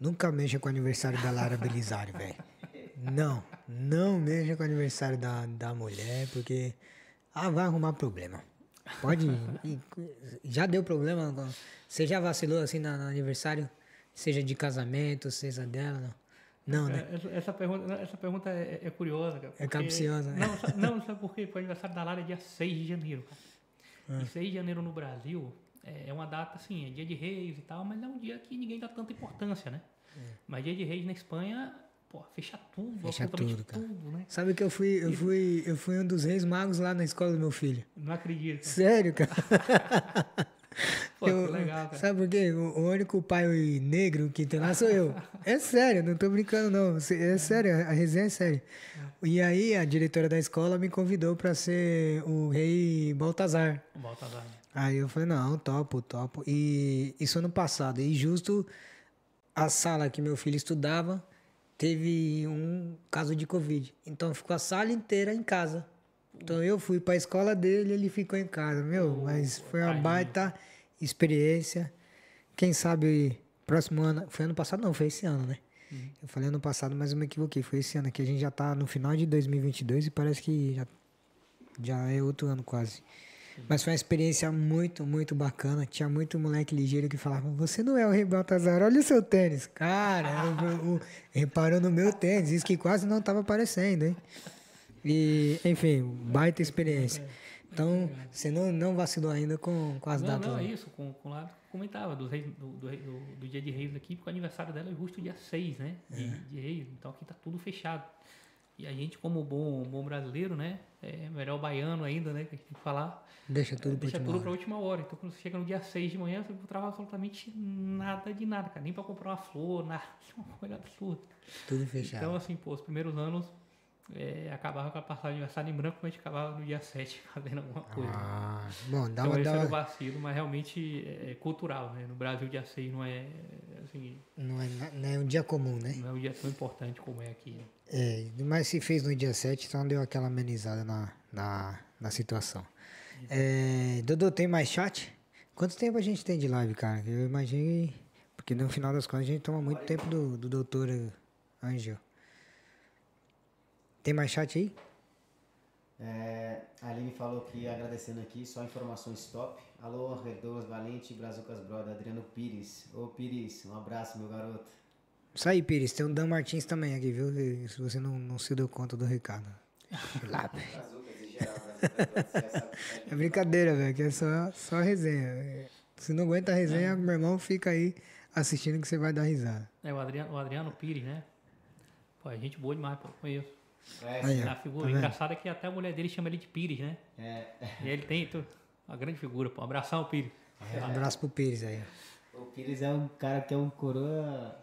Speaker 1: Nunca mexa com o aniversário da Lara Belisário, velho. Não, não mexa com o aniversário da, da mulher, porque ah, vai arrumar problema. Pode. já deu problema? Você já vacilou assim no, no aniversário? Seja de casamento, seja dela? Não, não né?
Speaker 2: É, Essa, pergunta, essa pergunta é, é curiosa, cara.
Speaker 1: É
Speaker 2: porque-
Speaker 1: capciosa, né?
Speaker 2: Não, não, sabe por quê? Porque o aniversário da Lara é dia 6 de janeiro, cara.
Speaker 1: Ah.
Speaker 2: E 6 de janeiro no Brasil é é uma data assim, é dia de reis e tal, mas é um dia que ninguém dá tanta importância, né? Mas dia de reis na Espanha, pô, fecha tudo,
Speaker 1: É. Fecha tudo, cara.
Speaker 2: tudo, né?
Speaker 1: Sabe que eu fui, eu fui, eu fui um dos reis magos lá na escola do meu filho.
Speaker 2: Não acredito.
Speaker 1: Sério, cara.
Speaker 2: Pô,
Speaker 1: Eu-
Speaker 2: legal, cara.
Speaker 1: Sabe por quê? O, único pai negro que tem lá sou eu. É sério, não tô brincando, não. Se- É sério, a resenha é séria. E aí a diretora da escola me convidou pra ser o rei Baltazar.
Speaker 2: O Baltazar. né?
Speaker 1: Aí eu falei, não, topo, topo. E isso ano passado. E justo a sala que meu filho estudava teve um caso de Covid. Então ficou a sala inteira em casa. Então eu fui pra escola dele ele ficou em casa. Meu, mas foi uma baita experiência. Quem sabe próximo ano. Foi ano passado? Não, foi esse ano, né? Eu falei ano passado, mas eu me equivoquei. Foi esse ano que a gente já tá no final de 2022 e parece que já, já é outro ano quase. Mas foi uma experiência muito, muito bacana. Tinha muito moleque ligeiro que falava: Você não é o Rei Baltazar, olha o seu tênis. Cara, o- o- reparou no meu tênis, isso que quase não estava aparecendo, hein? E, enfim, baita experiência. Então, você não, não vacilou ainda com, com as
Speaker 2: Não,
Speaker 1: datas.
Speaker 2: não, é isso. Com, com lá comentava do, reis, do, do- do dia de reis aqui, porque o aniversário dela é justo dia 6, né? De,
Speaker 1: É.
Speaker 2: de reis. Então aqui tá tudo fechado. E a gente, como bom, bom brasileiro, né? É melhor baiano ainda, né? Que a gente tem que falar.
Speaker 1: Deixa tudo
Speaker 2: Deixa
Speaker 1: última hora.
Speaker 2: última hora. Então quando você chega no dia 6 de manhã, você não trava absolutamente nada de nada, cara. Nem pra comprar uma flor, nada. Uma coisa absurda.
Speaker 1: Tudo fechado.
Speaker 2: Então, assim, pô, os primeiros anos é, acabava com a passagem de aniversário em branco, mas a gente acabava no dia 7 fazendo alguma coisa.
Speaker 1: Ah, bom, dá
Speaker 2: Então
Speaker 1: uma,
Speaker 2: esse
Speaker 1: dá
Speaker 2: era
Speaker 1: uma,
Speaker 2: vacilo, mas realmente é cultural, né? No Brasil, dia 6 não é, assim,
Speaker 1: não, é, não é um dia comum, né?
Speaker 2: não é um dia tão importante como é aqui. né?
Speaker 1: É, mas se fez no dia 7, então deu aquela amenizada na, na, na situação. É, Dodô, tem mais chat? Quanto tempo a gente tem de live, cara? Eu imaginei. Porque no final das contas a gente toma muito tempo do, do doutor Angel. Tem mais chat aí?
Speaker 3: É, a Aline falou que agradecendo aqui, só informações top. Alô, Redoas Valente, Brazucas Brother, Adriano Pires. Ô Pires, um abraço, meu garoto.
Speaker 1: Isso aí, Pires. Tem o Dan Martins também aqui, viu? Se você não, não se deu conta do recado. Lá,
Speaker 3: que
Speaker 1: É brincadeira, velho, que é só, só resenha. É, Se não aguenta a resenha, meu irmão fica aí assistindo que você vai dar risada.
Speaker 2: É, o Adriano, o Adriano Pires, né? Pô, é gente boa demais, pô, conheço.
Speaker 3: É,
Speaker 1: Aí.
Speaker 2: A figura
Speaker 1: Tá
Speaker 2: engraçada é que até a mulher dele chama ele de Pires, né?
Speaker 3: é,
Speaker 2: E ele tem tu, uma grande figura, pô. Um abração, Pires.
Speaker 1: Um abraço pro Pires aí.
Speaker 3: o Pires é um cara que é um coroa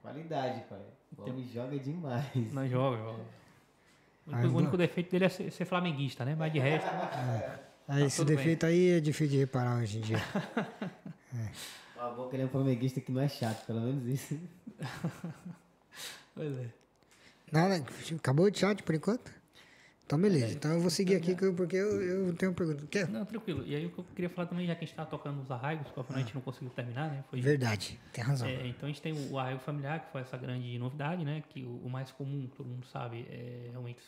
Speaker 3: qualidade, pai. O homem joga demais.
Speaker 2: Não joga, joga. O
Speaker 1: Ah,
Speaker 2: único, o defeito dele é ser, ser flamenguista, né? Mas de resto.
Speaker 1: Aí, esse
Speaker 2: tudo bem.
Speaker 1: defeito aí é difícil de reparar hoje em dia.
Speaker 3: Ó, bom que ele é um flamenguista que não é chato, pelo menos isso.
Speaker 2: Pois é.
Speaker 1: Nada, acabou o chat por enquanto? Então, beleza. Então, eu vou seguir aqui eu- porque eu, eu tenho uma pergunta. Quer?
Speaker 2: Não, tranquilo. E aí o que eu queria falar também, já que a gente tá tocando nos arraigos, que a gente não conseguiu terminar, né? Foi
Speaker 1: Verdade, tem razão.
Speaker 2: É, então a gente tem o arraigo familiar, que foi essa grande novidade, né? Que o, o mais comum, todo mundo sabe, é realmente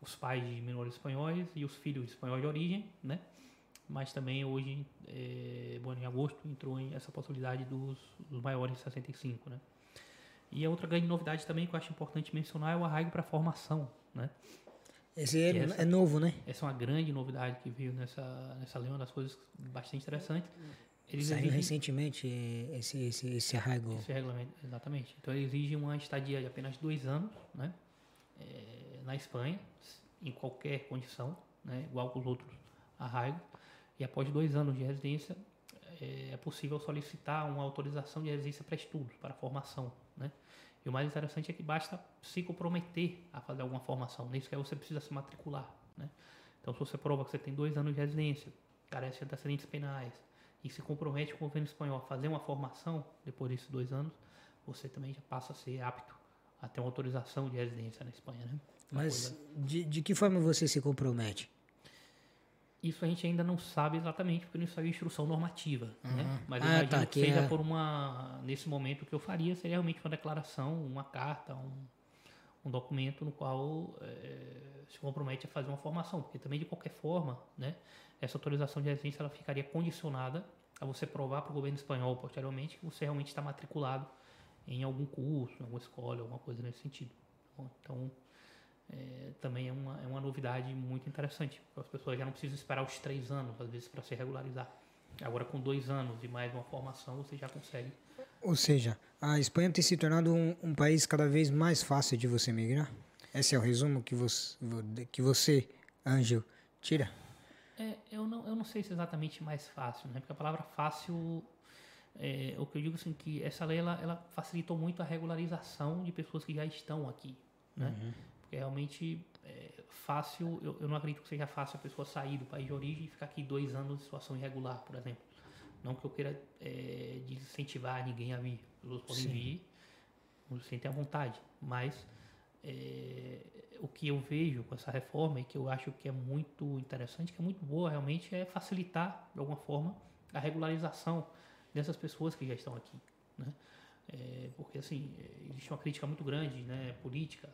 Speaker 2: os pais de menores espanhóis e os filhos espanhóis de origem, né? Mas também hoje, é, bom, em agosto, entrou em essa possibilidade dos, dos maiores de 65, né? E a outra grande novidade também que eu acho importante mencionar é o arraigo para formação, né?
Speaker 1: Esse é,
Speaker 2: essa-
Speaker 1: é novo, né?
Speaker 2: Essa é uma grande novidade que veio nessa, nessa lei, uma das coisas bastante interessantes. Eles
Speaker 1: Saiu
Speaker 2: exigem-
Speaker 1: recentemente esse, esse, esse arraigo.
Speaker 2: Esse regulamento, exatamente. Então ele exige uma estadia de apenas dois anos, né? É, na Espanha, em qualquer condição, né? Igual com os outros arraigos. E após dois anos de residência, é, possível solicitar uma autorização de residência para estudos, para formação, né? E o mais interessante é que basta se comprometer a fazer alguma formação. Nisso que aí você precisa se matricular, né? Então se você prova que você tem dois anos de residência, carece de antecedentes penais, e se compromete com o governo espanhol a fazer uma formação depois desses dois anos, você também já passa a ser apto a ter uma autorização de residência na Espanha, né? Uma
Speaker 1: Mas
Speaker 2: coisa-
Speaker 1: de, de que forma você se compromete?
Speaker 2: Isso a gente ainda não sabe exatamente, porque não saiu instrução normativa, né? Mas eu
Speaker 1: Ah,
Speaker 2: imagino
Speaker 1: tá,
Speaker 2: que seja
Speaker 1: é-
Speaker 2: por uma... Nesse momento o que eu faria seria realmente uma declaração, uma carta, um, um documento no qual eh, se compromete a fazer uma formação, porque também de qualquer forma, né? Essa autorização de residência ela ficaria condicionada a você provar para o governo espanhol posteriormente que você realmente está matriculado em algum curso, em alguma escola, alguma coisa nesse sentido. Então, é, também é uma, é uma novidade muito interessante. As pessoas já não precisam esperar os três anos, às vezes, para se regularizar. Agora, com dois anos e mais uma formação, você já consegue.
Speaker 1: Ou seja, a Espanha tem se tornado um, um país cada vez mais fácil de você migrar? Esse é o resumo que você, que você Ângelo, tira?
Speaker 2: É, eu, não, eu não sei se é exatamente mais fácil, né? Porque a palavra fácil, é, o que eu digo assim, que essa lei ela, ela facilitou muito a regularização de pessoas que já estão aqui, né? Porque realmente é, fácil, eu, eu não acredito que seja fácil a pessoa sair do país de origem e ficar aqui dois anos em situação irregular, por exemplo. Não que eu queira é, incentivar ninguém a vir, os outros podem
Speaker 1: Sim.
Speaker 2: vir, se sentem à vontade, mas é, o que eu vejo com essa reforma e que eu acho que é muito interessante, que é muito boa realmente, é facilitar, de alguma forma, a regularização dessas pessoas que já estão aqui. Né? É, porque, assim, é, existe uma crítica muito grande, né, política,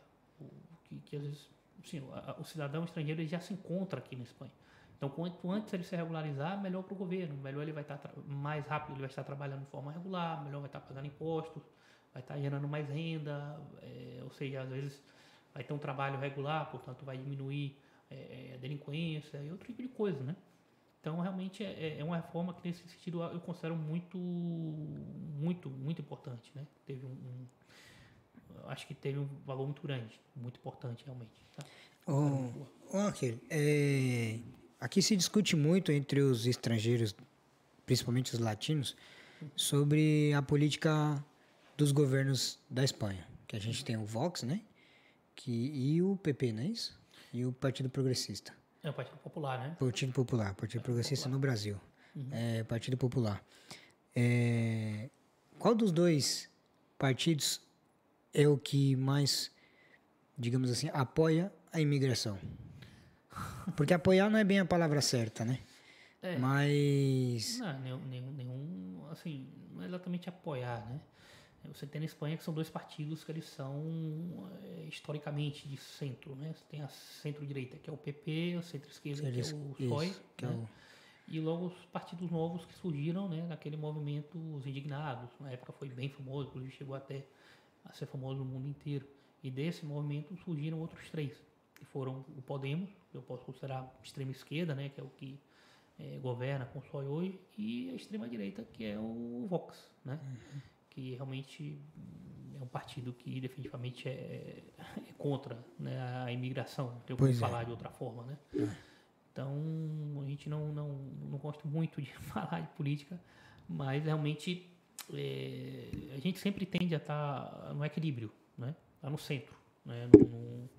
Speaker 2: que, que às vezes, assim, o, cidadão estrangeiro já se encontra aqui na Espanha. Então, quanto antes ele se regularizar, melhor para o governo, melhor ele vai estar, tra- mais rápido ele vai estar trabalhando de forma regular, melhor vai estar pagando impostos, vai estar gerando mais renda, é, ou seja, às vezes vai ter um trabalho regular, portanto vai diminuir é, a delinquência e outro tipo de coisa, né? Então realmente é, é uma reforma que nesse sentido eu considero muito, muito, muito importante, né? Teve um, um- acho que teve um valor muito grande, muito importante realmente. Tá?
Speaker 1: Ángel, é, aqui se discute muito entre os estrangeiros, principalmente os latinos, sobre a política dos governos da Espanha. Que a gente tem o Vox, né? Que, e o PP, não é isso? E o Partido Progressista.
Speaker 2: É o Partido Popular, né?
Speaker 1: Partido Popular, Partido Progressista no Brasil. É, Partido Popular. É, qual dos dois partidos é o que mais, digamos assim, apoia a imigração? Porque apoiar não é bem a palavra certa, né?
Speaker 2: É.
Speaker 1: Mas.
Speaker 2: Não, nenhum, nenhum, assim, não é exatamente apoiar, né? Você tem na Espanha que são dois partidos que eles são é, historicamente de centro, né? Você tem a centro-direita, que é o PP, a centro-esquerda, que é o PSOE,
Speaker 1: isso, é
Speaker 2: né?
Speaker 1: o-
Speaker 2: E logo os partidos novos que surgiram, né? Naquele movimento, os indignados. Na época foi bem famoso, inclusive chegou até a ser famoso no mundo inteiro. E desse movimento surgiram outros três, que foram o Podemos, que eu posso considerar extrema esquerda, né? Que é o que eh, governa, constrói hoje, e a extrema direita, que é o Vox, né? Que realmente é um partido que definitivamente é, é contra né, a imigração, não tem como
Speaker 1: é.
Speaker 2: falar de outra forma, né? Então, a gente não, não, não gosta muito de falar de política, mas realmente é, a gente sempre tende a estar no equilíbrio, né? Tá no centro, né? No- no-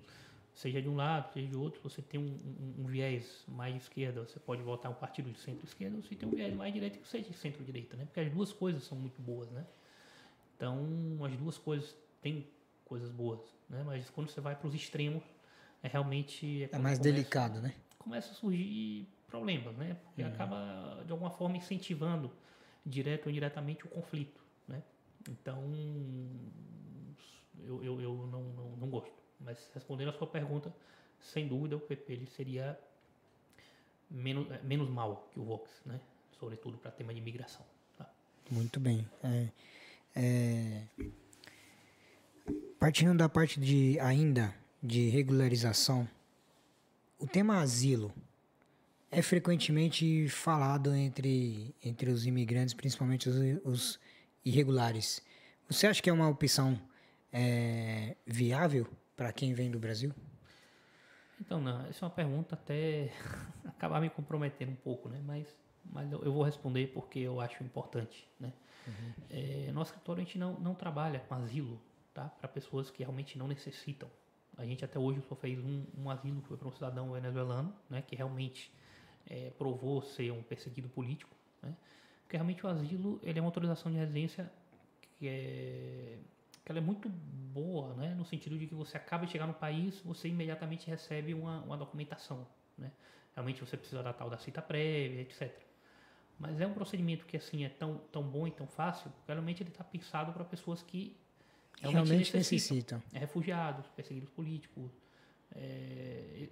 Speaker 2: seja de um lado, seja de outro, você tem um, um- um viés mais de esquerda, você pode votar um partido de centro-esquerda, ou você tem um viés mais direito que seja de centro-direita, né? Porque as duas coisas são muito boas, né? Então, as duas coisas têm coisas boas, né? Mas quando você vai para os extremos, é realmente...
Speaker 1: É
Speaker 2: quando
Speaker 1: mais
Speaker 2: começa-
Speaker 1: delicado, né?
Speaker 2: começa a surgir problemas, né? Porque acaba, de alguma forma, incentivando direto ou indiretamente o conflito, né? Então, eu, eu, eu não, não, não gosto. Mas respondendo a sua pergunta, sem dúvida o PP ele seria menos, é, menos mal que o Vox, né? Sobretudo para tema de imigração. Tá?
Speaker 1: Muito bem. É, é, partindo da parte de ainda de regularização, o tema asilo é frequentemente falado entre, entre os imigrantes, principalmente os, os irregulares. Você acha que é uma opção é, viável para quem vem do Brasil?
Speaker 2: Então, não, essa é uma pergunta até acabar me comprometendo um pouco, né? Mas, mas eu vou responder porque eu acho importante, né? É, nosso escritório a gente não, não trabalha com asilo, tá? Para pessoas que realmente não necessitam. A gente até hoje só fez um, um asilo que foi para um cidadão venezuelano, né? Que realmente é, provou ser um perseguido político, né? Porque realmente o asilo ele é uma autorização de residência que é que ela é muito boa, né? No sentido de que você acaba de chegar no país, você imediatamente recebe uma, uma documentação, né? Realmente você precisa da tal da cita prévia, etc. Mas é um procedimento que assim é tão, tão bom e tão fácil, porque realmente ele está pensado para pessoas que realmente,
Speaker 1: Realmente
Speaker 2: necessitam.
Speaker 1: necessitam.
Speaker 2: É, refugiados, perseguidos políticos, é,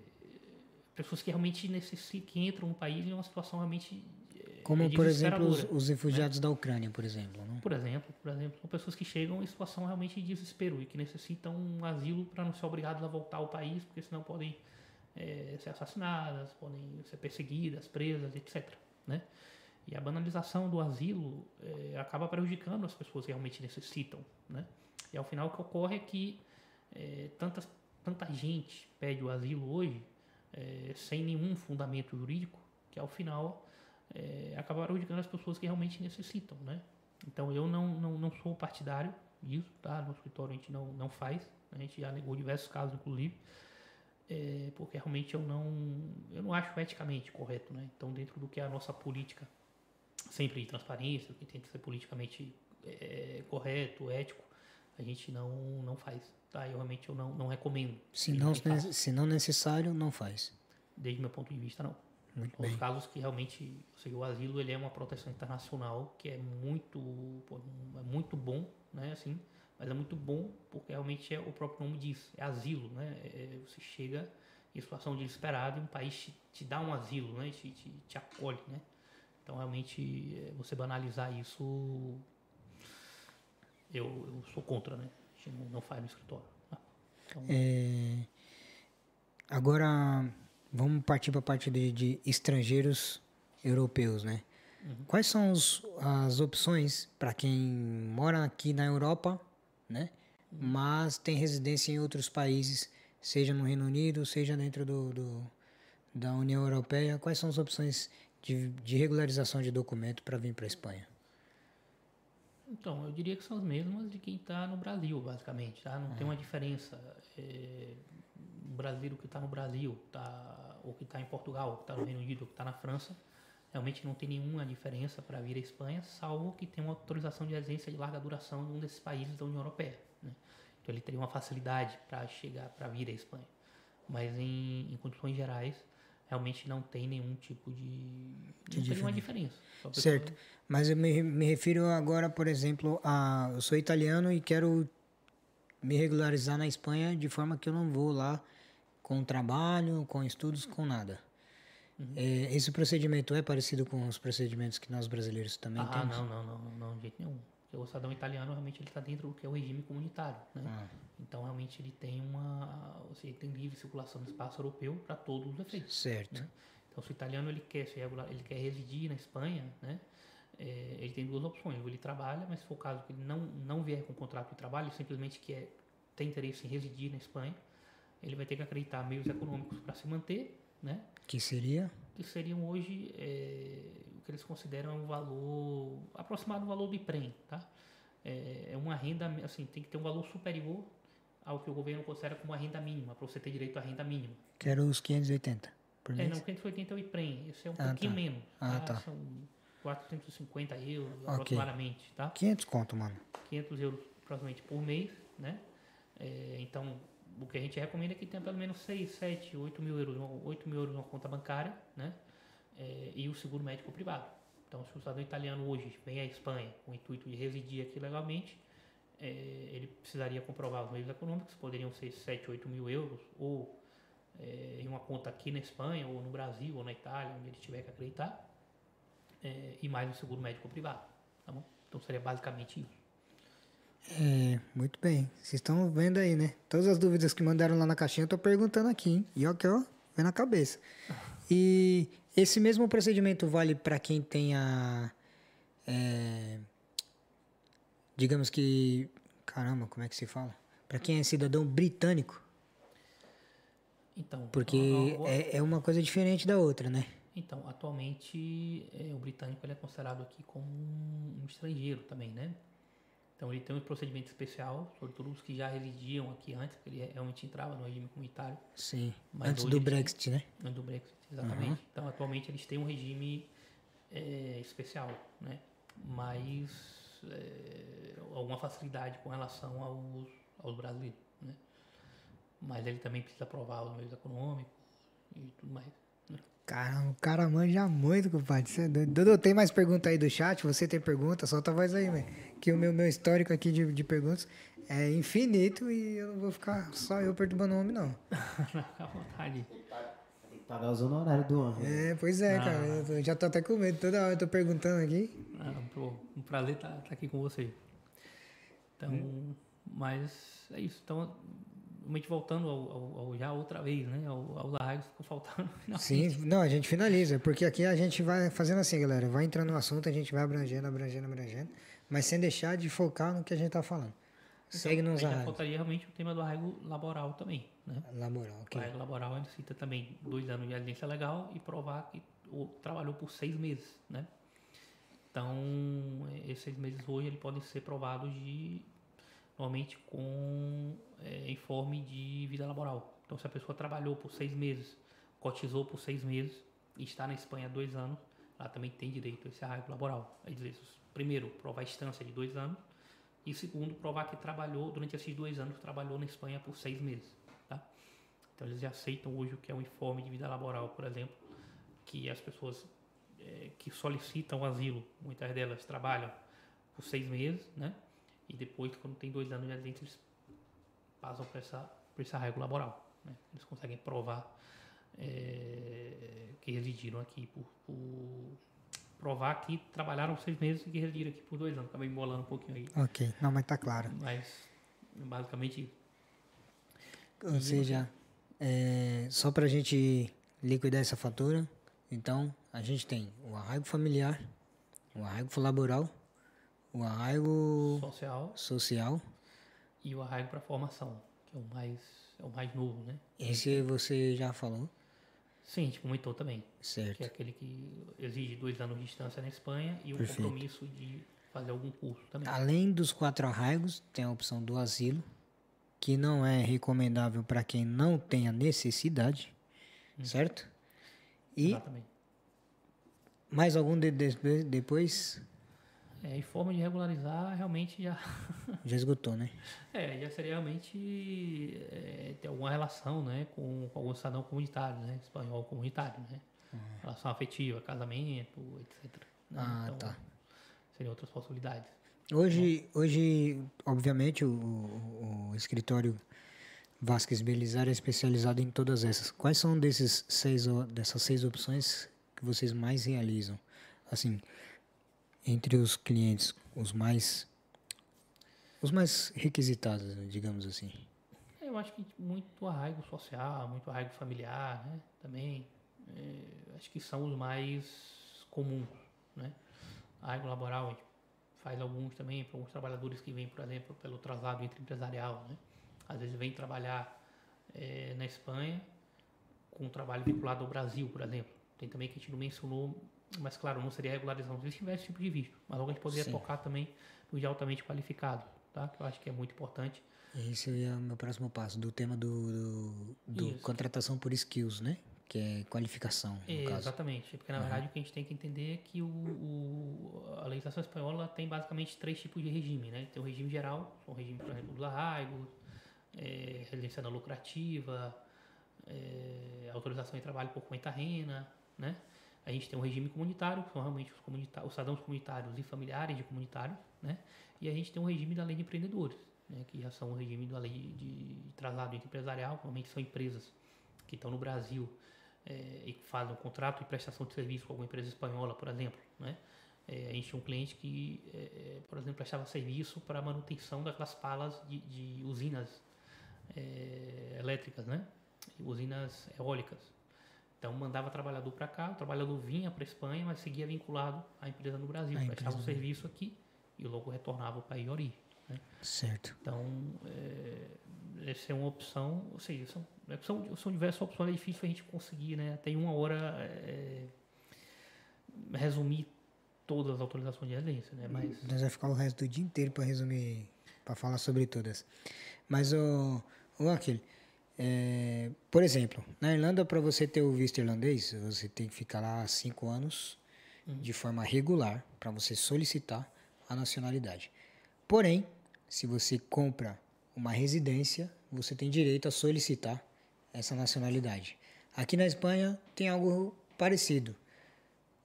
Speaker 2: pessoas que realmente necessitam, que entram no país em uma situação realmente é,
Speaker 1: Como,
Speaker 2: é
Speaker 1: por exemplo, os,
Speaker 2: desesperadora.
Speaker 1: os refugiados da Ucrânia, por exemplo. Né?
Speaker 2: Por exemplo, por exemplo, são pessoas que chegam em situação realmente de desespero e que necessitam um asilo para não ser obrigados a voltar ao país, porque senão podem eh, ser assassinadas, podem ser perseguidas, presas, etc. Né? E a banalização do asilo eh, acaba prejudicando as pessoas que realmente necessitam. Né? E ao final o que ocorre é que eh, tantas, tanta gente pede o asilo hoje eh, sem nenhum fundamento jurídico, que ao final é, acaba prejudicando as pessoas que realmente necessitam, né? Então eu não, não, não sou partidário disso, tá? No escritório a gente não, não faz, a gente já negou diversos casos, inclusive, é, porque realmente eu não, eu não acho eticamente correto, né? Então dentro do que é a nossa política, sempre de transparência, que tem que ser politicamente é, correto, ético, a gente não, não faz, tá? Eu realmente eu não, não recomendo.
Speaker 1: Se não, se não necessário, não faz.
Speaker 2: Desde meu ponto de vista, não.
Speaker 1: Muito
Speaker 2: Os casos que realmente, ou seja, o asilo ele é uma proteção internacional que é muito, é muito bom, né, assim, mas é muito bom porque realmente é o próprio nome diz, é asilo, né, é- você chega em situação de desesperado e um país te, te dá um asilo, né, te, te, te acolhe, né, então realmente é, você banalizar isso, eu, eu sou contra, né, gente não, não faz no escritório. tá? Então,
Speaker 1: É, agora, vamos partir para a parte de, de estrangeiros europeus, né? Quais são os- as opções para quem mora aqui na Europa, né? Mas tem residência em outros países, seja no Reino Unido, seja dentro do, do- da União Europeia. Quais são as opções de, de regularização de documento para vir para a Espanha?
Speaker 2: Então, eu diria que são as mesmas de quem está no Brasil, basicamente, tá? Não tem uma diferença. É, o brasileiro que está no Brasil, tá, ou que está em Portugal, ou que está no Reino Unido, ou que está na França, realmente não tem nenhuma diferença para vir à Espanha, salvo que tenha uma autorização de residência de larga duração em um desses países da União Europeia. né? Então, ele teria uma facilidade para chegar, para vir à Espanha. Mas, em, em condições gerais, realmente não tem nenhum tipo de. Tem nenhuma diferença. Só a pessoa-
Speaker 1: Certo. Mas eu me, me refiro agora, por exemplo, a eu sou italiano e quero me regularizar na Espanha de forma que eu não vou lá com trabalho, com estudos, com nada.
Speaker 2: Uhum.
Speaker 1: É, esse procedimento é parecido com os procedimentos que nós brasileiros também
Speaker 2: Ah,
Speaker 1: temos?
Speaker 2: não, não, não, não, não, de jeito nenhum. Porque o cidadão italiano realmente ele está dentro do que é o regime comunitário, né?
Speaker 1: Ah,
Speaker 2: Então realmente ele tem uma, ou seja, ele tem livre circulação no espaço europeu para todos os efeitos.
Speaker 1: certo.
Speaker 2: né? Então se o italiano ele quer se regular, ele quer residir na Espanha, né? é, ele tem duas opções. Ou ele trabalha, mas se for o caso que ele não, não vier com contrato de trabalho, simplesmente quer, tem interesse em residir na Espanha, ele vai ter que acreditar meios econômicos para se manter, né?
Speaker 1: Que seria?
Speaker 2: Que seriam hoje é, que eles consideram um valor aproximado do valor do IPREM, tá? É, é uma renda, assim, tem que ter um valor superior ao que o governo considera como a renda mínima, para você ter direito à renda mínima.
Speaker 1: Que era os 580 por
Speaker 2: É,
Speaker 1: mês?
Speaker 2: não, 580 é o IPREM, esse é um
Speaker 1: Ah,
Speaker 2: pouquinho
Speaker 1: tá.
Speaker 2: menos.
Speaker 1: Ah, tá.
Speaker 2: São 450 euros aproximadamente, tá?
Speaker 1: 500 conto, mano.
Speaker 2: 500 euros aproximadamente por mês, né? É, então, o que a gente recomenda é que tenha pelo menos 6, 7, 8 mil euros, 8 mil euros numa conta bancária, né? É, e o seguro médico privado. Então, se o cidadão italiano hoje vem à Espanha com o intuito de residir aqui legalmente, é, ele precisaria comprovar os meios econômicos, poderiam ser 7, 8 mil euros, ou é, em uma conta aqui na Espanha, ou no Brasil, ou na Itália, onde ele tiver que acreditar, é, e mais o seguro médico privado, tá bom? Então, seria basicamente isso.
Speaker 1: É, muito bem. Vocês estão vendo aí, né? Todas as dúvidas que mandaram lá na caixinha, eu tô perguntando aqui, hein? E ó, que ó, vem na cabeça. E esse mesmo procedimento vale para quem tenha. é, digamos que. Caramba, como é que se fala? Para quem é cidadão britânico.
Speaker 2: Então,
Speaker 1: Porque
Speaker 2: a- a-
Speaker 1: é, é uma coisa diferente da outra, né?
Speaker 2: então atualmente é, o britânico ele é considerado aqui como um, estrangeiro também, né? Então ele tem um procedimento especial, sobretudo os que já residiam aqui antes, que ele realmente entrava no regime comunitário
Speaker 1: Sim. Antes do Brexit, né?
Speaker 2: antes do Brexit, exatamente. Então atualmente eles têm um regime é, especial, né? Mas é, alguma facilidade com relação aos, aos brasileiros, né? Mas ele também precisa provar os meios econômicos e tudo mais. né?
Speaker 1: Caramba, o cara manja muito, compadre. Você é. Dudu, tem mais pergunta aí do chat? Você tem pergunta? Solta a voz aí, velho. Que o meu, meu histórico aqui de, de perguntas é infinito e eu não vou ficar só eu perturbando o homem, não.
Speaker 2: Fica à vontade.
Speaker 3: Pagar os honorários do ano. né?
Speaker 1: É, pois é,
Speaker 2: Ah.
Speaker 1: cara. Eu tô- já tô até com medo. Toda hora eu tô perguntando aqui.
Speaker 2: Ah, pô, um prazer estar aqui com você. Então, mas é isso. Então, realmente voltando ao, ao- ao- já outra vez, né? Ao, aos arraigos que ficou faltando.
Speaker 1: Sim, não, a gente finaliza, porque aqui a gente vai fazendo assim, galera. Vai entrando no assunto, a gente vai abrangendo, abrangendo, abrangendo. Mas sem deixar de focar no que a gente tá falando. Segue nos arraigos.
Speaker 2: faltaria realmente o tema do arraigo laboral também, né?
Speaker 1: Laboral,
Speaker 2: O
Speaker 1: ok.
Speaker 2: arraigo laboral ele cita também dois anos de residência legal e provar que o, trabalhou por seis meses, né? Então, esses seis meses hoje eles podem ser provados de normalmente com eh, informe de vida laboral. Então, se a pessoa trabalhou por seis meses, cotizou por seis meses e está na Espanha há dois anos, ela também tem direito a esse arraigo laboral. Aí, dizer, primeiro, provar a instância de dois anos e segundo, provar que trabalhou durante esses dois anos, trabalhou na Espanha por seis meses. Tá? Então, eles já aceitam hoje o que é o informe de vida laboral, por exemplo, que as pessoas eh, que solicitam asilo, muitas delas trabalham por seis meses, né? E depois, quando tem dois anos de residência, eles passam para essa, por esse arraigo laboral. Né? Eles conseguem provar eh, que residiram aqui por, por- provar que trabalharam seis meses e que residiram aqui por dois anos. Acabei embolando um pouquinho aí,
Speaker 1: Ok, não, mas tá claro.
Speaker 2: mas basicamente
Speaker 1: Ou seja, é, só pra gente liquidar essa fatura, então a gente tem o arraigo familiar, o arraigo laboral, o arraigo
Speaker 2: social
Speaker 1: social.
Speaker 2: e o arraigo para formação, que é o mais é o mais novo, né?
Speaker 1: Esse você já falou,
Speaker 2: Sim, gente comentou também, que
Speaker 1: certo?
Speaker 2: é aquele que exige dois anos de distância na Espanha e o
Speaker 1: Perfeito.
Speaker 2: compromisso de fazer algum curso também.
Speaker 1: Além dos quatro arraigos, tem a opção do asilo, que não é recomendável para quem não tenha necessidade, certo? E
Speaker 2: Exatamente.
Speaker 1: mais algum de, de- depois
Speaker 2: É, e forma de regularizar realmente já
Speaker 1: já esgotou, né?
Speaker 2: é, já seria realmente é, ter alguma relação, né, com, com algum cidadão comunitário, né, espanhol comunitário, né, relação afetiva, casamento, etc. né?
Speaker 1: Ah,
Speaker 2: então,
Speaker 1: tá.
Speaker 2: Seriam outras possibilidades.
Speaker 1: Hoje, hoje obviamente, o, o- o escritório Vasquez Belizar é especializado em todas essas. Quais são desses seis, dessas seis opções que vocês mais realizam? Assim, entre os clientes, os mais os mais requisitados, digamos assim.
Speaker 2: Eu acho que muito arraigo social, muito arraigo familiar, né? Também. é, acho que são os mais comuns, né? arraigo laboral, a gente faz alguns também para alguns trabalhadores que vêm, por exemplo, pelo traslado empresarial, né? Às vezes vem trabalhar é, na Espanha com um trabalho vinculado ao Brasil, por exemplo. Tem também que a gente não mencionou, mas claro, não seria regularização se tivesse esse tipo de visto. Mas logo a gente poderia Sim. tocar também no de altamente qualificado, tá? Que eu acho que é muito importante.
Speaker 1: Esse é o meu próximo passo, do tema do, do, do contratação por skills, né? que é qualificação.
Speaker 2: É, exatamente, porque na uhum. verdade o que a gente tem que entender é que o, o, a legislação espanhola tem basicamente três tipos de regime, né? Tem o regime geral, o regime, por exemplo, dos arraigos, é, residência não lucrativa, é, autorização de trabalho por conta rena, né? A gente tem um regime comunitário, que são realmente os, comunita os cidadãos comunitários e familiares de comunitários, né? E a gente tem um regime da lei de empreendedores, né? que já são o regime da lei de, de traslado empresarial, normalmente são empresas que estão no Brasil é, e fazem um contrato de prestação de serviço com alguma empresa espanhola, por exemplo, né? É, a gente tinha um cliente que, é, é por exemplo, prestava serviço para a manutenção daquelas palas de, de usinas é, elétricas, né? Usinas eólicas. Então mandava trabalhador para cá, o trabalhador vinha para a Espanha, mas seguia vinculado à empresa no Brasil, a prestava o um serviço aqui e logo retornava de origem. Né?
Speaker 1: Certo.
Speaker 2: Então, é, essa é uma opção, ou seja, são, são, são diversas opções, é difícil a gente conseguir, né? Tem uma hora é, resumir todas as autorizações de residência, né? Mas...
Speaker 1: Nós vamos ficar o resto do dia inteiro para resumir, para falar sobre todas. Mas, o, o aquele, é, por exemplo, na Irlanda, para você ter o visto irlandês, você tem que ficar lá cinco anos uhum. de forma regular para você solicitar a nacionalidade. Porém, se você compra uma residência, você tem direito a solicitar essa nacionalidade. Aqui na Espanha tem algo parecido.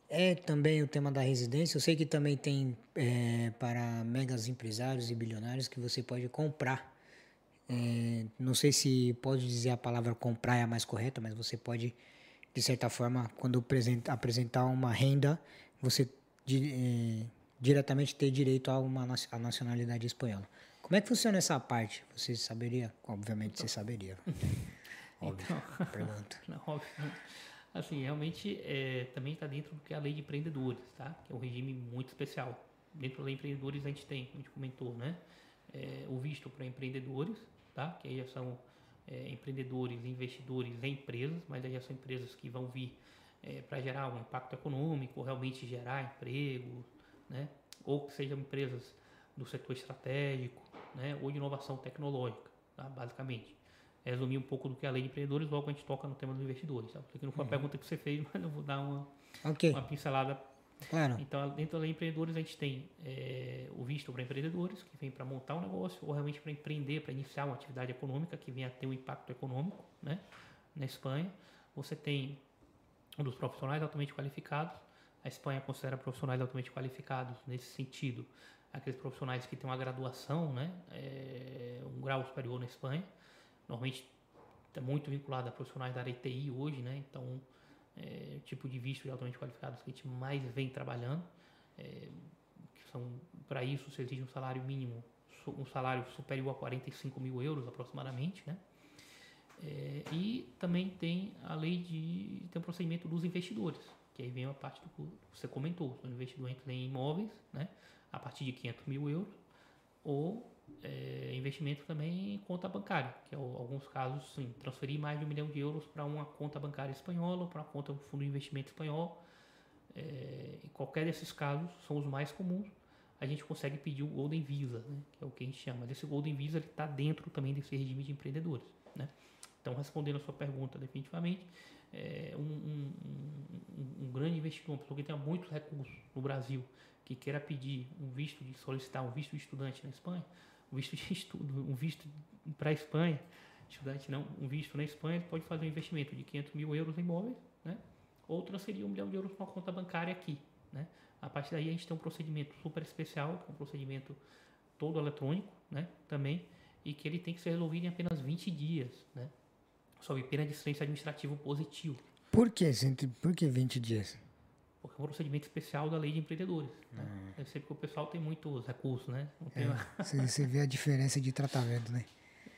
Speaker 1: É também o tema da residência. Eu sei que também tem é, para megas empresários e bilionários que você pode comprar. É, não sei se pode dizer a palavra comprar é a mais correta, mas você pode, de certa forma, quando apresentar uma renda, você é, diretamente ter direito a uma a nacionalidade espanhola. Como é que funciona essa parte? Você saberia? Obviamente você saberia.
Speaker 2: óbvio. Então, pergunta. Não, óbvio. Assim, realmente é, também está dentro do que é a lei de empreendedores, tá? Que é um regime muito especial. Dentro da lei de empreendedores a gente tem, a gente comentou, né? É, o visto para empreendedores, tá? Que aí já são é, empreendedores, investidores em empresas, mas aí já são empresas que vão vir é, para gerar um impacto econômico, realmente gerar emprego, né? Ou que sejam empresas do setor estratégico, né, ou de inovação tecnológica, tá? basicamente. Resumir um pouco do que é a lei de empreendedores, logo a gente toca no tema dos investidores. Tá? Porque não foi a uhum. pergunta que você fez, mas eu vou dar uma, okay. uma pincelada.
Speaker 1: Claro.
Speaker 2: Então, dentro da lei de empreendedores, a gente tem é, o visto para empreendedores, que vem para montar um negócio, ou realmente para empreender, para iniciar uma atividade econômica que venha a ter um impacto econômico né, na Espanha. Você tem um dos profissionais altamente qualificados. A Espanha considera profissionais altamente qualificados nesse sentido aqueles profissionais que têm uma graduação, né, é, um grau superior na Espanha, normalmente está muito vinculado a profissionais da área TI hoje, né, então é, tipo de visto de altamente qualificados que a gente mais vem trabalhando, é, que são para isso se exige um salário mínimo, um salário superior a 45 mil euros aproximadamente, né, é, e também tem a lei de tem o procedimento dos investidores, que aí vem a parte do que você comentou, o investidor entra em imóveis, né, a partir de 500 mil euros, ou é, investimento também em conta bancária, que é alguns casos, sim, transferir mais de um milhão de euros para uma conta bancária espanhola para uma conta do fundo de investimento espanhol. É, em qualquer desses casos, são os mais comuns, a gente consegue pedir o Golden Visa, né, que é o que a gente chama. Esse Golden Visa está dentro também desse regime de empreendedores. Né? Então, respondendo a sua pergunta definitivamente, é, um, um, um, um, grande investidor, uma pessoa que tenha muitos recursos no Brasil, que queira pedir um visto de solicitar um visto de estudante na Espanha, um visto de estudo, um visto para a Espanha, estudante não, um visto na Espanha, ele pode fazer um investimento de 500 mil euros em imóveis, né? ou transferir um milhão de euros para uma conta bancária aqui. Né? A partir daí a gente tem um procedimento super especial, é um procedimento todo eletrônico né? também, e que ele tem que ser resolvido em apenas 20 dias, né? sob pena de silêncio administrativo positivo.
Speaker 1: Por que, por que 20 dias?
Speaker 2: Porque é um procedimento especial da lei de empreendedores. Né? Uhum. Deve ser porque o pessoal tem muitos recursos, né?
Speaker 1: É, você, você, vê a diferença de tratamento, né?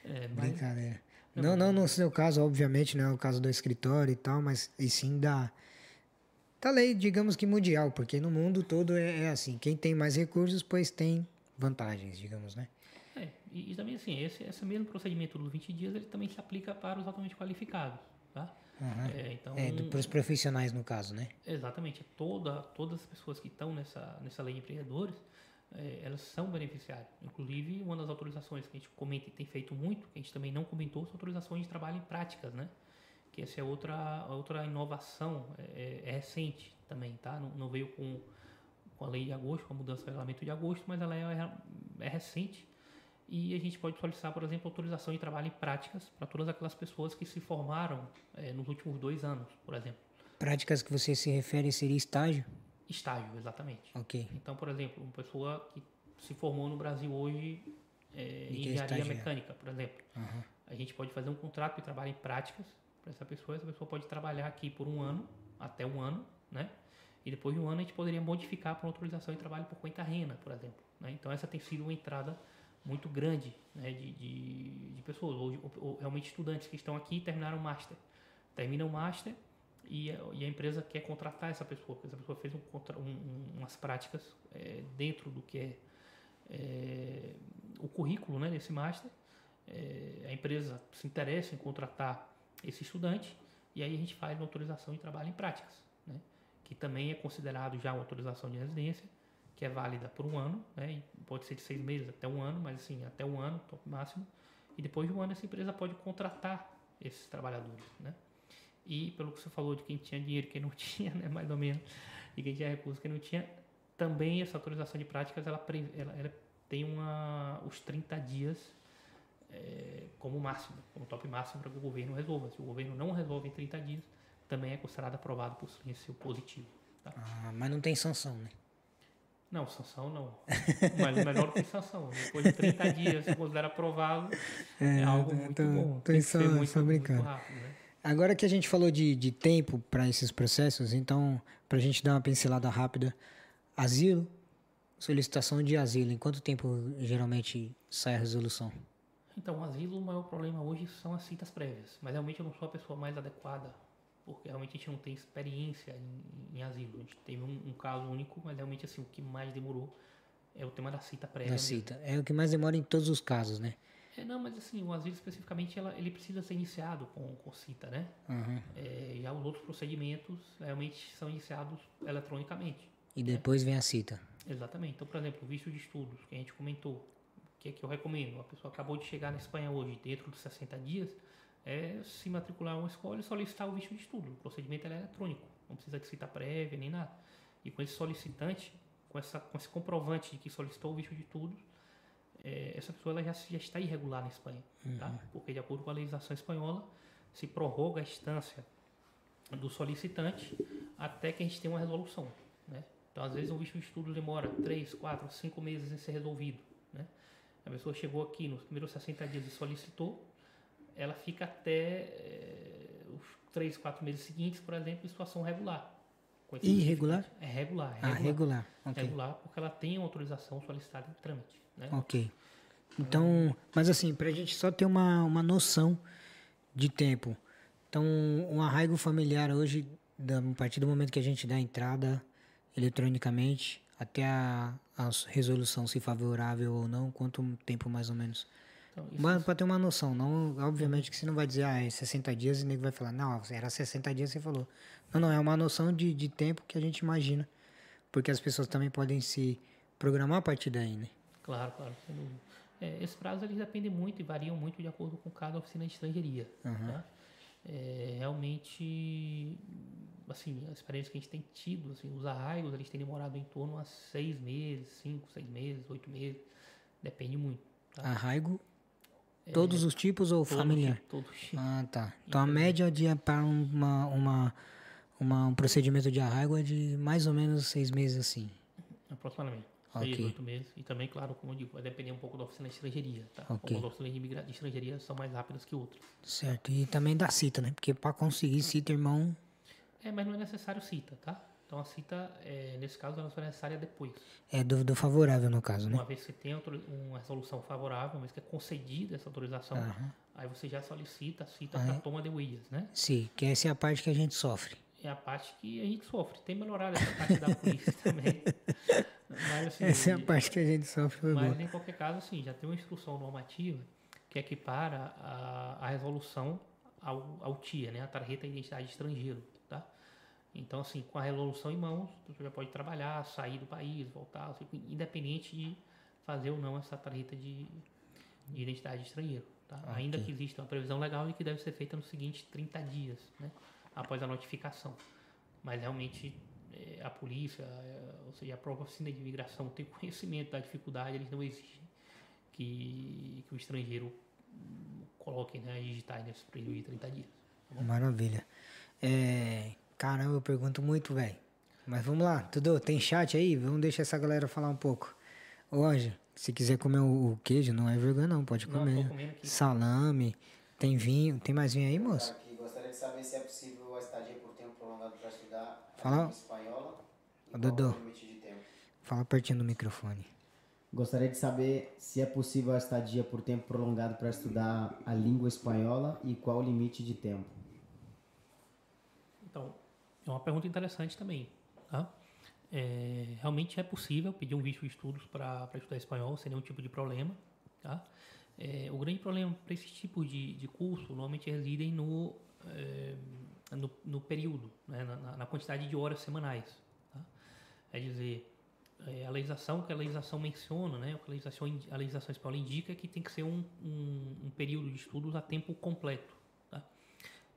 Speaker 1: É, mas... Brincadeira. Não, não no seu caso, obviamente, não é o caso do escritório e tal, mas e sim da, Tá lei, digamos que mundial, porque no mundo todo é, é assim. Quem tem mais recursos, pois tem vantagens, digamos, né?
Speaker 2: É, e, e também assim, esse, esse mesmo procedimento dos 20 dias, ele também se aplica para os altamente qualificados, tá?
Speaker 1: Aham.
Speaker 2: É, então,
Speaker 1: É, para os profissionais, no caso, né?
Speaker 2: Exatamente. Toda, todas as pessoas que estão nessa, nessa lei de empreendedores, eh, elas são beneficiárias. Inclusive, uma das autorizações que a gente comenta e tem feito muito, que a gente também não comentou, são autorizações de trabalho em práticas, né? Que essa é outra, outra inovação, é, é recente também, tá? Não, não veio com, com a lei de agosto, com a mudança do regulamento de agosto, mas ela é, é recente. E a gente pode solicitar, por exemplo, autorização de trabalho em práticas para todas aquelas pessoas que se formaram eh, nos últimos dois anos, por exemplo.
Speaker 1: Práticas que você se refere seria estágio?
Speaker 2: Estágio, exatamente.
Speaker 1: Ok.
Speaker 2: Então, por exemplo, uma pessoa que se formou no Brasil hoje é, em
Speaker 1: quer
Speaker 2: engenharia mecânica, por exemplo.
Speaker 1: Aham.
Speaker 2: A gente pode fazer um contrato de trabalho em práticas para essa pessoa. Essa pessoa pode trabalhar aqui por um ano, até um ano, né? E depois de um ano a gente poderia modificar para uma autorização de trabalho por conta renda, por exemplo. né? Então essa tem sido uma entrada muito grande né, de, de, de pessoas, ou, ou realmente estudantes que estão aqui e terminaram o master. Terminam o master e a, e a empresa quer contratar essa pessoa, porque essa pessoa fez um- um- umas práticas é, dentro do que é, é, o currículo né, desse master. É, a empresa se interessa em contratar esse estudante e aí a gente faz uma autorização de trabalho em práticas, né, que também é considerado já uma autorização de residência, que é válida por um ano, né, pode ser de seis meses até um ano, mas assim, até um ano, top máximo, e depois de um ano essa empresa pode contratar esses trabalhadores, né. E pelo que você falou de quem tinha dinheiro e quem não tinha, né, mais ou menos, e quem tinha recursos e quem não tinha, também essa autorização de práticas, ela, ela, ela tem uma, os 30 dias é, como máximo, como top máximo para que o governo resolva. Se o governo não resolve em 30 dias, também é considerado aprovado por silêncio positivo. Tá?
Speaker 1: Ah, mas não tem sanção, né?
Speaker 2: Não, sanção não. Mas melhor que sanção. Depois de 30 dias, se considera aprovado, é, algo
Speaker 1: tô-
Speaker 2: muito
Speaker 1: tô-
Speaker 2: bom.
Speaker 1: tô
Speaker 2: Tem que
Speaker 1: só-
Speaker 2: ser muito,
Speaker 1: brincando.
Speaker 2: muito rápido, né?
Speaker 1: Agora que a gente falou de, de tempo para esses processos, então, para a gente dar uma pincelada rápida, asilo, solicitação de asilo, em quanto tempo geralmente sai a resolução?
Speaker 2: Então, o asilo, o maior problema hoje são as citas prévias. Mas realmente eu não sou a pessoa mais adequada, porque realmente a gente não tem experiência em, em asilo. A gente teve um, um caso único, mas realmente assim, o que mais demorou é o tema da cita prévia.
Speaker 1: Da cita. É o que mais demora em todos os casos, né?
Speaker 2: É, não, mas assim, o asilo especificamente, ela, ele precisa ser iniciado com, com cita, né?
Speaker 1: Uhum.
Speaker 2: É, já os outros procedimentos realmente são iniciados eletronicamente.
Speaker 1: E depois vem a cita.
Speaker 2: Exatamente. Então, por exemplo, o visto de estudos, que a gente comentou, o que é que eu recomendo? A pessoa acabou de chegar na Espanha hoje, dentro de 60 dias, é se matricular em uma escola e solicitar o visto de estudo. O procedimento é eletrônico, não precisa de cita prévia nem nada. E com esse solicitante, com, essa, com esse comprovante de que solicitou o visto de estudos, é, essa pessoa ela já, já está irregular na Espanha, tá? Porque de acordo com a legislação espanhola, se prorroga a instância do solicitante até que a gente tenha uma resolução, né? Então, às vezes, um visto de estudo demora 3, 4, 5 meses em ser resolvido, né? A pessoa chegou aqui nos primeiros 60 dias e solicitou, ela fica até eh, os 3, 4 meses seguintes, por exemplo, em situação regular.
Speaker 1: Irregular?
Speaker 2: solicitante. É regular, é
Speaker 1: Ah,
Speaker 2: regular.
Speaker 1: regular. Ok.
Speaker 2: Regular porque ela tem uma autorização solicitada em trâmite, né?
Speaker 1: Ok. Então, mas assim, pra gente só ter uma, uma noção de tempo. Então, um arraigo familiar hoje, da- a partir do momento que a gente dá a entrada eletronicamente, até a, a resolução se favorável ou não, quanto tempo mais ou menos?
Speaker 2: Então, isso-
Speaker 1: pra ter uma noção, não, obviamente que você não vai dizer, ah, é 60 dias e o nego vai falar, não, era 60 dias você falou. Não, não, é uma noção de, de tempo que a gente imagina, porque as pessoas também podem se programar a partir daí, né?
Speaker 2: Claro, claro, sem dúvida. É, esse prazo eles dependem muito e variam muito de acordo com cada oficina de estrangeiria. tá? É, realmente, assim, a experiência que a gente tem tido, assim, os arraigos, eles têm demorado em torno a seis meses, cinco, seis meses, oito meses, depende muito. Tá?
Speaker 1: Arraigo, todos os tipos ou
Speaker 2: Todo
Speaker 1: familiar?
Speaker 2: tipo- todo tipo.
Speaker 1: Ah, tá. Então a média de para uma, uma, uma- um procedimento de arraigo é de mais ou menos seis meses assim.
Speaker 2: Aproximadamente.
Speaker 1: Ok.
Speaker 2: Seis, oito meses. E também, claro, como eu digo, vai depender um pouco da oficina de estrangeiria. Tá?
Speaker 1: Ok.
Speaker 2: Algumas oficinas de, de estrangeiria são mais rápidas que outras.
Speaker 1: Certo. E também da cita, né? Porque para conseguir cita, irmão,
Speaker 2: É, mas não é necessário cita, tá? Então a cita, é, nesse caso, ela só é necessária depois.
Speaker 1: é do favorável no caso, né?
Speaker 2: Uma vez que tem uma resolução favorável, uma vez que é concedida essa autorização, aí você já solicita a cita para toma de huellas, né?
Speaker 1: Sim, que essa é a parte que a gente sofre.
Speaker 2: é a parte que a gente sofre. Tem melhorado essa parte da polícia também.
Speaker 1: Mas, assim, essa é a parte que a gente sofre.
Speaker 2: Mas, em qualquer caso, assim, já tem uma instrução normativa que equipara a, a resolução ao, ao TIA, né? A tarjeta de identidade estrangeiro, tá? Então, assim, com a resolução em mãos, você já pode trabalhar, sair do país, voltar, assim, independente de fazer ou não essa tarjeta de, de identidade estrangeiro. Tá? Okay. Ainda que exista uma previsão legal e que deve ser feita nos seguintes 30 dias, né? após a notificação. Mas realmente é, a polícia, é, ou seja, a própria oficina de imigração tem conhecimento da dificuldade, eles não exigem que, que o estrangeiro coloque né, digitais nesse período de 30 dias.
Speaker 1: Tá Maravilha. É, caramba, eu pergunto muito, velho. Mas vamos lá, tudo tem chat aí? Vamos deixar essa galera falar um pouco. Ô, Anja, se quiser comer o, o, queijo, não é vergonha não, pode comer. Não, Salame, tem vinho, tem mais vinho aí, moço?
Speaker 3: Aqui, gostaria de saber se é possível a estadia por tempo prolongado para estudar
Speaker 1: Fala.
Speaker 3: espanhola
Speaker 1: e Dodô, fala pertinho do microfone.
Speaker 3: Gostaria de saber se é possível a estadia por tempo prolongado para estudar a língua espanhola e qual o limite de tempo.
Speaker 2: É uma pergunta interessante também. Tá? É, realmente é possível pedir um visto de estudos para estudar espanhol sem nenhum tipo de problema. Tá? É, o grande problema para esse tipo de, de curso normalmente residem no, é, no, no, período, né? na, na, quantidade de horas semanais. Tá? É dizer, a legislação que a legislação menciona, né? a legislação, a legislação espanhola indica é que tem que ser um, um, um período de estudos a tempo completo. Tá?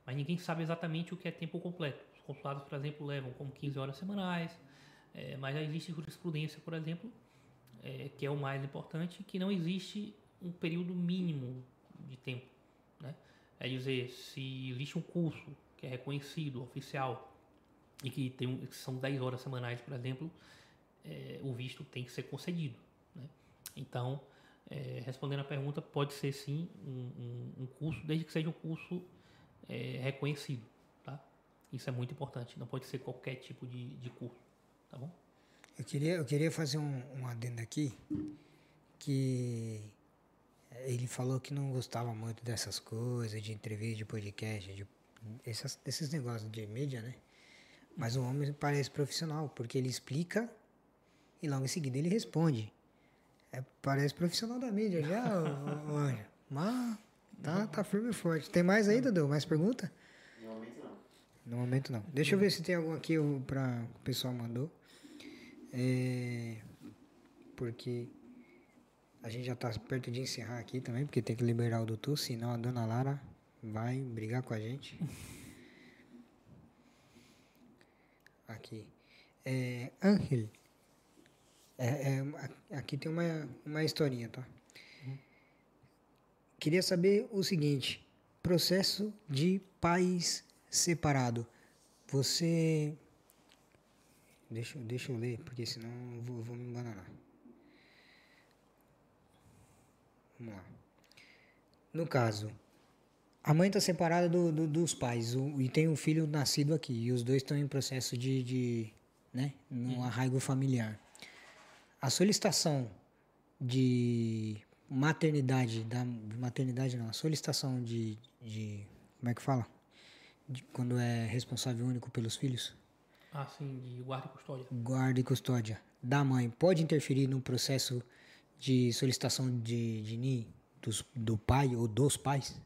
Speaker 2: Mas ninguém sabe exatamente o que é tempo completo. Os consulados, por exemplo, levam como 15 horas semanais, é, mas já existe jurisprudência, por exemplo, é, que é o mais importante, que não existe um período mínimo de tempo. Né? É dizer, se existe um curso que é reconhecido, oficial, e que, tem que são 10 horas semanais, por exemplo, é, o visto tem que ser concedido. Né? Então, é, respondendo a pergunta, pode ser sim um, um, um curso, desde que seja um curso é, reconhecido. Isso é muito importante, não pode ser qualquer tipo de, de curso tá bom?
Speaker 1: Eu queria, eu queria fazer um, um adendo aqui, que ele falou que não gostava muito dessas coisas, de entrevista, de podcast, de essas, esses negócios de mídia, né? Mas o homem parece profissional, porque ele explica e logo em seguida ele responde. É, parece profissional da mídia já, olha. Mas tá, tá firme e forte. Tem mais aí, Dudu? Mais pergunta?
Speaker 3: No momento não.
Speaker 1: Deixa eu ver se tem algum aqui para o pessoal mandou. É, porque a gente já está perto de encerrar aqui também, porque tem que liberar o doutor, senão a dona Lara vai brigar com a gente. Aqui. É, Angel. É, é, aqui tem uma, uma historinha, tá? Uhum. Queria saber o seguinte: processo de pais separado. Você Deixa, deixa eu ler, porque senão eu vou, vou me enganar. Vamos lá. No caso, a mãe está separada do, do, dos pais o, e tem um filho nascido aqui. E os dois estão em processo de, de né, no arraigo familiar. A solicitação de maternidade, da maternidade não, a solicitação de, de como é que fala? De, quando é responsável único pelos filhos?
Speaker 2: Ah, sim, de guarda e custódia.
Speaker 1: Guarda e custódia da mãe pode interferir no processo de solicitação de, de NI dos, do pai ou dos pais?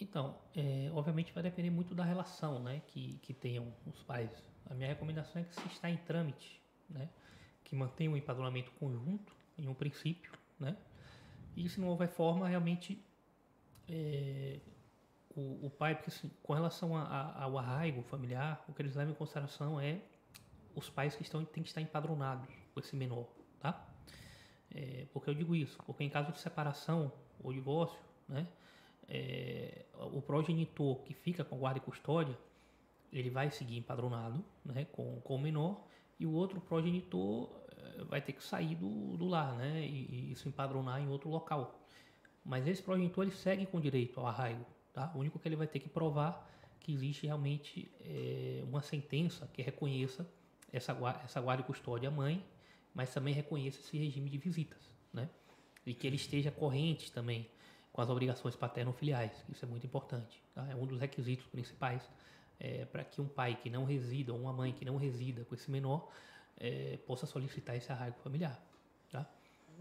Speaker 2: Então, é, obviamente vai depender muito da relação né, que, que tenham os pais. A minha recomendação é que se está em trâmite, né, que mantenha um empadronamento conjunto, em um princípio, né, e se não houver forma, realmente é, o, o pai, porque assim, com relação a, a, ao arraigo familiar, o que eles levam em consideração é os pais que estão têm que estar empadronados com esse menor, tá? É, porque eu digo isso? Porque em caso de separação ou divórcio, né, é, o progenitor que fica com guarda e custódia, ele vai seguir empadronado, né, com, com o menor, e o outro progenitor é, vai ter que sair do, do lar, né, e, e se empadronar em outro local. Mas esse progenitor ele segue com direito ao arraigo, Tá? O único que ele vai ter que provar que existe realmente é, uma sentença que reconheça essa, essa guarda e custódia à mãe, mas também reconheça esse regime de visitas. Né? E que ele esteja corrente também com as obrigações paterno-filiais. Isso é muito importante. Tá? É um dos requisitos principais é, para que um pai que não resida ou uma mãe que não resida com esse menor é, possa solicitar esse arraigo familiar.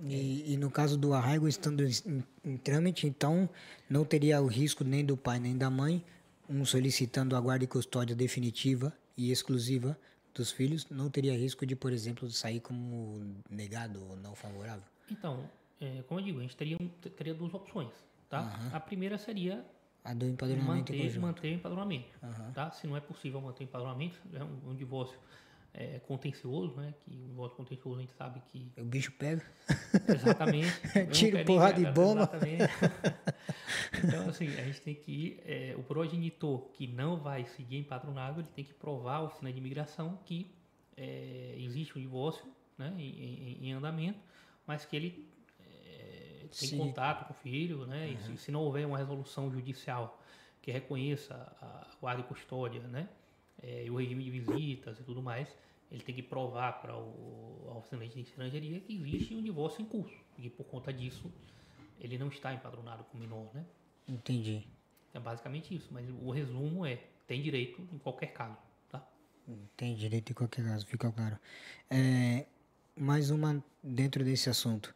Speaker 2: Tá?
Speaker 1: E, e no caso do arraigo estando em, em, trâmite, então não teria o risco nem do pai nem da mãe, um solicitando a guarda e custódia definitiva e exclusiva dos filhos, não teria risco de, por exemplo, sair como negado ou não favorável?
Speaker 2: Então, é, como eu digo, a gente teria, teria duas opções. Tá? Uhum. A primeira seria
Speaker 1: a do empadronamento
Speaker 2: manter, manter o empadronamento. Uhum. Tá? Se não é possível manter o empadronamento, é um, um divórcio é, contencioso, né? Que o voto contencioso a gente sabe que.
Speaker 1: O bicho pega.
Speaker 2: Exatamente.
Speaker 1: Tiro, porrada e bomba.
Speaker 2: Exatamente. então, assim, a gente tem que ir. É, o progenitor que não vai seguir empadronado, ele tem que provar ao oficina de imigração que é, existe um divórcio né, em, em, em, andamento, mas que ele é, tem Sim. contato com o filho, né? Uhum. E se, se, não houver uma resolução judicial que reconheça a guarda e custódia, né? É, o regime de visitas e tudo mais, ele tem que provar para o oficina de estrangeria que existe um divórcio em curso. E por conta disso, ele não está empadronado com menor, né?
Speaker 1: Entendi.
Speaker 2: É basicamente isso, mas o resumo é, tem direito em qualquer caso, tá?
Speaker 1: Tem direito em qualquer caso, fica claro. É, mais uma dentro desse assunto.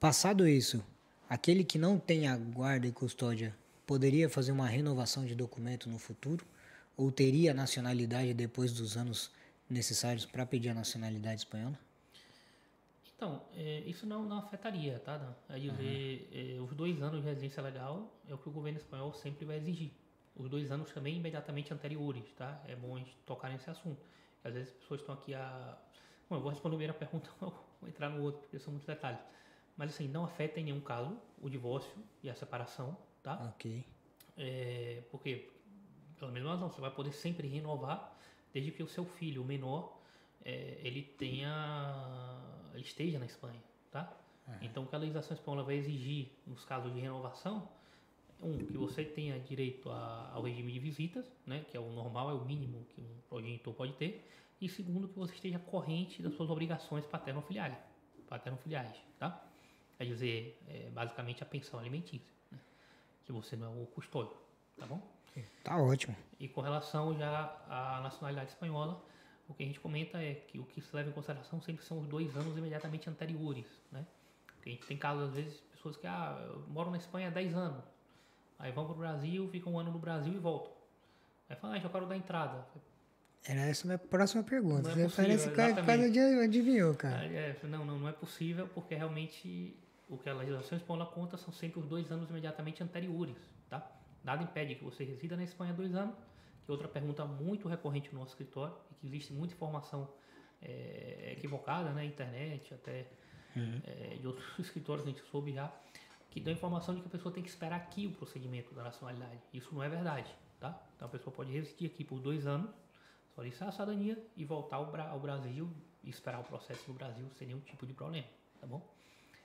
Speaker 1: Passado isso, aquele que não tem a guarda e custódia poderia fazer uma renovação de documento no futuro? Ou teria nacionalidade depois dos anos necessários para pedir a nacionalidade espanhola?
Speaker 2: Então, é, isso não, não afetaria, tá? É dizer, uhum. é, os dois anos de residência legal é o que o governo espanhol sempre vai exigir. Os dois anos também imediatamente anteriores, tá? É bom a gente tocar nesse assunto. Às vezes as pessoas estão aqui a... Bom, eu vou responder a primeira pergunta, vou entrar no outro, porque são muitos detalhes. Mas assim, não afeta em nenhum caso o divórcio e a separação, tá?
Speaker 1: Ok.
Speaker 2: É, por quê? Pela mesma razão, você vai poder sempre renovar, desde que o seu filho, o menor, é, ele tenha, ele esteja na Espanha, tá? Uhum. Então, o que a legislação espanhola vai exigir nos casos de renovação, um, que você tenha direito a, ao regime de visitas, né, que é o normal, é o mínimo que um progenitor pode ter, e segundo, que você esteja corrente das suas obrigações paterno-filiais, paterno-filiais, tá? Quer dizer, é, basicamente a pensão alimentícia, né? que você não é o custódio, tá bom?
Speaker 1: Tá ótimo.
Speaker 2: E com relação já à nacionalidade espanhola, o que a gente comenta é que o que se leva em consideração sempre são os dois anos imediatamente anteriores, né? Porque a gente tem casos, às vezes, pessoas que ah, moram na Espanha há 10 anos, aí vão para o Brasil, ficam um ano no Brasil e voltam. Aí falam, ah, já quero dar entrada.
Speaker 1: Era essa a minha próxima pergunta.
Speaker 2: Não é possível,
Speaker 1: Parece que quase adivinhou, cara.
Speaker 2: É, não, não, não é possível, porque realmente o que a legislação espanhola conta são sempre os dois anos imediatamente anteriores, tá? Nada impede que você resida na Espanha dois anos, que é outra pergunta muito recorrente no nosso escritório, e que existe muita informação é, equivocada na né, internet, até uhum. é, de outros escritórios a gente soube já, que dão informação de que a pessoa tem que esperar aqui o procedimento da nacionalidade. Isso não é verdade, tá? Então a pessoa pode residir aqui por dois anos, solicitar a cidadania e voltar ao, Bra ao Brasil e esperar o processo no Brasil sem nenhum tipo de problema, tá bom?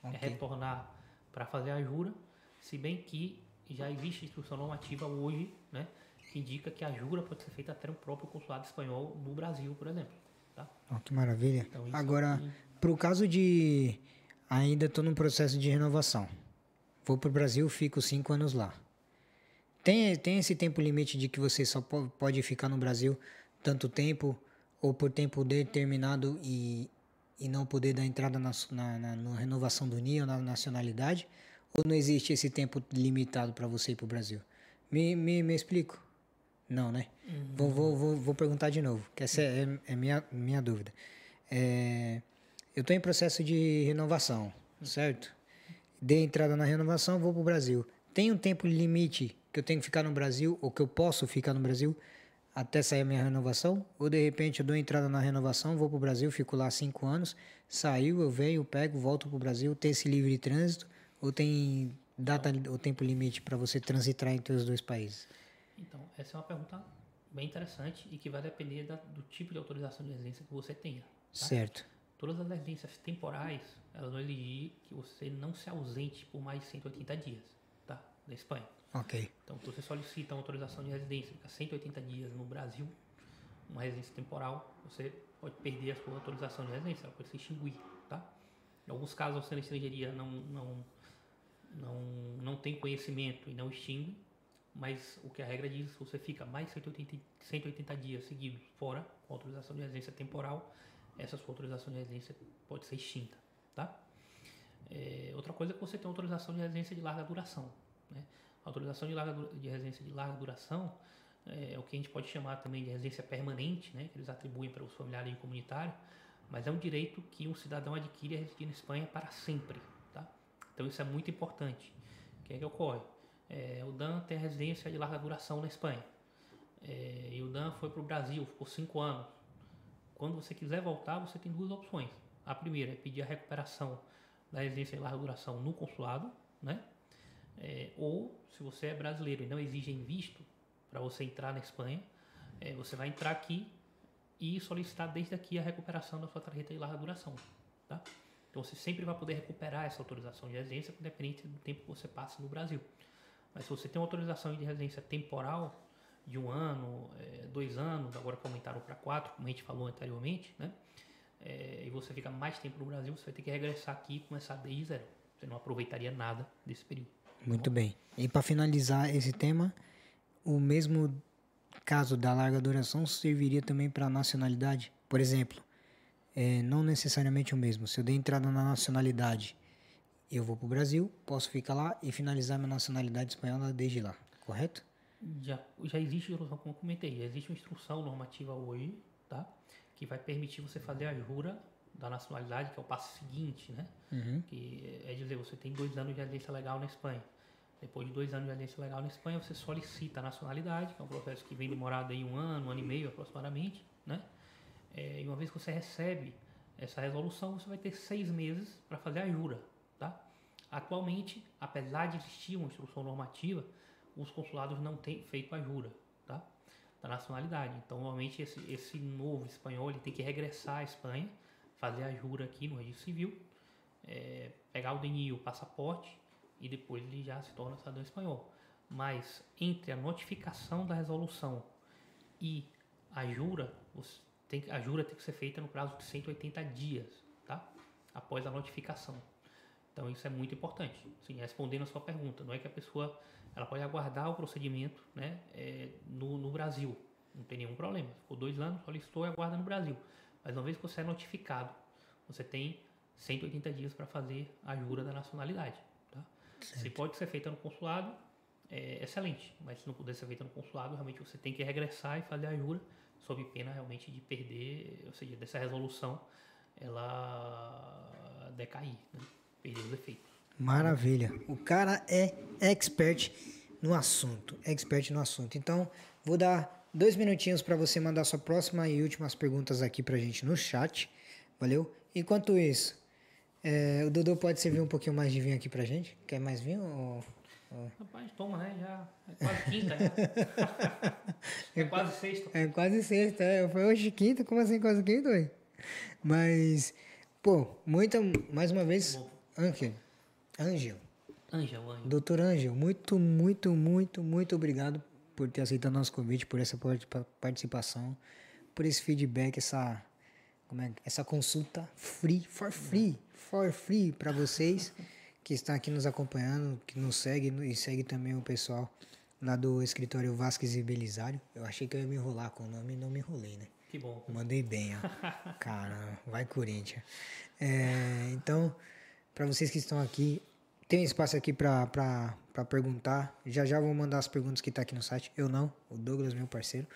Speaker 2: É okay. É retornar para fazer a jura, se bem que já existe instrução normativa hoje, né, que indica que a jura pode ser feita até no próprio consulado espanhol no Brasil, por exemplo. Tá?
Speaker 1: Oh, que maravilha. Então, Agora, aqui... para o caso de ainda estou num processo de renovação, vou para o Brasil, fico cinco anos lá. Tem, tem esse tempo limite de que você só pode ficar no Brasil tanto tempo ou por tempo determinado e, e não poder dar entrada na, na, na, na renovação do NIA, na nacionalidade? Ou não existe esse tempo limitado para você ir para o Brasil? Me, me, me explico? Não, né? Uhum. Vou, vou, vou, vou, perguntar de novo, que essa é, é minha, minha dúvida. É, eu estou em processo de renovação, certo? Dei entrada na renovação, vou para o Brasil. Tem um tempo limite que eu tenho que ficar no Brasil, ou que eu posso ficar no Brasil, até sair a minha renovação? Ou de repente eu dou entrada na renovação, vou para o Brasil, fico lá cinco anos, saiu, eu venho, pego, volto para o Brasil, tem esse livre trânsito, ou tem data ou tempo limite para você transitar entre os dois países?
Speaker 2: Então, essa é uma pergunta bem interessante e que vai depender da, do tipo de autorização de residência que você tenha. Tá?
Speaker 1: Certo.
Speaker 2: Todas as residências temporais, elas vão exigir que você não se ausente por mais de 180 dias, tá? Da Espanha.
Speaker 1: Ok.
Speaker 2: Então, se você solicita uma autorização de residência, fica 180 dias no Brasil, uma residência temporal, você pode perder a sua autorização de residência, ela pode se extinguir, tá? Em alguns casos, você na estrangeiria não, não não, não tem conhecimento e não extingue, mas o que a regra diz, se você fica mais 180, 180 dias seguidos fora, com autorização de residência temporal, essa sua autorização de residência pode ser extinta, tá? É, outra coisa é que você tem autorização de residência de larga duração, né? Autorização de, larga, de residência de larga duração é, é, o que a gente pode chamar também de residência permanente, né? Que eles atribuem para os familiares e comunitários, mas é um direito que um cidadão adquire a residir na Espanha para sempre? Então isso é muito importante. O que é que ocorre? É, o Dan tem a residência de larga duração na Espanha. É, e o Dan foi para o Brasil, ficou cinco anos. Quando você quiser voltar, você tem duas opções. A primeira é pedir a recuperação da residência de larga duração no consulado, né? É, ou, se você é brasileiro e não exigem visto para você entrar na Espanha, é, você vai entrar aqui e solicitar desde aqui a recuperação da sua tarjeta de larga duração, tá? Então você sempre vai poder recuperar essa autorização de residência, independente do tempo que você passe no Brasil. Mas se você tem uma autorização de residência temporal de um ano, é, dois anos, agora que aumentaram para quatro, como a gente falou anteriormente, né? É, e você fica mais tempo no Brasil, você vai ter que regressar aqui e começar desde zero. Você não aproveitaria nada desse período.
Speaker 1: Muito bem. E para finalizar esse tema, o mesmo caso da larga duração serviria também para nacionalidade? Por exemplo, é, não necessariamente o mesmo. Se eu der entrada na nacionalidade eu vou para o Brasil, posso ficar lá e finalizar minha nacionalidade espanhola desde lá, correto?
Speaker 2: Já, já existe, como eu comentei, já existe uma instrução normativa hoje, tá? Que vai permitir você fazer a jura da nacionalidade, que é o passo seguinte, né? Uhum. Que é dizer, você tem dois anos de residência legal na Espanha. Depois de dois anos de residência legal na Espanha, você solicita a nacionalidade, que é um processo que vem demorado aí um ano, um ano e meio aproximadamente, né? É, e uma vez que você recebe essa resolução, você vai ter seis meses para fazer a jura, Tá? Atualmente, apesar de existir uma instrução normativa, os consulados não têm feito a jura tá? da nacionalidade. Então, normalmente, esse, esse novo espanhol ele tem que regressar à Espanha, fazer a jura aqui no registro civil, é, pegar o DNI, o passaporte, e depois ele já se torna cidadão espanhol. Mas entre a notificação da resolução e a jura, tem, a jura tem que ser feita no prazo de 180 dias, tá? Após a notificação. Então isso é muito importante. Sim, respondendo a sua pergunta, não é que a pessoa ela pode aguardar o procedimento né, é, no, no Brasil, não tem nenhum problema. Ficou dois anos, solicitou e aguarda no Brasil. Mas uma vez que você é notificado, você tem 180 dias para fazer a jura da nacionalidade. Tá? Se pode ser feita no consulado, é excelente. Mas se não puder ser feita no consulado, realmente você tem que regressar e fazer a jura, sob pena realmente de perder, ou seja, dessa resolução ela decair. Né? perder os efeitos.
Speaker 1: Maravilha. O cara é expert no assunto. Expert no assunto. Então, vou dar dois minutinhos para você mandar sua próxima e últimas perguntas aqui pra gente no chat. Valeu? Enquanto isso, é, o Dudu pode servir um pouquinho mais de vinho aqui pra gente? Quer mais vinho? Ou,
Speaker 2: ou... Rapaz, toma, né? Já é quase quinta, né? é quase sexta.
Speaker 1: É quase sexta, é. Foi hoje quinta? Como assim quase quinta, ué? Mas, pô, muita, mais uma vez, Angel. Angel.
Speaker 2: Angel, Angel.
Speaker 1: Doutor Angel, muito, muito, muito, muito obrigado por ter aceitado nosso convite, por essa participação, por esse feedback, essa, como é, essa consulta free, for free, for free para vocês que estão aqui nos acompanhando, que nos segue e segue também o pessoal lá do escritório Vasques e Belisário. Eu achei que eu ia me enrolar com o nome e não me enrolei, né?
Speaker 2: Que bom.
Speaker 1: Mandei bem, ó. Caramba, vai Corinthians. É, então, para vocês que estão aqui, tem espaço aqui para perguntar. Já já vou mandar as perguntas que tá aqui no site. Eu não, o Douglas, meu parceiro.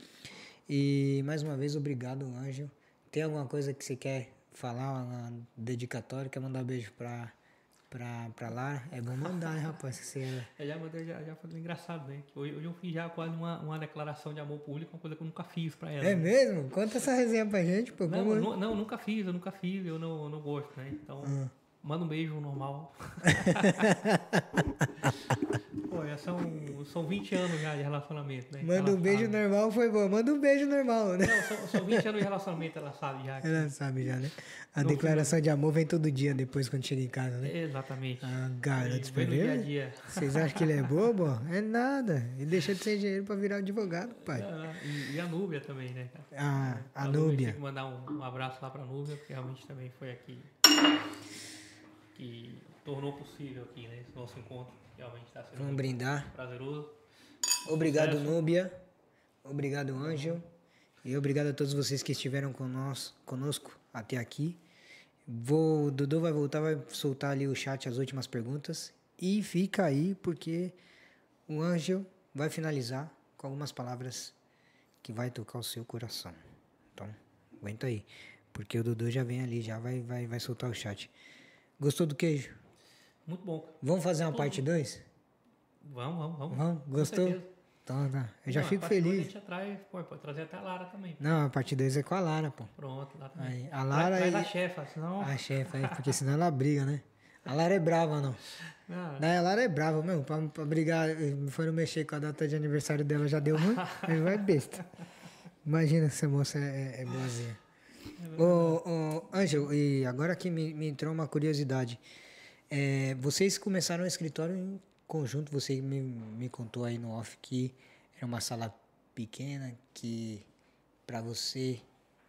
Speaker 1: E mais uma vez, obrigado, Anjo. Tem alguma coisa que você quer falar, uma dedicatória? Quer mandar um beijo para pra, pra lá? É bom mandar, né, rapaz? Você...
Speaker 2: É, já mandei, já, já foi engraçado, né? Hoje, hoje eu fiz já quase uma, uma declaração de amor público, uma coisa que eu nunca fiz pra ela.
Speaker 1: É né? mesmo? Conta essa resenha pra gente, pô.
Speaker 2: Não, não, não, nunca fiz, eu nunca fiz, eu não, não gosto, né? Então. Hum. Manda um beijo normal. Pô, já são, são 20 anos já de relacionamento, né?
Speaker 1: Manda um beijo sabe. normal foi bom. Manda um beijo normal, né?
Speaker 2: Não, são, são 20 anos de relacionamento, ela sabe já.
Speaker 1: Que... Ela sabe já, né? A declaração filme. de amor vem todo dia depois quando chega em casa, né?
Speaker 2: Exatamente.
Speaker 1: Ah, garoto,
Speaker 2: você dia a dia.
Speaker 1: Vocês acham que ele é bobo? É nada. Ele deixa de ser engenheiro pra virar advogado, pai.
Speaker 2: Ah, e, e, a Núbia também, né?
Speaker 1: Ah, a, a Núbia. Tem
Speaker 2: que mandar um, um abraço lá pra Núbia, porque realmente também foi aqui que tornou possível aqui, né, esse nosso encontro. Realmente está sendo
Speaker 1: Vamos brindar.
Speaker 2: prazeroso.
Speaker 1: Obrigado,
Speaker 2: Sucesso.
Speaker 1: Núbia. Obrigado, Ângel. E obrigado a todos vocês que estiveram conosco, conosco até aqui. Vou, o Dudu vai voltar, vai soltar ali o chat as últimas perguntas. E fica aí, porque o Ângel vai finalizar com algumas palavras que vai tocar o seu coração. Então, aguenta aí. Porque o Dudu já vem ali, já vai, vai, vai soltar o chat. Gostou do queijo?
Speaker 2: Muito bom.
Speaker 1: Vamos fazer uma parte 2?
Speaker 2: Vamos, vamos, vamos.
Speaker 1: Vamos? Gostou? Então, tá. Eu já
Speaker 2: Não, a
Speaker 1: fico
Speaker 2: parte dois
Speaker 1: feliz.
Speaker 2: A gente atrai, pô, pode trazer até a Lara também.
Speaker 1: Não, a parte 2 é com a Lara, pô.
Speaker 2: Pronto, lá também.
Speaker 1: Aí, a Lara
Speaker 2: Traz
Speaker 1: e
Speaker 2: a chefa, senão...
Speaker 1: a chefe aí, porque senão ela briga, né? A Lara é brava, não.
Speaker 2: Ah,
Speaker 1: Não, a Lara é brava, meu. Pra, pra brigar, foram mexer com a data de aniversário dela, já deu ruim. Aí vai besta. Imagina se a moça é, é boazinha. Ô, ô, e agora que me, me entrou uma curiosidade. É, vocês começaram o escritório em conjunto, você me, me contou aí no off que era uma sala pequena, que para você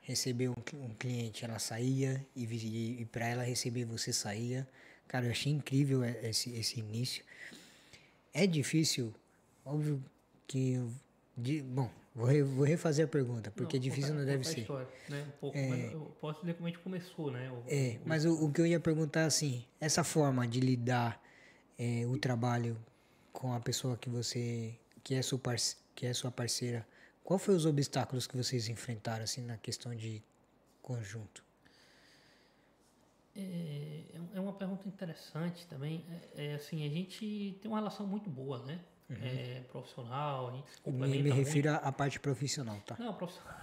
Speaker 1: receber um, um cliente ela saía e, vi- e para ela receber você saía. Cara, eu achei incrível e- esse, esse início. É difícil, óbvio que. de- bom, vou, re- vou refazer a pergunta, porque
Speaker 2: não,
Speaker 1: difícil
Speaker 2: contar-
Speaker 1: não deve ser.
Speaker 2: História, né? Um pouco, mas eu posso dizer como a gente começou, né? O-
Speaker 1: É,
Speaker 2: o-
Speaker 1: mas o, o que eu ia perguntar assim, essa forma de lidar é, o trabalho com a pessoa que você que é sua parce- que é sua parceira, qual foi os obstáculos que vocês enfrentaram assim na questão de conjunto?
Speaker 2: É, é uma pergunta interessante também. É, é, assim, a gente tem uma relação muito boa, né? É, profissional, a gente se
Speaker 1: Uhum. Me, me refiro à, parte profissional, tá?
Speaker 2: Não, profissional.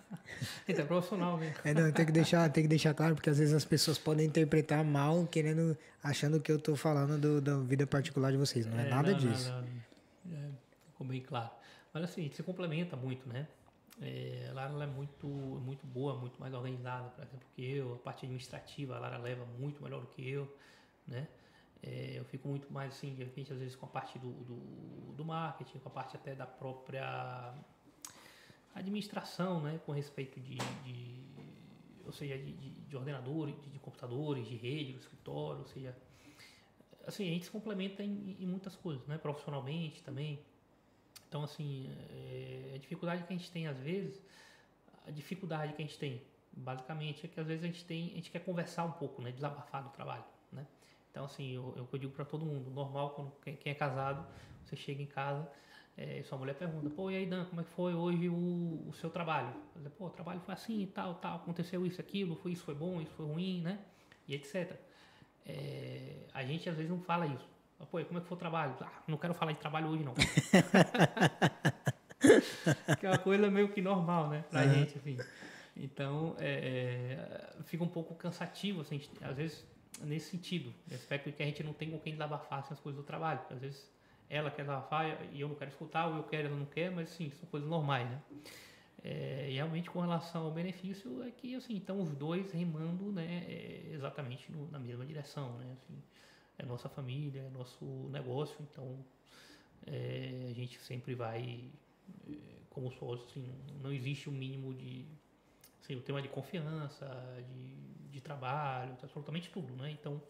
Speaker 2: então, é profissional mesmo.
Speaker 1: É, não, tem que deixar, tem que deixar claro porque às vezes as pessoas podem interpretar mal, querendo, achando que eu tô falando do, da vida particular de vocês. Não é, nada
Speaker 2: não,
Speaker 1: disso.
Speaker 2: Não, não. É, ficou bem claro. Mas assim, se complementa muito, né? É, a Lara ela é muito, muito boa, muito mais organizada, por exemplo, que eu. A parte administrativa, a Lara leva muito melhor do que eu, né? É, eu fico muito mais, assim, de repente, às vezes com a parte do, do, do marketing, com a parte até da própria administração, né? Com respeito de, de ou seja, de, de, de ordenadores, de, de computadores, de rede, do escritório, ou seja, assim, a gente se complementa em, em muitas coisas, né? Profissionalmente também. Então, assim, é, a dificuldade que a gente tem às vezes, a dificuldade que a gente tem, basicamente, é que às vezes a gente tem, a gente quer conversar um pouco, né? Desabafar do trabalho? Então, assim, eu, eu, eu digo para todo mundo, normal, quando quem, quem é casado, você chega em casa, é, sua mulher pergunta, pô, e aí, Dan, como é que foi hoje o, o seu trabalho? Digo, pô, o trabalho foi assim, tal, tal, aconteceu isso, aquilo, foi isso foi bom, isso foi ruim, né? E etc. É, a gente às vezes não fala isso. Pô, e como é que foi o trabalho? Ah, não quero falar de trabalho hoje, não. que é uma coisa meio que normal, né? Pra
Speaker 1: Uhum.
Speaker 2: gente, assim. Então, é, é, fica um pouco cansativo, assim, gente- às vezes, nesse sentido. No aspecto de que a gente não tem com quem desabafar assim, as coisas do trabalho. Às vezes, ela quer desabafar e eu não quero escutar, ou eu quero e ela não quer, mas, assim, são coisas normais, né? É, e realmente, com relação ao benefício, é que, assim, estão os dois remando, né? é, exatamente no- na mesma direção, né? Assim, é nossa família, é nosso negócio, então é, a gente sempre vai é, como sócio, assim, não existe um mínimo de assim, o tema de confiança, de, de trabalho, absolutamente tudo, né? Então,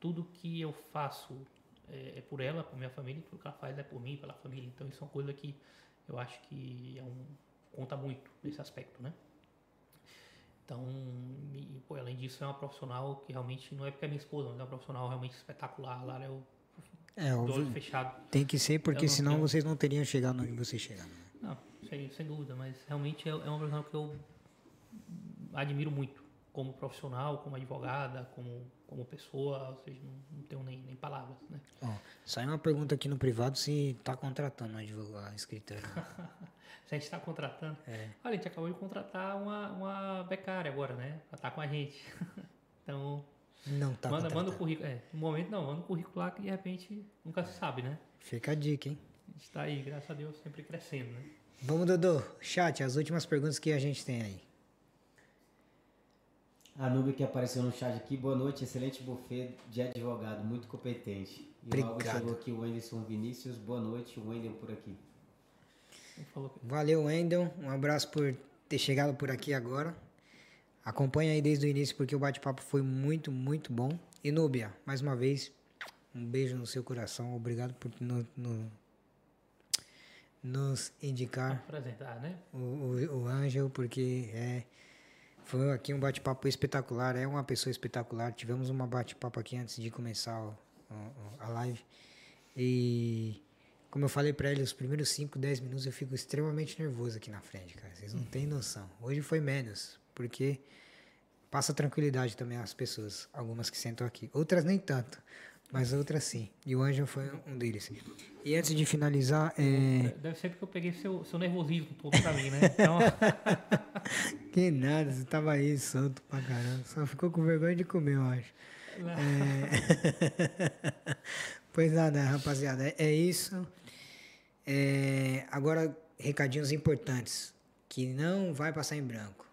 Speaker 2: tudo que eu faço é, é por ela, por minha família, tudo que ela faz é por mim, pela família. Então, isso é uma coisa que eu acho que é um, conta muito nesse aspecto, né? Então, e, pô, além disso, é uma profissional que realmente não é porque é minha esposa, mas é uma profissional realmente espetacular. Lá é o
Speaker 1: É, óbvio,
Speaker 2: fechado.
Speaker 1: tem que ser, porque
Speaker 2: não
Speaker 1: senão
Speaker 2: tenho-
Speaker 1: vocês não teriam chegado onde vocês chegaram. né?
Speaker 2: Não, sem, sem dúvida, mas realmente é, é uma profissional que eu admiro muito, como profissional, como advogada, como, como pessoa, ou seja, não, não tenho nem, nem palavras, né?
Speaker 1: Ó, saiu uma pergunta aqui no privado se tá contratando um advogado, escritório.
Speaker 2: Se a gente está contratando.
Speaker 1: É.
Speaker 2: Olha, a gente acabou de contratar uma, uma becária agora, né? Pra estar com a gente. então,
Speaker 1: Não tá
Speaker 2: manda, manda o currículo. É, no momento não, manda o currículo lá que de repente nunca se sabe, né?
Speaker 1: Fica a dica, hein?
Speaker 2: A gente está aí, graças a Deus, sempre crescendo, né?
Speaker 1: Vamos, Dodô. Chat, as últimas perguntas que a gente tem aí.
Speaker 3: A Nubia que apareceu no chat aqui, boa noite, excelente buffet de advogado, muito competente. E logo
Speaker 1: Obrigado.
Speaker 3: chegou aqui o Wenderson Vinícius, boa noite, o Wendel por aqui.
Speaker 1: Valeu, Wendel. Um abraço por ter chegado por aqui agora. Acompanha aí desde o início porque o bate-papo foi muito, muito bom. E Núbia, mais uma vez, um beijo no seu coração. Obrigado por no- no- nos indicar
Speaker 2: Apresentar, né?
Speaker 1: o, o, o Ângelo, porque é, foi aqui um bate-papo espetacular, é uma pessoa espetacular. Tivemos um bate-papo aqui antes de começar a live. E como eu falei pra ele, os primeiros 5, 10 minutos eu fico extremamente nervoso aqui na frente, cara. Vocês não têm noção. Hoje foi menos, porque passa tranquilidade também às pessoas, algumas que sentam aqui. Outras nem tanto, mas outras sim. E o Ângelo foi um deles. E antes de finalizar, é...
Speaker 2: Deve ser porque eu peguei seu, seu nervosismo todo pra mim, né? Então,
Speaker 1: Que nada, você tava aí solto pra caramba. Só ficou com vergonha de comer, eu acho. É... pois nada, rapaziada, é, isso. É, Agora, recadinhos importantes, que não vai passar em branco.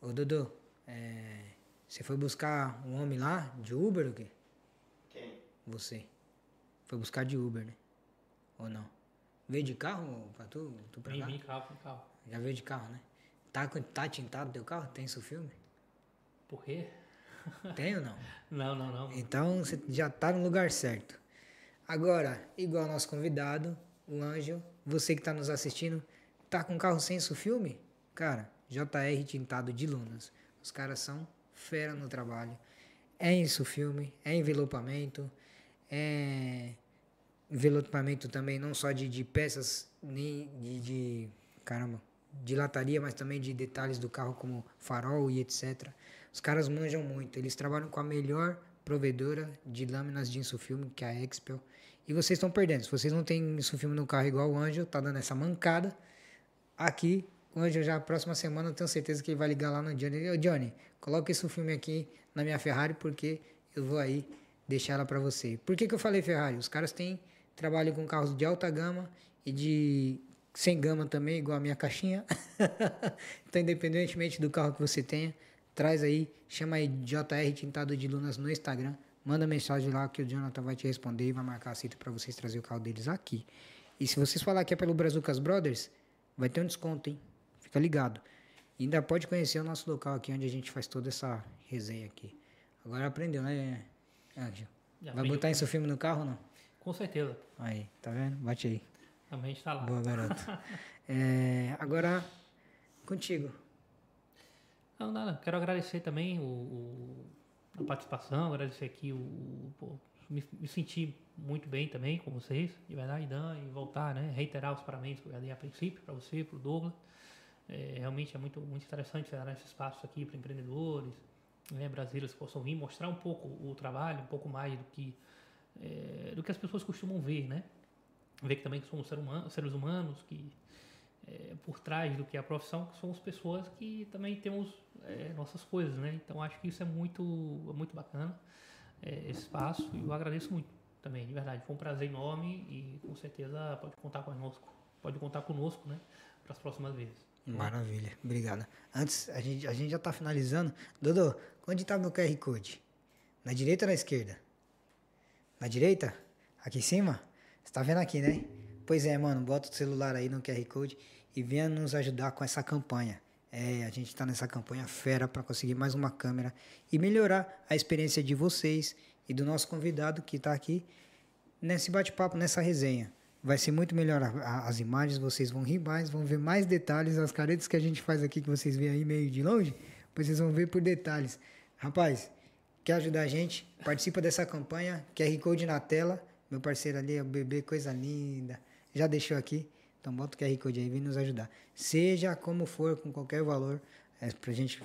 Speaker 1: Ô, Dudu, é, você foi buscar um homem lá, de Uber ou quê?
Speaker 3: Quem?
Speaker 1: Você. Foi buscar de Uber, né? Ou não? Veio de carro pra tu, tu pra
Speaker 2: vim, carro, vim, carro.
Speaker 1: Já veio de carro, né? Tá, tá tintado teu carro? Tem isso filme?
Speaker 2: Por quê?
Speaker 1: Tem ou não?
Speaker 2: Não, não, não.
Speaker 1: Então você já tá no lugar certo. Agora, igual nosso convidado, o Ângelo, você que tá nos assistindo, tá com carro sem isso filme? Cara, JR Tintado de Lunas. Os caras são fera no trabalho. É isso filme, é envelopamento, é envelopamento também não só de, de peças, nem de, de. Caramba, de lataria, mas também de detalhes do carro, como farol e etc. Os caras manjam muito. Eles trabalham com a melhor provedora de lâminas de insufilme, que é a Expel. E vocês estão perdendo. Se vocês não têm insufilme no carro igual o Anjo, tá dando essa mancada. Aqui, o Anjo já, próxima semana, eu tenho certeza que ele vai ligar lá no Johnny. Ô, Johnny, coloca esse filme aqui na minha Ferrari, porque eu vou aí deixar ela para você. Por que, que eu falei Ferrari? Os caras têm trabalho com carros de alta gama e de sem gama também, igual a minha caixinha. então, independentemente do carro que você tenha, traz aí, chama aí JR Tintado de Lunas no Instagram, manda mensagem lá que o Jonathan vai te responder e vai marcar a cita para vocês trazer o carro deles aqui. E se vocês falar que é pelo Brazucas Brothers, vai ter um desconto, hein? Fica ligado. E ainda pode conhecer o nosso local aqui, onde a gente faz toda essa resenha aqui. Agora aprendeu, né, Ângelo?
Speaker 2: Já
Speaker 1: Vai botar isso filme no carro ou não?
Speaker 2: Com certeza.
Speaker 1: Aí, tá vendo? Bate aí.
Speaker 2: Realmente tá lá.
Speaker 1: Boa, garoto. É, agora, contigo.
Speaker 2: Não, nada. Quero agradecer também o, o- a participação, agradecer aqui o. pô, me, me senti muito bem também com vocês, de verdade, Dan, e voltar, né? Reiterar os parabéns que eu dei a princípio para você, para o Douglas. É, realmente é muito, muito interessante dar esse espaço aqui para empreendedores, né, brasileiros que possam vir mostrar um pouco o trabalho, um pouco mais do que, é, do que as pessoas costumam ver, né? Ver que também somos ser humano- seres humanos, que é, por trás do que é a profissão, que somos pessoas que também temos é, nossas coisas, né? Então acho que isso é muito, é muito bacana, é, esse espaço, e eu agradeço muito também, de verdade. Foi um prazer enorme e com certeza pode contar conosco, pode contar conosco, né? Para as próximas vezes.
Speaker 1: Maravilha, obrigado. Antes, a gente, a gente já tá finalizando. Dodô, onde tá meu QR Code? Na direita ou na esquerda? Na direita? Aqui em cima? Você tá vendo aqui, né? Pois é, mano, bota o celular aí no QR Code e venha nos ajudar com essa campanha. É, a gente tá nessa campanha fera para conseguir mais uma câmera e melhorar a experiência de vocês e do nosso convidado que tá aqui nesse bate-papo, nessa resenha. Vai ser muito melhor as imagens, vocês vão rir mais, vão ver mais detalhes, as caretas que a gente faz aqui, que vocês veem aí meio de longe, vocês vão ver por detalhes. Rapaz, quer ajudar a gente? Participa dessa campanha, QR Code na tela, meu parceiro ali, o bebê, coisa linda, já deixou aqui, então bota o QR Code aí, vem nos ajudar. Seja como for, com qualquer valor, é pra gente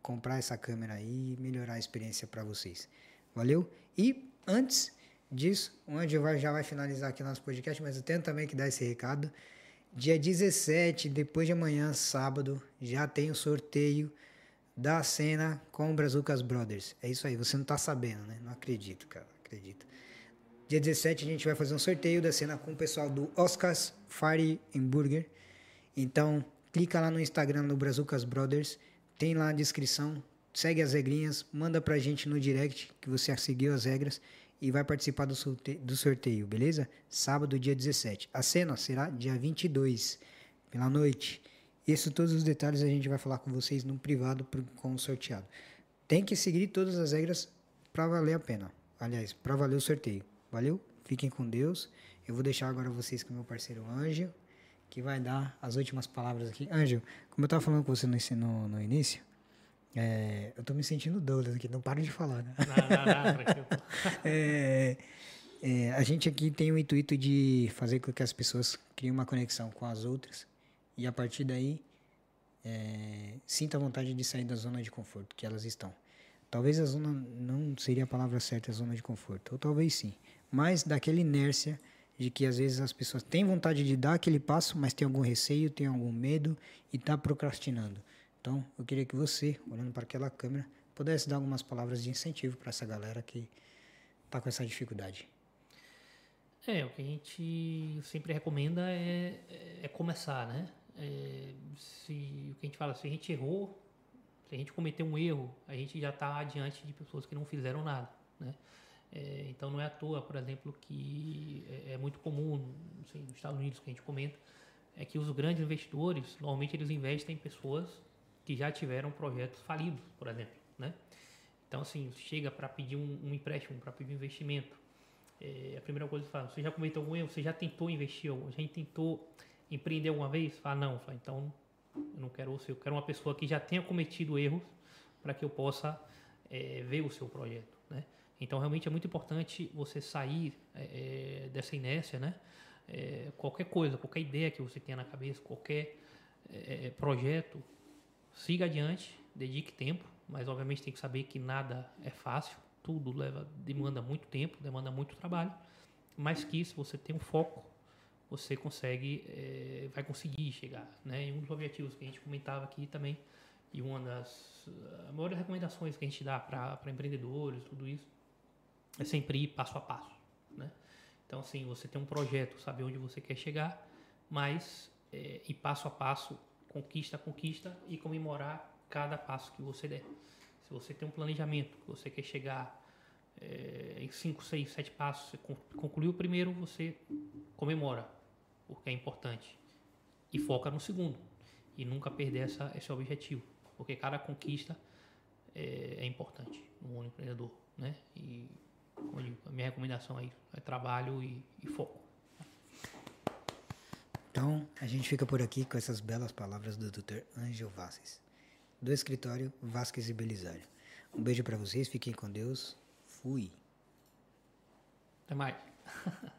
Speaker 1: comprar essa câmera aí e melhorar a experiência para vocês. Valeu? E antes disso, o vai, já vai finalizar aqui nosso podcast, mas eu tenho também que dar esse recado. Dia 17, depois de amanhã, sábado, já tem o sorteio da cena com o Brazucas Brothers. É isso aí, você não tá sabendo, né? Não acredito, cara, acredito. Dia 17 a gente vai fazer um sorteio da cena com o pessoal do Oscars Fire Burger. Então, clica lá no Instagram do Brazucas Brothers, tem lá a descrição, segue as regrinhas, manda pra gente no direct que você seguiu as regras e vai participar do sorteio, do sorteio, beleza? Sábado, dia 17. A cena será dia 22, pela noite. Isso, todos os detalhes a gente vai falar com vocês no privado com o sorteado. Tem que seguir todas as regras para valer a pena. Aliás, para valer o sorteio. Valeu? Fiquem com Deus. Eu vou deixar agora vocês com meu parceiro Anjo, que vai dar as últimas palavras aqui. Anjo, como eu estava falando com você no, no, no início, é, eu estou me sentindo Douglas aqui, não paro de falar, né?
Speaker 2: Não, não, não,
Speaker 1: é, é, a gente aqui tem o intuito de fazer com que as pessoas criem uma conexão com as outras e a partir daí é, sinta a vontade de sair da zona de conforto que elas estão. Talvez a zona não seria a palavra certa, a zona de conforto, ou talvez sim, mas daquela inércia de que às vezes as pessoas têm vontade de dar aquele passo, mas tem algum receio, tem algum medo e está procrastinando. Então, eu queria que você, olhando para aquela câmera, pudesse dar algumas palavras de incentivo para essa galera que está com essa dificuldade.
Speaker 2: É, o que a gente sempre recomenda é, é começar, né? É, se, o que a gente fala, se a gente errou, se a gente cometeu um erro, a gente já está adiante de pessoas que não fizeram nada, né? É, então não é à toa, por exemplo, que é, é muito comum sei, nos Estados Unidos que a gente comenta, é que os grandes investidores, normalmente eles investem em pessoas que já tiveram projetos falidos, por exemplo, né? Então, assim, chega para pedir um, um empréstimo, para pedir um investimento, é, a primeira coisa que fala, você já cometeu algum erro? Você já tentou investir? Já tentou empreender alguma vez? Fala, não. Fala, então, eu não quero você. Eu quero uma pessoa que já tenha cometido erros para que eu possa é, ver o seu projeto, né? Então, realmente é muito importante você sair é, é dessa inércia, né? É, qualquer coisa, qualquer ideia que você tenha na cabeça, qualquer é, é, projeto, siga adiante, dedique tempo, mas obviamente tem que saber que nada é fácil, tudo leva demanda muito tempo, demanda muito trabalho, mas que se você tem um foco, você consegue, é, vai conseguir chegar, né? E um dos objetivos que a gente comentava aqui também e uma das maiores recomendações que a gente dá para empreendedores, tudo isso, é sempre ir passo a passo, né? Então, assim, você tem um projeto, saber onde você quer chegar, mas é, ir passo a passo, conquista a conquista e comemorar cada passo que você der. Se você tem um planejamento, que você quer chegar é, em 5, 6, 7 passos, você concluiu o primeiro, você comemora, porque é importante. E foca no segundo. E nunca perder essa, esse objetivo. Porque cada conquista é, é importante no mundo empreendedor. Né? E a minha recomendação é, é trabalho e, e foco.
Speaker 1: Então, a gente fica por aqui com essas belas palavras do Dr. Ângelo Vasques, do escritório Vasques e Belisário. Um beijo para vocês, fiquem com Deus. Fui.
Speaker 2: Até mais.